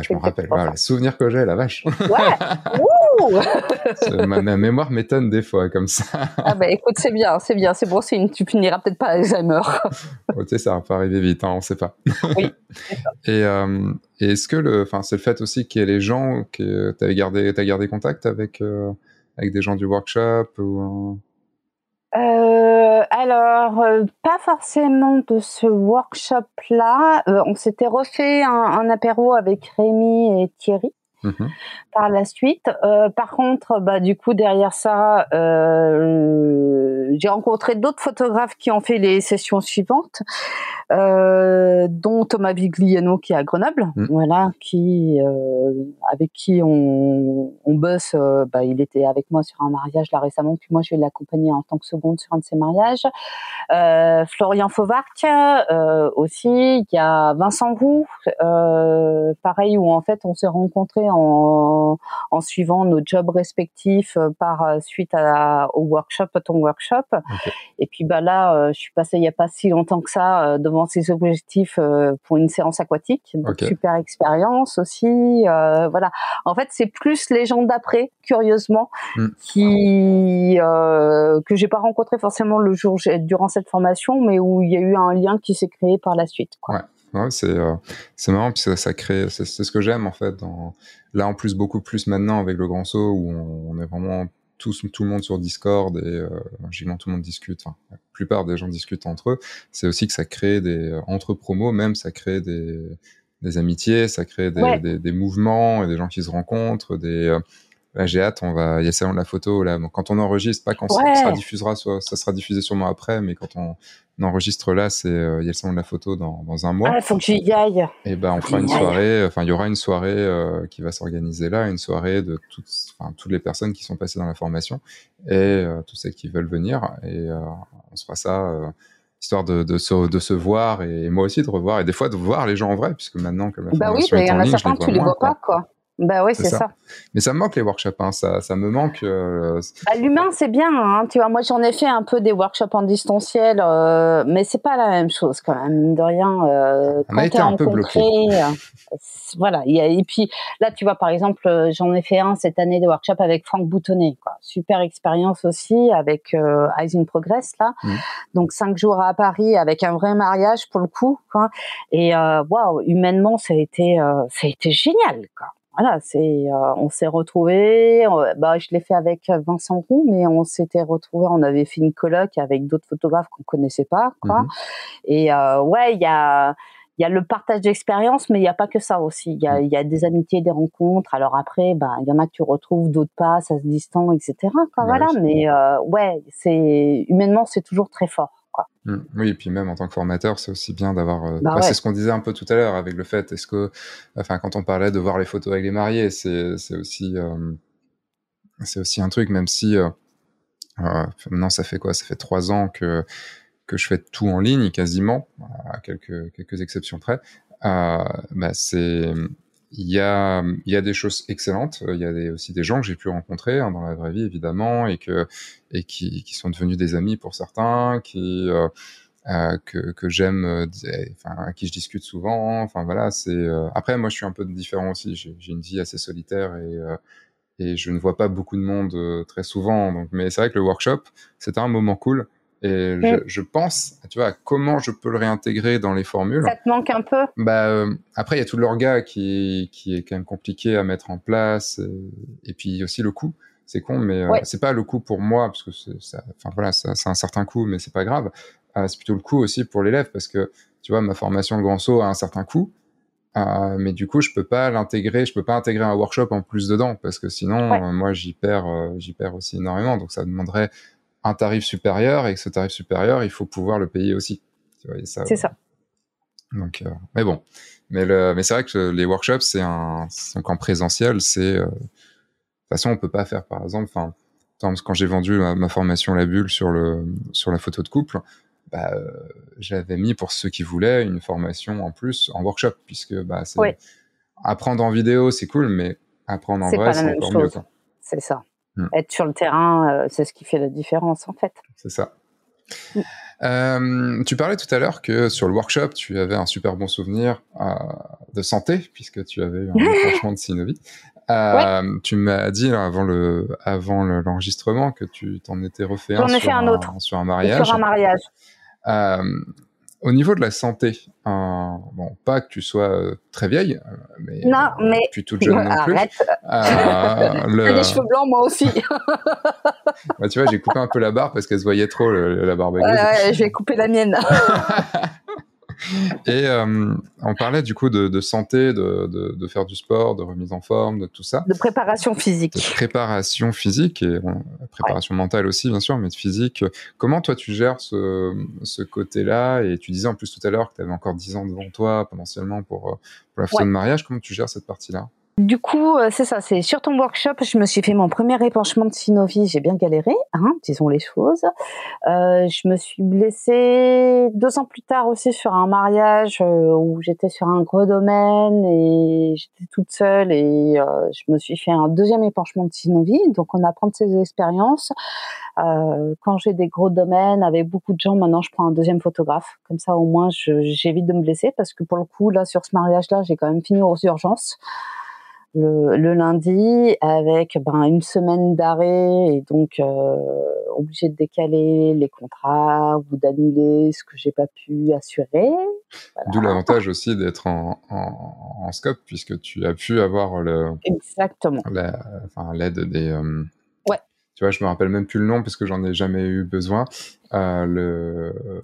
Je me rappelle, voilà, le souvenir que j'ai, la vache. Ouais. [LAUGHS] ma, ma, mémoire m'étonne des fois comme ça. ah bah écoute, c'est bien, c'est bien, c'est bon. Tu finiras peut-être pas Alzheimer. [LAUGHS] oh, tu sais, ça peut arriver vite, hein, on sait pas. Oui. [LAUGHS] et, euh, et est-ce que le, enfin, c'est le fait aussi qu'il y ait les gens que tu gardé, as gardé contact avec, euh, avec des gens du workshop ou. Euh, alors, euh, pas forcément de ce workshop-là. Euh, on s'était refait un, un, apéro avec Rémi et Thierry. Mmh par la suite. Euh, par contre, bah, du coup, derrière ça, euh, j'ai rencontré d'autres photographes qui ont fait les sessions suivantes, euh, dont Thomas Vigliano qui est à Grenoble, mmh. voilà, qui avec qui on, on bosse. Bah, il était avec moi sur un mariage là récemment, puis moi je vais l'accompagner en tant que seconde sur un de ses mariages. Florian Fauvarc aussi. Il y a Vincent Roux, pareil où en fait on s'est rencontrés en, en, suivant nos jobs respectifs euh, par euh, suite à, au workshop, à ton workshop. Et puis bah là, euh, je suis passée il y a pas si longtemps que ça devant ces objectifs pour une séance aquatique. Super expérience aussi. voilà. En fait, c'est plus les gens d'après, curieusement, hmm. qui euh, que j'ai pas rencontré forcément le jour durant cette formation, mais où il y a eu un lien qui s'est créé par la suite. Quoi. Ouais. Ouais, c'est euh, c'est marrant puis ça, ça crée c'est ce que j'aime en fait dans là en plus beaucoup plus maintenant avec le grand saut où on, est vraiment tous tout le monde sur Discord et euh, tout le monde discute enfin, la plupart des gens discutent entre eux. C'est aussi que ça crée des entre promos même ça crée des des amitiés ça crée des, des, des, mouvements et des gens qui se rencontrent des j'ai hâte, on va, il y a salon de la photo, là. quand on enregistre, pas quand ça, sera diffusera, soit, ça sera diffusé sûrement après, mais quand on, enregistre là, c'est, euh, il y a le salon de la photo dans, dans un mois. Ah, faut que j'y aille. Et ben, on fera une soirée, enfin, il y aura une soirée, euh, qui va s'organiser là, une soirée de toutes, enfin, toutes les personnes qui sont passées dans la formation et euh, tous ceux qui veulent venir. Et on se fera ça, histoire de, de, se, de se voir et moi aussi de revoir et des fois de voir les gens en vrai, puisque maintenant que la bah oui, est en ligne, je les vois, tu les vois pas, quoi. Bah oui, c'est ça. Mais ça me manque les workshops, hein. ça, ça me manque. Euh, bah, L'humain, c'est bien, hein. tu vois. Moi, j'en ai fait un peu des workshops en distanciel, euh, mais c'est pas la même chose quand même, de rien. Euh, On a été un peu bloqué. Euh, voilà. Y a, et puis là, tu vois, par exemple, euh, j'en ai fait un cette année de workshop avec Franck Boutonnet, quoi. Super expérience aussi avec euh, Eyes in Progress là. Mmh. Donc cinq jours à Paris avec un vrai mariage pour le coup, quoi. Et waouh, humainement, ça a été, ça a été génial, quoi voilà, c'est, euh, on s'est retrouvés. Bah, je l'ai fait avec Vincent Roux, mais on s'était retrouvés. On avait fait une colloque avec d'autres photographes qu'on connaissait pas, quoi. Mmh Et euh, ouais, il y a, il y a le partage d'expérience, mais il n'y a pas que ça aussi. Il y a, il y a des amitiés, des rencontres. Alors après, bah, il y en a que tu retrouves, d'autres pas, ça se distend, etc. Quoi, voilà. Mais euh, ouais, c'est humainement, c'est toujours très fort. Mmh. Oui, et puis même en tant que formateur, c'est aussi bien d'avoir. Euh, bah c'est ce qu'on disait un peu tout à l'heure avec le fait, est-ce que, enfin, quand on parlait de voir les photos avec les mariés, c'est aussi, euh, c'est aussi un truc, même si euh, maintenant ça fait quoi? Ça fait trois ans que que je fais tout en ligne quasiment, à quelques quelques exceptions près. bah c'est il y a, y a des choses excellentes. Il y a des, aussi des gens que j'ai pu rencontrer hein, dans la vraie vie, évidemment, et que et qui, qui sont devenus des amis pour certains, qui euh, euh, que, que j'aime, euh, enfin, à qui je discute souvent. Enfin voilà, c'est. Euh, après, moi, je suis un peu différent aussi. J'ai une vie assez solitaire et euh, et je ne vois pas beaucoup de monde très souvent. Donc, mais c'est vrai que le workshop, c'était un moment cool. Et je, je, pense, tu vois, comment je peux le réintégrer dans les formules. Ça te manque un peu? Bah euh, après, il y a tout l'orga qui, qui est quand même compliqué à mettre en place, et, et puis aussi le coût. C'est con, mais euh, c'est pas le coût pour moi parce que ça, voilà, c'est un certain coût, mais c'est pas grave. Euh, c'est plutôt le coût aussi pour l'élève parce que tu vois, ma formation le grand saut a un certain coût. Euh, mais du coup, je peux pas l'intégrer, je peux pas intégrer un workshop en plus dedans parce que sinon, euh, moi, j'y perds, j'y perds aussi énormément. Donc, ça demanderait un tarif supérieur et que ce tarif supérieur, il faut pouvoir le payer aussi. C'est ça. Donc, euh, mais bon, mais, le, mais c'est vrai que les workshops, c'est un, donc en présentiel, c'est euh, de toute façon, on peut pas faire, par exemple, enfin, quand j'ai vendu ma, formation La Bulle sur le sur la photo de couple, bah, euh, j'avais mis pour ceux qui voulaient une formation en plus en workshop, puisque bah, apprendre en vidéo, c'est cool, mais apprendre en vrai, c'est encore mieux. C'est ça. Mm. Être sur le terrain, euh, c'est ce qui fait la différence en fait. C'est ça. Mm. Euh, tu parlais tout à l'heure que sur le workshop, tu avais un super bon souvenir euh, de santé, puisque tu avais eu un [LAUGHS] déclenchement de synovie. Euh, Tu m'as dit avant le avant l'enregistrement que tu t'en étais refait un, sur un, autre. sur un mariage. Sur un mariage. Euh, au niveau de la santé, bon, pas que tu sois euh, très vieille, euh, mais, non, mais puis toute jeune [LAUGHS] non plus. Arrête. Euh, le... [LAUGHS] des cheveux blancs, moi aussi. [LAUGHS] bah, tu vois, j'ai coupé un peu la barbe parce qu'elle se voyait trop, la barbe je vais couper la mienne. [LAUGHS] Et euh, on parlait du coup de, de santé, de, de, de, faire du sport, de remise en forme, de tout ça. De préparation physique. De préparation physique et bon, préparation mentale aussi, bien sûr, mais de physique. Comment toi tu gères ce, ce côté-là? Et tu disais en plus tout à l'heure que tu avais encore 10 ans devant toi potentiellement pour, euh, pour la photo de mariage. Comment tu gères cette partie-là? Du coup, euh, c'est ça, c'est sur ton workshop, je me suis fait mon premier épanchement de synovie, j'ai bien galéré, hein, disons les choses. Euh, je me suis blessée deux ans plus tard aussi sur un mariage euh, où j'étais sur un gros domaine et j'étais toute seule et euh, je me suis fait un deuxième épanchement de synovie. Donc on apprend de ses expériences. quand j'ai des gros domaines avec beaucoup de gens, maintenant je prends un deuxième photographe. Comme ça au moins j'évite de me blesser parce que pour le coup là sur ce mariage-là, j'ai quand même fini aux urgences le, le, lundi avec ben, une semaine d'arrêt et donc euh, obligé de décaler les contrats ou d'annuler ce que j'ai pas pu assurer. D'où l'avantage aussi d'être en, en, en, scope puisque tu as pu avoir le exactement l'aide des euh, ouais. tu vois je me rappelle même plus le nom parce que j'en ai jamais eu besoin euh, le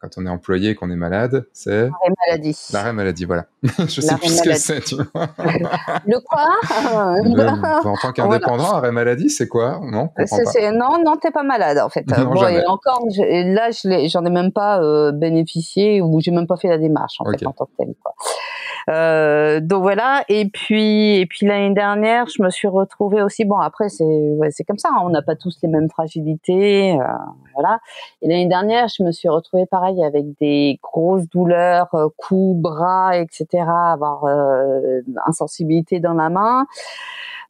quand on est employé et qu'on est malade, c'est l'arrêt maladie. L'arrêt maladie, voilà. [LAUGHS] je sais plus ce que c'est, tu vois. [LAUGHS] Le quoi? Le, [LAUGHS] En tant qu'indépendant, arrêt maladie, c'est quoi? Non, c'est, non, non, t'es pas malade en fait. Non, bon, et encore, là, j'en ai même pas euh, bénéficié ou j'ai même pas fait la démarche en fait en tant que tel. Quoi. Euh, donc voilà. Et puis, et puis l'année dernière, je me suis retrouvée aussi. Bon, après, c'est ouais, c'est comme ça. Hein, on n'a pas tous les mêmes fragilités, euh, voilà. Et l'année dernière, je me suis retrouvée pareil avec des grosses douleurs, euh, coups, bras, etc. Avoir euh, insensibilité dans la main.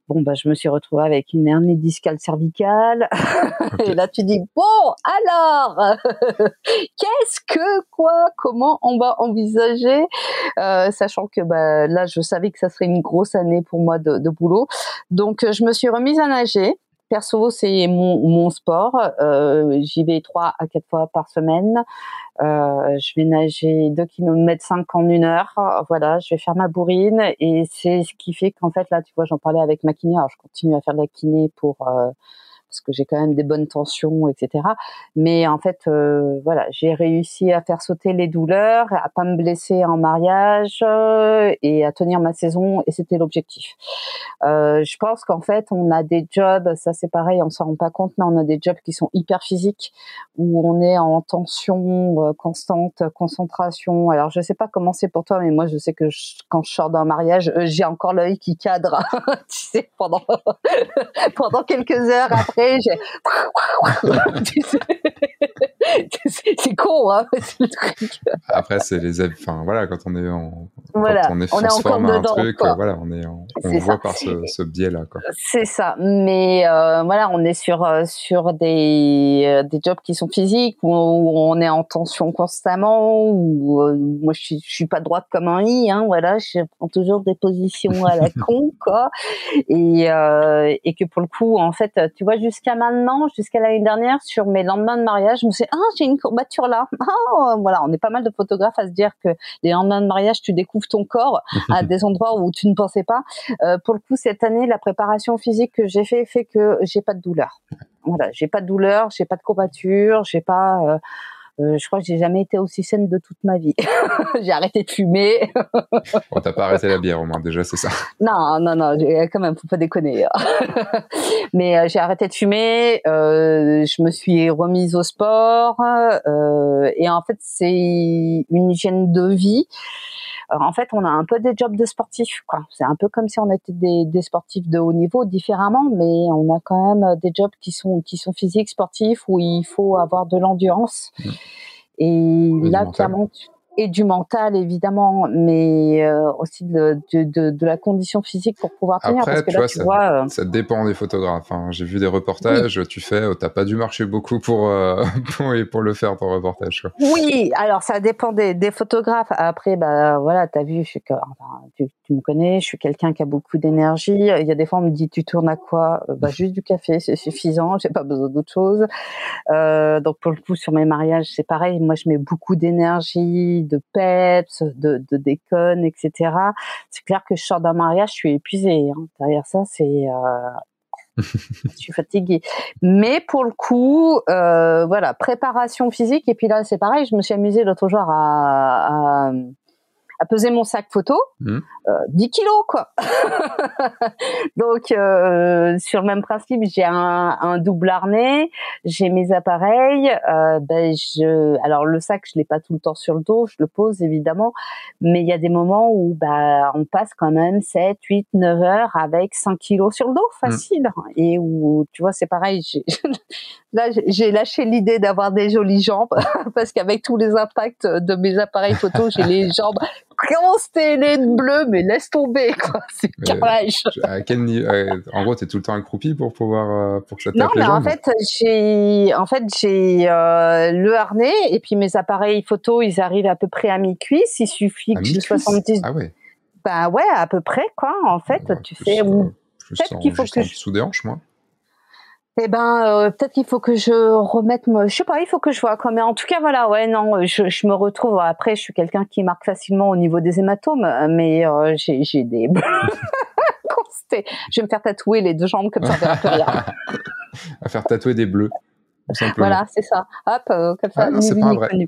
Bon, bah, je me suis retrouvée avec une hernie discale cervicale. Et là, tu dis, bon, alors, [LAUGHS] qu'est-ce que, quoi, comment on va envisager, euh, sachant que bah, là, je savais que ça serait une grosse année pour moi de, de boulot. Donc, je me suis remise à nager. Perso, c'est mon, mon sport. Euh, J'y vais trois à quatre fois par semaine. Euh, je vais nager 2 km 5 en une heure. Voilà, je vais faire ma bourrine et c'est ce qui fait qu'en fait là, tu vois, j'en parlais avec ma kiné. Alors je continue à faire de la kiné pour euh, parce que j'ai quand même des bonnes tensions, etc. Mais en fait, euh, voilà, j'ai réussi à faire sauter les douleurs, à pas me blesser en mariage euh, et à tenir ma saison, et c'était l'objectif. Euh, je pense qu'en fait, on a des jobs, ça c'est pareil, on s'en rend pas compte, mais on a des jobs qui sont hyper physiques, où on est en tension constante, concentration. Alors, je sais pas comment c'est pour toi, mais moi, je sais que quand je sors d'un mariage, j'ai encore l'œil qui cadre, [LAUGHS] tu sais, pendant [LAUGHS] pendant quelques heures après Veja. [LAUGHS] [LAUGHS] [LAUGHS] c'est con, hein, Après, c'est les, enfin voilà, quand on est en, voilà. quand on est, on est encore dedans, un truc, quoi. voilà, on est, on, on voit par ce, ce biais-là, quoi. C'est ça. Mais euh, voilà, on est sur euh, sur des euh, des jobs qui sont physiques où, on est en tension constamment. Où euh, moi, je suis je suis pas droite comme un i, hein, voilà, je prends toujours des positions à la [LAUGHS] con, quoi. Et euh, et que pour le coup, en fait, tu vois jusqu'à maintenant, jusqu'à l'année dernière, sur mes lendemains de mariage, je me suis ah, j'ai une courbature là. Ah, voilà, on est pas mal de photographes à se dire que les lendemains de mariage, tu découvres ton corps [LAUGHS] à des endroits où tu ne pensais pas. Euh, pour le coup, cette année, la préparation physique que j'ai fait fait que j'ai pas de douleur. Voilà, j'ai pas de douleur, j'ai pas de courbature, j'ai pas euh, euh, je crois que j'ai jamais été aussi saine de toute ma vie. [LAUGHS] j'ai arrêté de fumer. [LAUGHS] On t'as pas arrêté la bière au moins déjà, c'est ça Non, non, non, quand même, faut pas déconner. [LAUGHS] Mais euh, j'ai arrêté de fumer. Euh, je me suis remise au sport euh, et en fait c'est une hygiène de vie en fait, on a un peu des jobs de sportifs, quoi. C'est un peu comme si on était des, des, sportifs de haut niveau différemment, mais on a quand même des jobs qui sont qui sont physiques, sportifs, où il faut avoir de l'endurance. Mmh. Et là, clairement, et du mental évidemment, mais euh, aussi de, de, de, la condition physique pour pouvoir tenir. Après, parce que tu, là, vois, tu ça, vois, euh, ça, dépend des photographes. Hein. J'ai vu des reportages, tu fais, oh, t'as pas dû marcher beaucoup pour, euh, [LAUGHS] pour, pour, le faire ton reportage. Quoi. Oui, alors ça dépend des, des photographes. Après, bah voilà, t'as vu, je suis, enfin, tu, tu, me connais, je suis quelqu'un qui a beaucoup d'énergie. Il y a des fois on me dit, tu tournes à quoi? Bah juste du café, c'est suffisant. J'ai pas besoin d'autre chose. donc pour le coup, sur mes mariages, c'est pareil. Moi, je mets beaucoup d'énergie de peps, de, de déconne, etc. C'est clair que je sors d'un mariage, je suis épuisée. Hein. Derrière ça, c'est euh, [LAUGHS] je suis fatiguée. Mais pour le coup, euh, voilà, préparation physique. Et puis là, c'est pareil, je me suis amusée l'autre jour à, à, à peser mon sac photo, mmh. euh, 10 kilos quoi. [LAUGHS] Donc euh, sur le même principe, j'ai un, un, double harnais, j'ai mes appareils. Euh, ben je, alors le sac, je l'ai pas tout le temps sur le dos, je le pose évidemment, mais il y a des moments où bah on passe quand même 7, 8, 9 heures avec 5 kilos sur le dos, mmh. facile. Et où tu vois, c'est pareil. [LAUGHS] Là, j'ai lâché l'idée d'avoir des jolies jambes [LAUGHS] parce qu'avec tous les impacts de mes appareils photo, j'ai les jambes constellées de bleu, mais laisse tomber, quoi. [LAUGHS] C'est carrage. À quel niveau En gros, t'es tout le temps accroupi pour pouvoir euh, pour que ça Non, mais en fait, j'ai en fait j'ai euh, le harnais et puis mes appareils photo, ils arrivent à peu près à mi-cuisse. Il suffit que j'ai 70. Ah ouais. Bah ouais, à peu près quoi. En fait, tu fais. Peut-être qu'il faut que je... sous des hanches, moi. Eh ben, euh, peut-être qu'il faut que je remette, me... je sais pas, il faut que je vois quoi. Mais en tout cas, voilà, ouais, non, je, je me retrouve. Après, je suis quelqu'un qui marque facilement au niveau des hématomes, mais euh, j'ai, j'ai des. [LAUGHS] je vais me faire tatouer les deux jambes comme ça, [LAUGHS] à faire tatouer des bleus. Voilà, c'est ça. Hop, euh, comme ça. Ah, c'est pas vrai. [LAUGHS]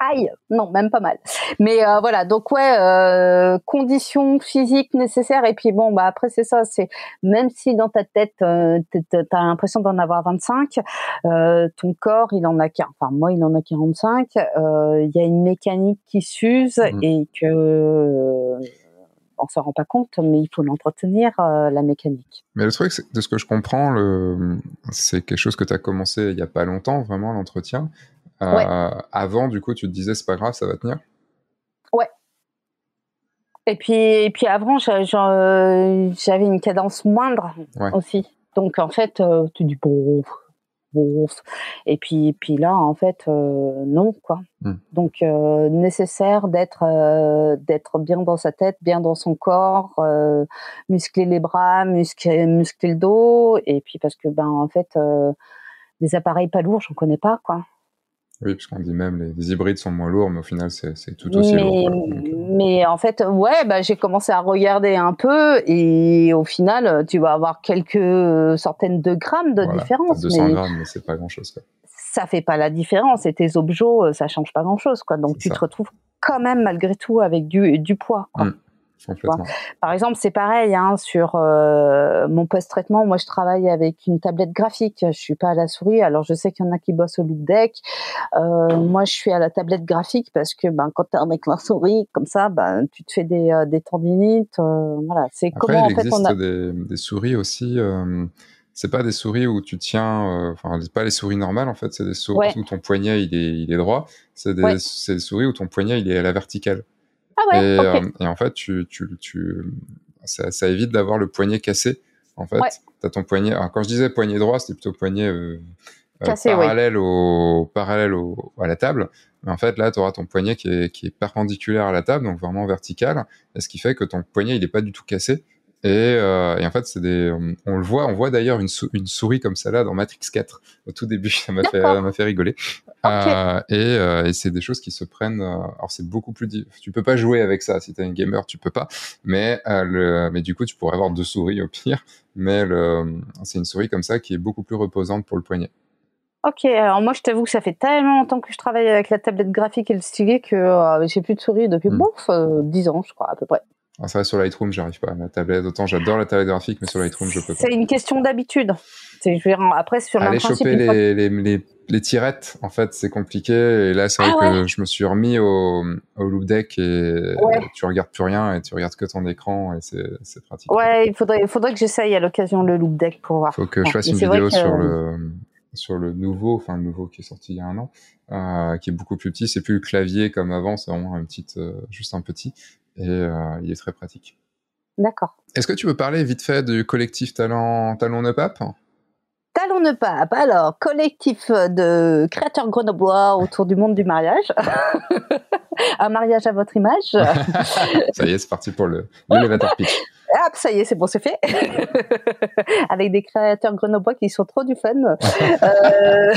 Aïe, non, même pas mal. Mais euh, voilà, donc ouais, euh, conditions physiques nécessaires. Et puis bon, bah après c'est ça, c'est même si dans ta tête euh, t'as l'impression d'en avoir 25, euh, ton corps il en a, enfin moi il en a 45. Il y a une mécanique qui s'use mmh. et que on s'en rend pas compte, mais il faut l'entretenir, euh, la mécanique. Mais le truc, de ce que je comprends, c'est quelque chose que tu as commencé il y a pas longtemps, vraiment, l'entretien. Euh, avant, du coup, tu te disais, c'est pas grave, ça va tenir? Ouais. Et puis, et puis avant, euh, j'avais une cadence moindre aussi. Donc, en fait, tu dis, bon, et puis, puis là, en fait, euh, non, quoi. Hmm. Donc, euh, nécessaire d'être euh, d'être bien dans sa tête, bien dans son corps, muscler les bras, muscler, muscler le dos, et puis parce que, ben, en fait, des appareils pas lourds, j'en connais pas, quoi. Oui, parce qu'on dit même les, hybrides sont moins lourds, mais au final, c'est tout aussi mais, lourd. Euh. Mais en fait, ouais, bah, j'ai commencé à regarder un peu et au final, tu vas avoir quelques centaines de grammes de différence. 200 mais grammes, mais c'est pas grand-chose. Ça fait pas la différence et tes objets, euh, ça change pas grand-chose. quoi. Donc tu te retrouves quand même malgré tout avec du, du poids. Quoi. Mmh. Par exemple, c'est pareil hein, sur euh, mon post-traitement. Moi, je travaille avec une tablette graphique. Je suis pas à la souris. Alors, je sais qu'il y en a qui bossent au loop deck. Euh, moi, je suis à la tablette graphique parce que ben, quand tu es avec la souris, comme ça, ben, tu te fais des, euh, des tendinites. voilà, c'est comment il en existe fait, des, des, souris aussi. c'est pas des souris où tu tiens, enfin, c'est pas les souris normales en fait. C'est des souris où ton poignet il est, il est droit. C'est des, des souris où ton poignet il est à la verticale. Ah ouais, et, euh, et, en fait, tu, tu, tu ça, ça, évite d'avoir le poignet cassé. En fait, tu as ton poignet. Alors, quand je disais poignet droit, c'était plutôt poignet euh, euh cassé, parallèle, au, parallèle au, à la table. Mais en fait, là, tu auras ton poignet qui est, qui est perpendiculaire à la table, donc vraiment vertical. Et ce qui fait que ton poignet, il n'est pas du tout cassé. Et, euh, et, en fait, c'est des, on, le voit, on voit d'ailleurs une, une, souris comme ça là dans Matrix 4 au tout début, [LAUGHS] ça m'a fait, rigoler. Euh, et, euh, et c'est des choses qui se prennent. Alors c'est beaucoup plus, tu peux pas jouer avec ça si t'es un gamer, tu peux pas. Mais le, mais du coup, tu pourrais avoir deux souris au pire. Mais c'est une souris comme ça qui est beaucoup plus reposante pour le poignet. Ok, alors moi je t'avoue que ça fait tellement longtemps que je travaille avec la tablette graphique et le stylet que j'ai plus de souris depuis hmm. bouf, 10 ans je crois à peu près. Ah, ça sur Lightroom, j'arrive pas. La tablette, autant j'adore la tablette graphique, mais sur Lightroom, je peux pas. C'est une question d'habitude. Après, sur Aller choper les, les, les, les, tirettes, en fait, c'est compliqué. Et là, c'est vrai ah que je me suis remis au, au loop deck et tu regardes plus rien et tu regardes que ton écran et c'est pratique. Ouais, il faudrait, faudrait que j'essaye à l'occasion le loop deck pour voir. Faut que je fasse une vidéo sur le sur le nouveau, enfin le nouveau qui est sorti il y a un an, euh, qui est beaucoup plus petit. C'est plus le clavier comme avant, c'est vraiment un petit, euh, juste un petit, et euh, il est très pratique. D'accord. Est-ce que tu veux parler vite fait du collectif Talent Talon ne Pape? Talon ne Pape, alors collectif de créateurs grenoblois autour du monde du mariage. [LAUGHS] un mariage à votre image. [LAUGHS] ça y est, c'est parti pour le l'élévateur pitch. Ah, ça y est, c'est bon, c'est fait. [LAUGHS] Avec des créateurs grenoblois qui sont trop du fun. euh...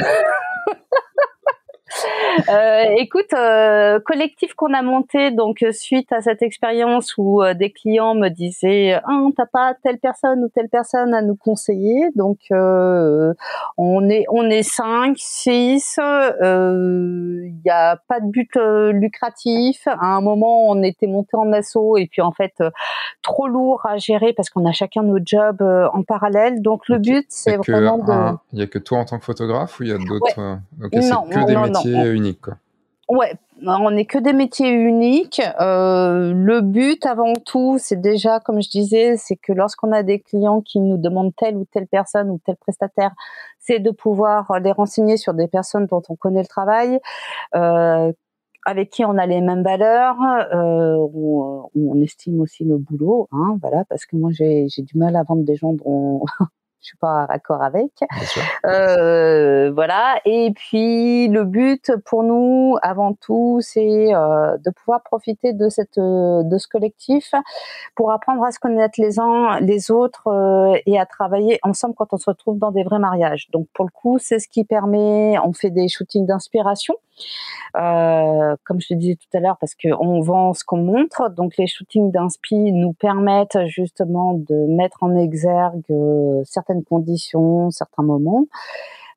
Euh, écoute, euh, collectif qu'on a monté donc euh, suite à cette expérience où euh, des clients me disaient ah t'as pas telle personne ou telle personne à nous conseiller donc euh, on est on est cinq six il n'y a pas de but lucratif. À un moment on était monté en assaut et puis en fait trop lourd à gérer parce qu'on a chacun nos jobs en parallèle. Donc le but c'est vraiment de il y a que toi en tant que photographe ou il y a d'autres ouais. okay, c'est que des métiers unique. Ouais, on n'est que des métiers uniques. Euh, le but avant tout, c'est déjà, comme je disais, c'est que lorsqu'on a des clients qui nous demandent telle ou telle personne ou tel prestataire, c'est de pouvoir les renseigner sur des personnes dont on connaît le travail, euh, avec qui on a les mêmes valeurs, euh, on, on, estime aussi le boulot, hein, voilà, parce que moi j'ai du mal à vendre des gens dont je suis pas d'accord avec. Euh, voilà. Et puis le but pour nous, avant tout, c'est euh, de pouvoir profiter de cette de ce collectif pour apprendre à se connaître les uns les autres euh, et à travailler ensemble quand on se retrouve dans des vrais mariages. Donc pour le coup, c'est ce qui permet. On fait des shootings d'inspiration. Euh, comme je te disais tout à l'heure, parce qu'on vend ce qu'on montre. Donc les shootings d'inspi nous permettent justement de mettre en exergue euh, certaines conditions, certains moments.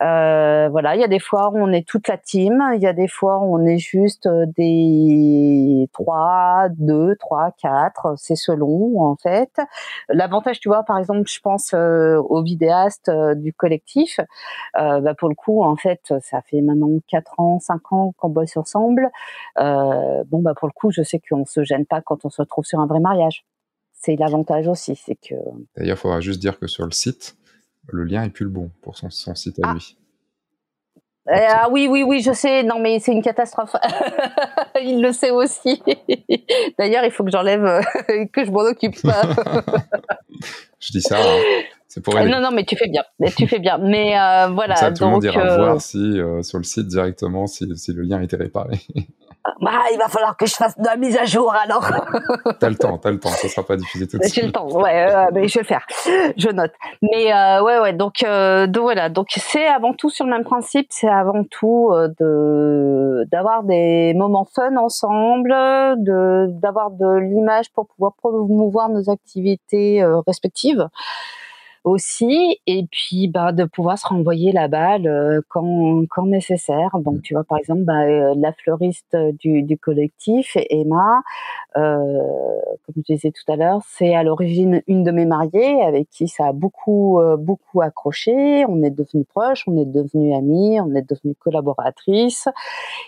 Euh, voilà, il y a des fois où on est toute la team, il y a des fois où on est juste euh, des trois, deux, trois, quatre, c'est selon en fait. L'avantage, tu vois, par exemple, je pense euh, aux vidéastes du collectif. Bah, pour le coup, en fait, ça fait maintenant quatre ans, cinq ans qu'on bosse ensemble. bon, bah pour le coup, je sais qu'on se gêne pas quand on se retrouve sur un vrai mariage. C'est l'avantage aussi, c'est que. D'ailleurs, il faudra juste dire que sur le site, le lien est plus le bon pour son, son site à ah. lui. Ah oui, oui, oui, je sais. Non, mais c'est une catastrophe. [LAUGHS] il le sait aussi. [LAUGHS] D'ailleurs, il faut que j'enlève, [LAUGHS] que je m'en occupe pas. je dis ça. Hein. C'est pour aider. Non, non, mais tu fais bien. Mais tu fais bien. Mais euh, voilà. Ça, tout donc, le monde ira euh... voir si euh, sur le site directement si, si le lien a été réparé. [LAUGHS] Bah, il va falloir que je fasse de la mise à jour alors. [LAUGHS] t'as le temps, t'as le temps, ça sera pas diffusé tout de suite. J'ai le temps, ouais, euh, mais je vais le faire, je note. Mais euh, ouais, ouais, donc, euh, donc voilà, donc c'est avant tout sur le même principe, c'est avant tout euh, de d'avoir des moments fun ensemble, de d'avoir de l'image pour pouvoir promouvoir nos activités euh, respectives aussi. Et puis bah de pouvoir se renvoyer la balle euh, quand, quand nécessaire. Donc tu vois par exemple bah, euh, la fleuriste du, du collectif Emma euh, comme je disais tout à l'heure c'est à l'origine une de mes mariées avec qui ça a beaucoup euh, beaucoup accroché. On est devenus proches on est devenus amis on est devenus collaboratrices.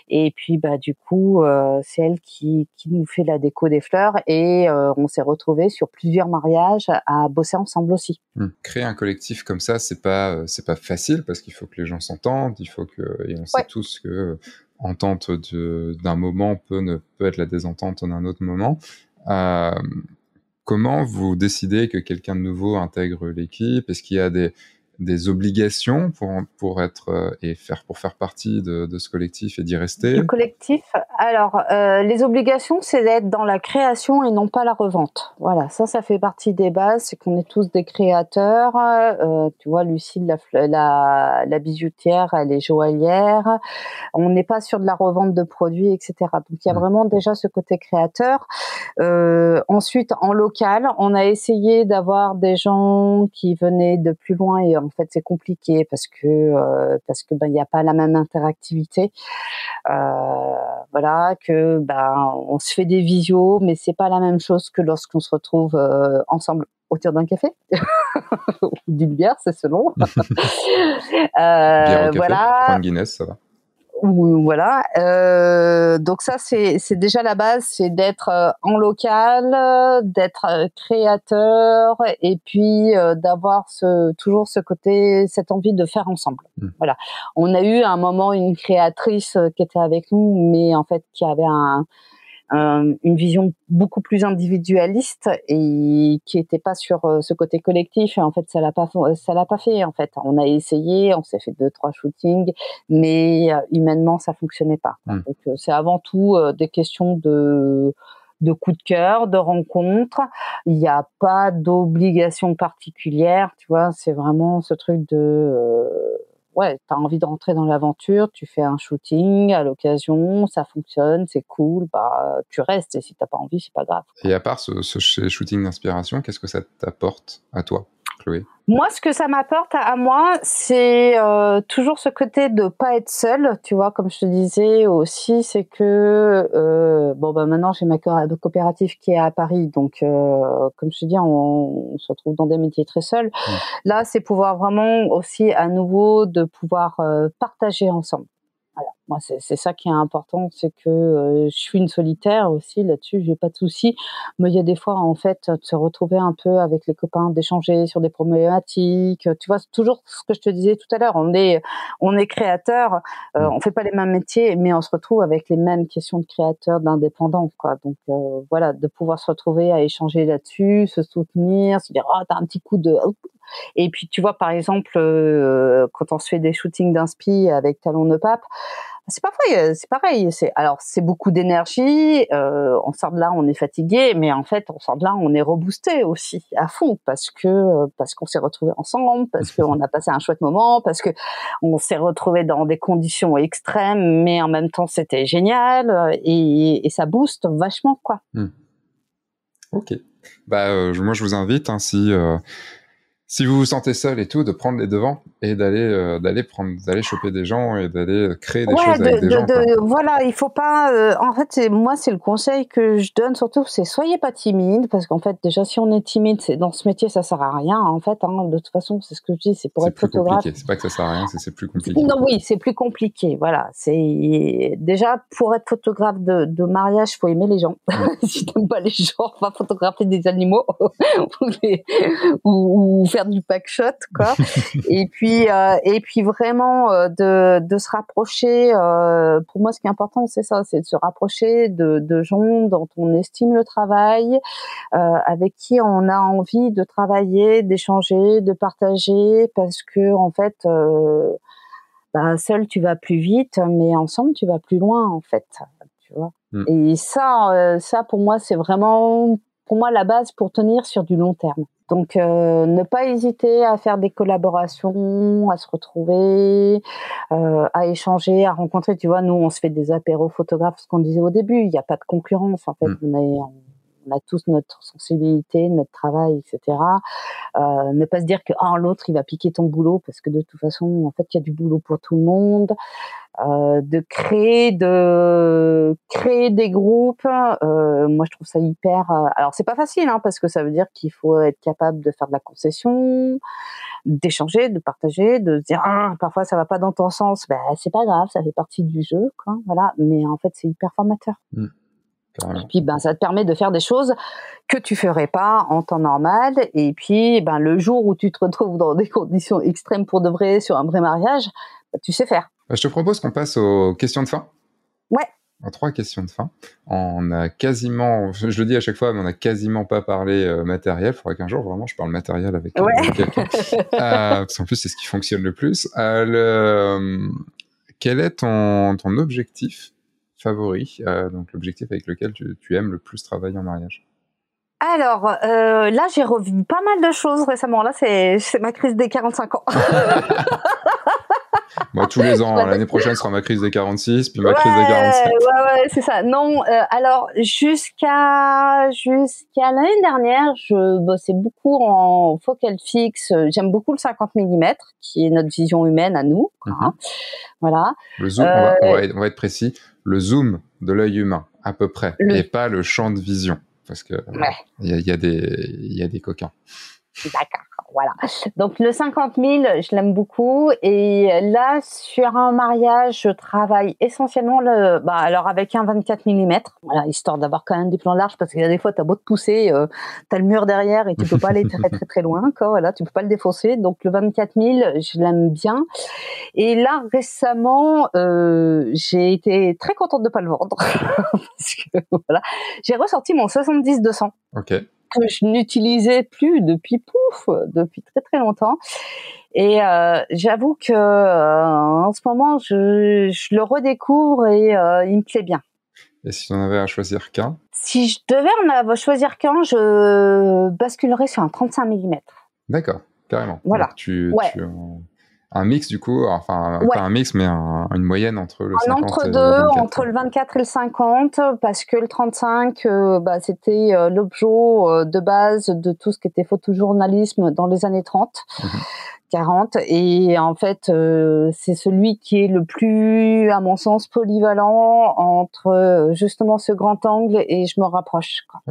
Et puis bah du coup euh, c'est elle qui, qui nous fait la déco des fleurs. Et on s'est retrouvés sur plusieurs mariages à bosser ensemble aussi. Mmh créer un collectif comme ça, c'est pas euh, c'est pas facile parce qu'il faut que les gens s'entendent, il faut que et on sait tous que euh, entente d'un moment peut ne peut être la désentente d'un autre moment. Euh, comment vous décidez que quelqu'un de nouveau intègre l'équipe? Est-ce qu'il y a des des obligations pour pour être euh, et faire pour faire partie de, de ce collectif et d'y rester Le collectif. Alors euh, les obligations, c'est d'être dans la création et non pas la revente. Voilà, ça, ça fait partie des bases. C'est qu'on est tous des créateurs. Euh, tu vois, Lucille, la, la, la bijoutière, elle est joaillière. On n'est pas sur de la revente de produits, etc. Donc il y a mmh. vraiment déjà ce côté créateur. Euh, ensuite, en local, on a essayé d'avoir des gens qui venaient de plus loin et en fait c'est compliqué parce que euh, parce que ben il n'y a pas la même interactivité. Euh, voilà que ben on se fait des visios mais c'est pas la même chose que lorsqu'on se retrouve euh, ensemble autour d'un café. [LAUGHS] Ou d'une bière c'est selon. [LAUGHS] Bière au café, voilà. Guinness ça va voilà. Euh, donc ça, c'est déjà la base, c'est d'être euh, en local, d'être euh, créateur, et puis d'avoir ce, toujours ce côté, cette envie de faire ensemble. Mmh. Voilà. On a eu à un moment une créatrice qui était avec nous, mais en fait qui avait un euh, une vision beaucoup plus individualiste et qui était pas sur euh, ce côté collectif et en fait ça l'a pas ça l'a pas fait en fait on a essayé on s'est fait deux trois shootings mais euh, humainement ça fonctionnait pas mmh. donc c'est avant tout des questions de de coup de cœur, de rencontre. Il n'y a pas d'obligation particulière, tu vois. C'est vraiment ce truc de ouais, tu as envie de rentrer dans l'aventure, tu fais un shooting à l'occasion, ça fonctionne, c'est cool, bah tu restes et si t'as pas envie, c'est pas grave. Et à part ce, ce shooting d'inspiration, qu'est-ce que ça t'apporte à toi? Chloé moi, ce que ça m'apporte à, moi, c'est euh, toujours ce côté de pas être seule, tu vois, comme je te disais aussi, c'est que euh, bon bah maintenant j'ai ma coopérative qui est à Paris, donc euh, comme je te dis, on, se retrouve dans des métiers très seuls. Là, c'est pouvoir vraiment aussi à nouveau de pouvoir partager ensemble. Moi, c'est ça qui est important, c'est que euh, je suis une solitaire aussi là-dessus, j'ai pas de souci. Mais il y a des fois, en fait, de se retrouver un peu avec les copains, d'échanger sur des problématiques. Tu vois, c'est toujours ce que je te disais tout à l'heure. On est, on est créateur, euh, mmh. on fait pas les mêmes métiers, mais on se retrouve avec les mêmes questions de créateur, d'indépendant, quoi. Donc euh, voilà, de pouvoir se retrouver à échanger là-dessus, se soutenir, se dire, oh, t'as un petit coup de et puis, tu vois, par exemple, euh, quand on se fait des shootings d'inspi avec Talon de Pape, c'est parfois c'est pareil c'est alors c'est beaucoup d'énergie euh, on sort de là on est fatigué mais en fait on sort de là on est reboosté aussi à fond parce que parce qu'on s'est retrouvé ensemble parce [LAUGHS] qu'on a passé un chouette moment parce que on s'est retrouvé dans des conditions extrêmes mais en même temps c'était génial et, et ça booste vachement quoi hmm. ok bah euh, moi je vous invite hein, si euh, si vous vous sentez seul et tout, de prendre les devants et d'aller euh, d'aller prendre d'aller choper des gens et d'aller créer des choses avec des gens. voilà, il faut pas. Euh, en fait, moi, c'est le conseil que je donne surtout, c'est soyez pas timide parce qu'en fait, déjà, si on est timide, c'est dans ce métier, ça sert à rien. En fait, hein, de toute façon, c'est ce que je dis, c'est pour être photographe. C'est pas que ça sert à rien, c'est plus compliqué. Non, oui, c'est plus compliqué. Voilà, c'est déjà pour être photographe de, de mariage, faut aimer les gens. [LAUGHS] si t'aimes pas les gens, [LAUGHS] va photographier des animaux [LAUGHS] ou, ou faire du pack shot quoi [LAUGHS] et puis euh, et puis vraiment euh, de, de se rapprocher euh, pour moi ce qui est important c'est ça c'est de se rapprocher de, de gens dont on estime le travail avec qui on a envie de travailler d'échanger de partager parce que en fait bah, seul tu vas plus vite mais ensemble tu vas plus loin en fait tu vois mm. et ça ça pour moi c'est vraiment pour moi la base pour tenir sur du long terme donc, euh, ne pas hésiter à faire des collaborations, à se retrouver, euh, à échanger, à rencontrer. Tu vois, nous, on se fait des apéros photographes, ce qu'on disait au début. Il n'y a pas de concurrence. En fait, mm. on, est, on, a tous notre sensibilité, notre travail, etc. Euh, ne pas se dire que oh, l'autre, il va piquer ton boulot, parce que de toute façon, en fait, il y a du boulot pour tout le monde. Euh, de créer de créer des groupes euh, moi je trouve ça hyper euh, alors c'est pas facile hein, parce que ça veut dire qu'il faut être capable de faire de la concession d'échanger de partager de dire ah, parfois ça va pas dans ton sens ben c'est pas grave ça fait partie du jeu quoi voilà mais en fait c'est hyper formateur mmh. Et puis ben ça te permet de faire des choses que tu ferais pas en temps normal. Et puis ben le jour où tu te retrouves dans des conditions extrêmes pour de vrai sur un vrai mariage, ben, tu sais faire. Euh, je te propose qu'on passe aux questions de fin. Ouais. En trois questions de fin. On a quasiment, je le dis à chaque fois, mais on n'a quasiment pas parlé euh, matériel. Il faudrait qu'un jour, vraiment, je parle matériel avec, euh, quelqu'un. [LAUGHS] parce qu'en plus, c'est ce qui fonctionne le plus. Quel est ton, ton objectif favori, donc l'objectif avec lequel tu, tu, aimes le plus travailler en mariage? Alors là, j'ai revu pas mal de choses récemment. Là, c'est ma crise des 45 ans. [LAUGHS] Moi, tous les ans, l'année prochaine sera ma crise des 46, puis ma crise des 47. Ouais, ouais, c'est ça. Non, euh, alors jusqu'à jusqu'à l'année dernière, je bossais beaucoup en focal fixe. J'aime beaucoup le 50 mm, qui est notre vision humaine à nous. Mhm. Voilà. Le zoom, on, va, on, va être, précis. Le zoom de l'œil humain, à peu près, et pas le champ de vision, parce que il y, a, y, a des il y a des coquins. D'accord. Voilà. Donc le 50 000, je l'aime beaucoup. Et là, sur un mariage, je travaille essentiellement le, bah, alors avec un 24 mm, voilà, histoire d'avoir quand même des plans larges, parce qu'il y a des fois, t'as beau te pousser, euh, t'as le mur derrière et tu peux pas aller très très très loin, quoi. Voilà, tu peux pas le défoncer. Donc le 24 000, je l'aime bien. Et là, récemment, euh, j'ai été très contente de pas le vendre [LAUGHS] parce que voilà, j'ai ressorti mon 70-200. Ok que je n'utilisais plus depuis pouf, depuis très très longtemps. Et euh, j'avoue que euh, en ce moment, je, je le redécouvre et euh, il me plaît bien. Et si on avait à choisir qu'un? Si je devais en choisir qu'un, je basculerais sur un 35 mm. D'accord, carrément. Voilà. tu, tu, un mix du coup, enfin pas un mix mais une moyenne entre le 50 entre et deux, le 24. entre le 24 et le 50 parce que le 35 euh, bah, c'était euh, l'objet euh, de base de tout ce qui était photojournalisme dans les années 30. 40 mhm. et en fait c'est celui qui est le plus à mon sens polyvalent entre justement ce grand angle et je me rapproche quoi.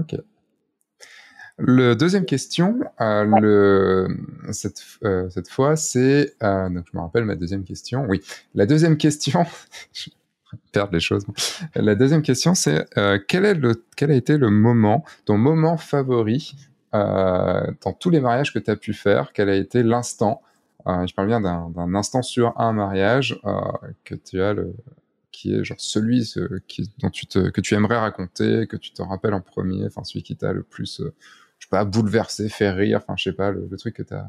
Le deuxième question, euh, le, cette, euh, cette fois, c'est euh, donc je me rappelle ma deuxième question. Oui, la deuxième question, [LAUGHS] je perdre les choses. La deuxième question, c'est euh, quel est le quel a été le moment, ton moment favori euh, dans tous les mariages que tu as pu faire? Quel a été l'instant Je parle bien d'un instant sur un mariage que tu as le qui est genre celui ce, qui, dont tu te, que tu aimerais raconter, que tu te rappelles en premier, enfin celui qui t'a le plus je sais pas, bouleverser, faire rire, enfin, je sais pas, le, truc que tu as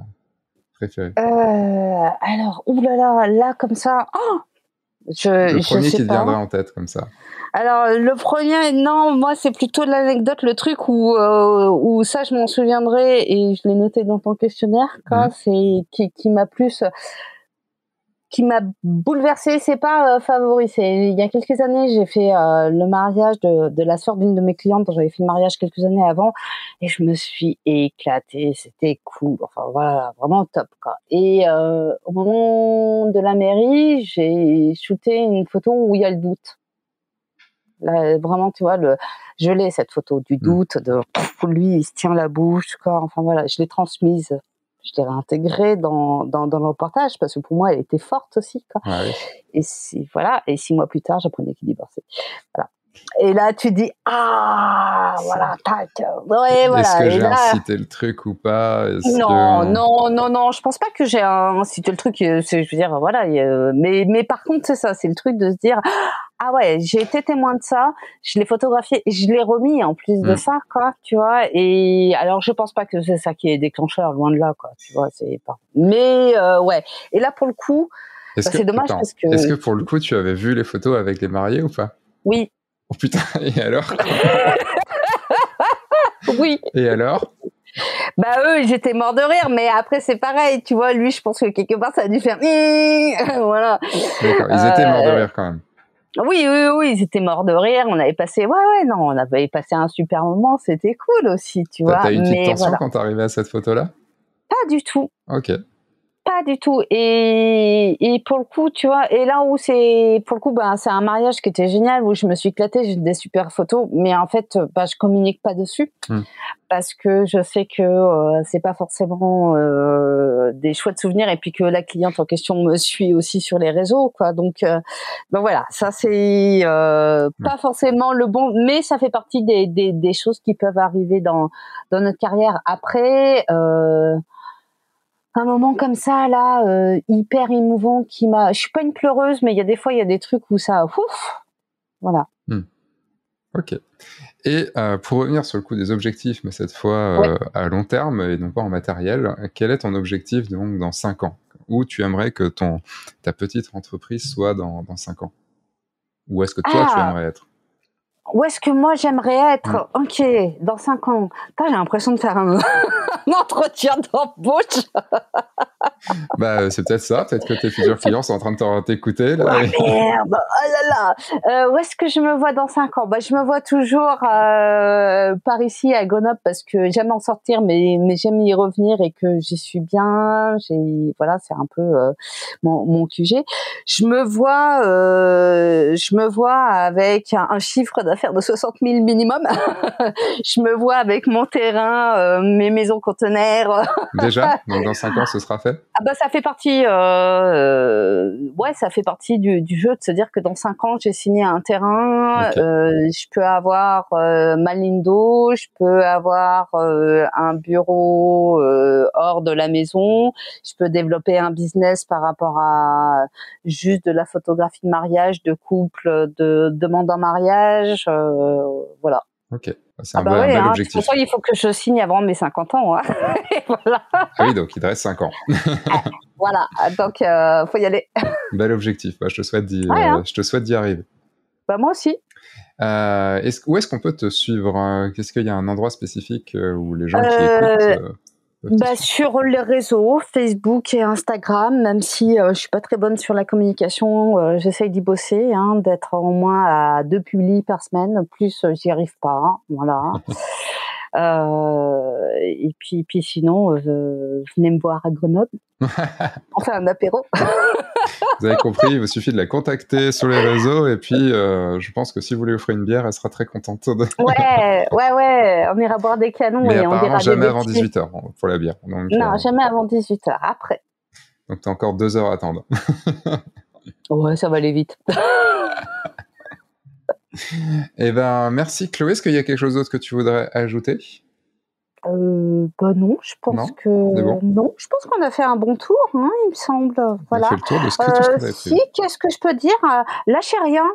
préféré euh, Alors, oulala, là, là, comme ça, oh je, le premier qui te viendrait en tête comme ça. Alors le premier, non, moi c'est plutôt l'anecdote, le truc où euh, où ça je m'en souviendrai et je l'ai noté dans ton questionnaire. Quoi, mhm. C'est qui, qui m'a plus qui m'a bouleversée, c'est pas euh, favori. Il y a quelques années, j'ai fait euh, le mariage de, de la sœur d'une de mes clientes. J'avais fait le mariage quelques années avant et je me suis éclatée. C'était cool. Enfin voilà, vraiment top quoi. Et euh, au moment de la mairie, j'ai shooté une photo où il y a le doute. Là, vraiment, tu vois, le, je l'ai cette photo du mmh. doute, de lui, il se tient la bouche, quoi. Enfin voilà, je l'ai transmise je l'ai réintégrée dans, dans, dans, le reportage parce que pour moi, elle était forte aussi. Quoi. Et si, voilà, et six mois plus tard, j'apprenais qu'il divorçait. Voilà. Et là, tu dis ah voilà, tac. Ouais, voilà. Est-ce que j'ai incité le truc ou pas? Non, non, non, non. Je pense pas que j'ai incité le truc. Euh, je veux dire, voilà. Mais, mais par contre, c'est ça, c'est le truc de se dire ah ouais, j'ai été témoin de ça. Je l'ai photographié et je l'ai remis en plus de mm. ça, quoi. Tu vois. Et alors, je pense pas que c'est ça qui est déclencheur, loin de là, quoi. Tu vois, c'est pas. Mais euh, ouais. Et là, pour le coup. Bah, c'est dommage parce que. Est-ce que pour le coup, tu avais vu les photos avec les mariés ou pas? Oui, Oh putain, [LAUGHS] et alors [LAUGHS] Oui. Et alors bah eux, j'étais mort de rire, mais après c'est pareil, tu vois, lui, je pense que quelque part ça a dû faire [LAUGHS] voilà. D'accord, ils étaient morts de euh, rire quand même. Oui, oui, oui, ils étaient morts de rire. On avait passé, ouais, ouais, non, on avait passé un super moment. C'était cool aussi, tu vois. T'as eu une petite tension voilà. quand t'arrivais à cette photo-là? Pas du tout. Ok. Pas du tout. Et, et pour le coup, tu vois, et là où c'est, pour le coup, ben, c'est un mariage qui était génial, où je me suis éclatée, j'ai des super photos, mais en fait, bah, je communique pas dessus. Hmm. Parce que je sais que euh, c'est pas forcément euh, des chouettes souvenirs et puis que la cliente en question me suit aussi sur les réseaux, quoi. Donc, euh, ben voilà, ça c'est euh, pas forcément le bon, mais ça fait partie des, des, des choses qui peuvent arriver dans dans notre carrière. Après, euh, un moment comme ça là euh, hyper émouvant qui m'a je suis pas une pleureuse mais il y a des fois il y a des trucs où ça ouf voilà. Hmm. ok. Et euh, pour revenir sur le coup des objectifs mais cette fois euh, à long terme et non pas en matériel quel est ton objectif donc dans 5 ans? Où tu aimerais que ton ta petite entreprise soit dans, dans 5 ans? Où est-ce que toi tu ah! aimerais être? Où est-ce que moi j'aimerais être mm. Ok, dans cinq ans. J'ai l'impression de faire [LAUGHS] un, entretien d'embauche. bah, euh, c'est peut-être ça. Peut-être que tes futurs clients sont en train de t'écouter. Là, oh, merde. Oh là là. Euh, où est-ce que je me vois dans 5 ans? Bah, Je me vois toujours euh, par ici à Grenoble parce que j'aime en sortir, mais, mais j'aime y revenir et que j'y suis bien. J'ai, voilà, c'est un peu euh, mon, mon QG. Je me vois, je me vois avec un, un chiffre d'affaires de 60 000 minimum. [LAUGHS] je me vois avec mon terrain, euh, mes maisons conteneurs. [LAUGHS] Déjà, donc dans 5 ans, ce sera fait? Ah bah ça fait partie, euh, euh, ouais, ça fait partie du, du, jeu de se dire que dans cinq ans j'ai signé un terrain, okay. euh, je peux avoir ma lindo, je peux avoir un bureau hors de la maison, je peux développer un business par rapport à juste de la photographie de mariage, de couple, de demande en mariage, voilà. Ok. C'est un, ah bah bon, ouais, bel hein, objectif. Il faut que je signe avant mes 50 ans. Hein. [LAUGHS] voilà. Ah oui, donc il te reste 5 ans. [LAUGHS] voilà, donc il euh, faut y aller. [LAUGHS] bel objectif. Bah, je te souhaite d'y, ouais, hein. euh, je te souhaite d'y arriver. Bah, moi aussi. Euh, est-ce, où est-ce qu'on peut te suivre Qu'est-ce qu'il y a un endroit spécifique où les gens qui écoutent bah, sur les réseaux, Facebook et Instagram, même si euh, je suis pas très bonne sur la communication, euh, j'essaye d'y bosser, hein, d'être au moins à deux publis par semaine. Plus, euh, j'y arrive pas. Hein, voilà. [LAUGHS] Euh, et puis, puis sinon, euh, venez me voir à Grenoble. [LAUGHS] On fait un apéro. [LAUGHS] vous avez compris, il vous suffit de la contacter sur les réseaux et puis euh, je pense que si vous lui offrez une bière, elle sera très contente. De... [LAUGHS] ouais, ouais, ouais, on ira boire des canons Mais et on dira jamais des avant 18h pour la bière. Donc, non, jamais avant 18h, après. Donc t'as encore deux heures à attendre. ouais, ça va aller vite. Eh ben, merci Chloé. Est-ce qu'il y a quelque chose d'autre que tu voudrais ajouter? Euh, bah non, je pense non que bon. non. Je pense qu'on a fait un bon tour, hein, il me semble. Voilà. On a fait le tour de ce que, tout ce qu'on avait si, qu'est-ce que je peux dire? Euh, Lâchez rien.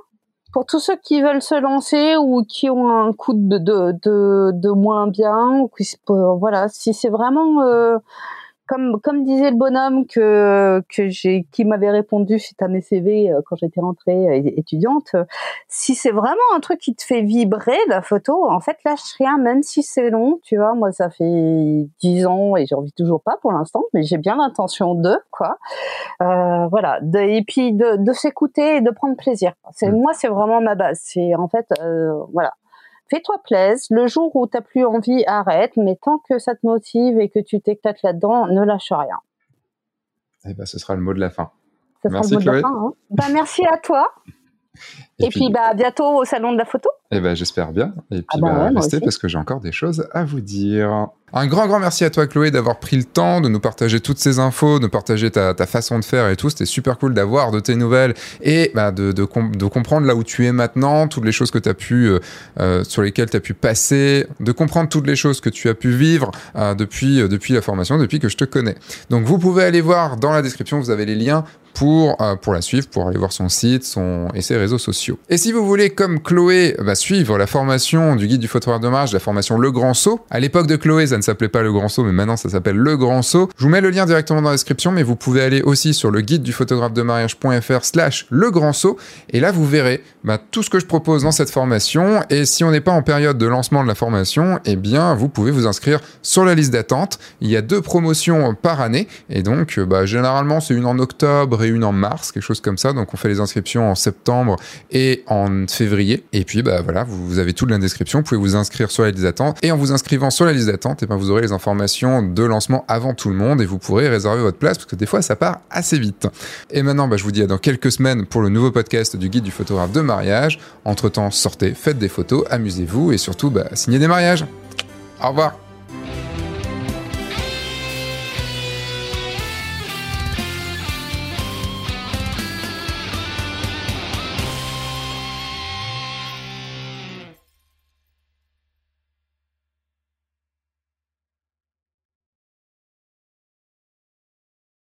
Pour tous ceux qui veulent se lancer ou qui ont un coup de de, de, de moins bien, ou qui, voilà, si c'est vraiment euh, comme comme disait le bonhomme que que j'ai qui m'avait répondu suite à mes CV euh, quand j'étais rentrée euh, étudiante euh, si c'est vraiment un truc qui te fait vibrer la photo en fait lâche rien même si c'est long tu vois. Moi ça fait dix ans et j'en vis toujours pas pour l'instant mais j'ai bien l'intention de quoi. Euh, voilà. De, et puis de, de s'écouter et de prendre plaisir. C'est Mm. moi c'est vraiment ma base. C'est en fait euh, voilà fais-toi plaisir. Le jour où t'as plus envie, arrête. Mais tant que ça te motive et que tu t'éclates là-dedans, ne lâche rien. Eh ben, ce sera le mot de la fin. Ça sera le mot de la fin. hein. Bah, merci à toi. [LAUGHS] Et, puis, bah, à bientôt au salon de la photo. Eh ben, j'espère bien. Et puis, Ah bah bah, ouais, restez parce que j'ai encore des choses à vous dire. Un grand, grand merci à toi, Chloé, d'avoir pris le temps de nous partager toutes ces infos, de partager ta, ta façon de faire et tout. C'était super cool d'avoir de tes nouvelles et bah, de, de, com- de comprendre là où tu es maintenant, toutes les choses que tu as pu, euh, euh, sur lesquelles tu as pu passer, de comprendre toutes les choses que tu as pu vivre euh, depuis, euh, depuis la formation, depuis que je te connais. Donc, vous pouvez aller voir dans la description, vous avez les liens pour, pour la suivre, pour aller voir son site son, et ses réseaux sociaux. Et si vous voulez, comme Chloé, suivre la formation du guide du photographe de marge, la formation Le Grand Saut, à l'époque de Chloé, ça ne s'appelait pas Le Grand Saut, mais maintenant ça s'appelle Le Grand Saut. Je vous mets le lien directement dans la description, mais vous pouvez aller aussi sur le guide du photographe de mariage.fr slash Le Grand Saut, et là vous verrez bah, tout ce que je propose dans cette formation, et si on n'est pas en période de lancement de la formation, eh bien vous pouvez vous inscrire sur la liste d'attente. Il y a deux promotions par année, et donc bah, généralement c'est une en octobre et une en mars, quelque chose comme ça. Donc on fait les inscriptions en septembre et en février. Et puis bah voilà, vous, avez tout dans la description. Vous pouvez vous inscrire sur la liste d'attente. Et en vous inscrivant sur la liste d'attente, et ben vous aurez les informations de lancement avant tout le monde et vous pourrez réserver votre place parce que des fois ça part assez vite. Et maintenant, bah, je vous dis à dans quelques semaines pour le nouveau podcast du guide du photographe de mariage. Entre temps, sortez, faites des photos, amusez-vous et surtout bah, signez des mariages. Au revoir.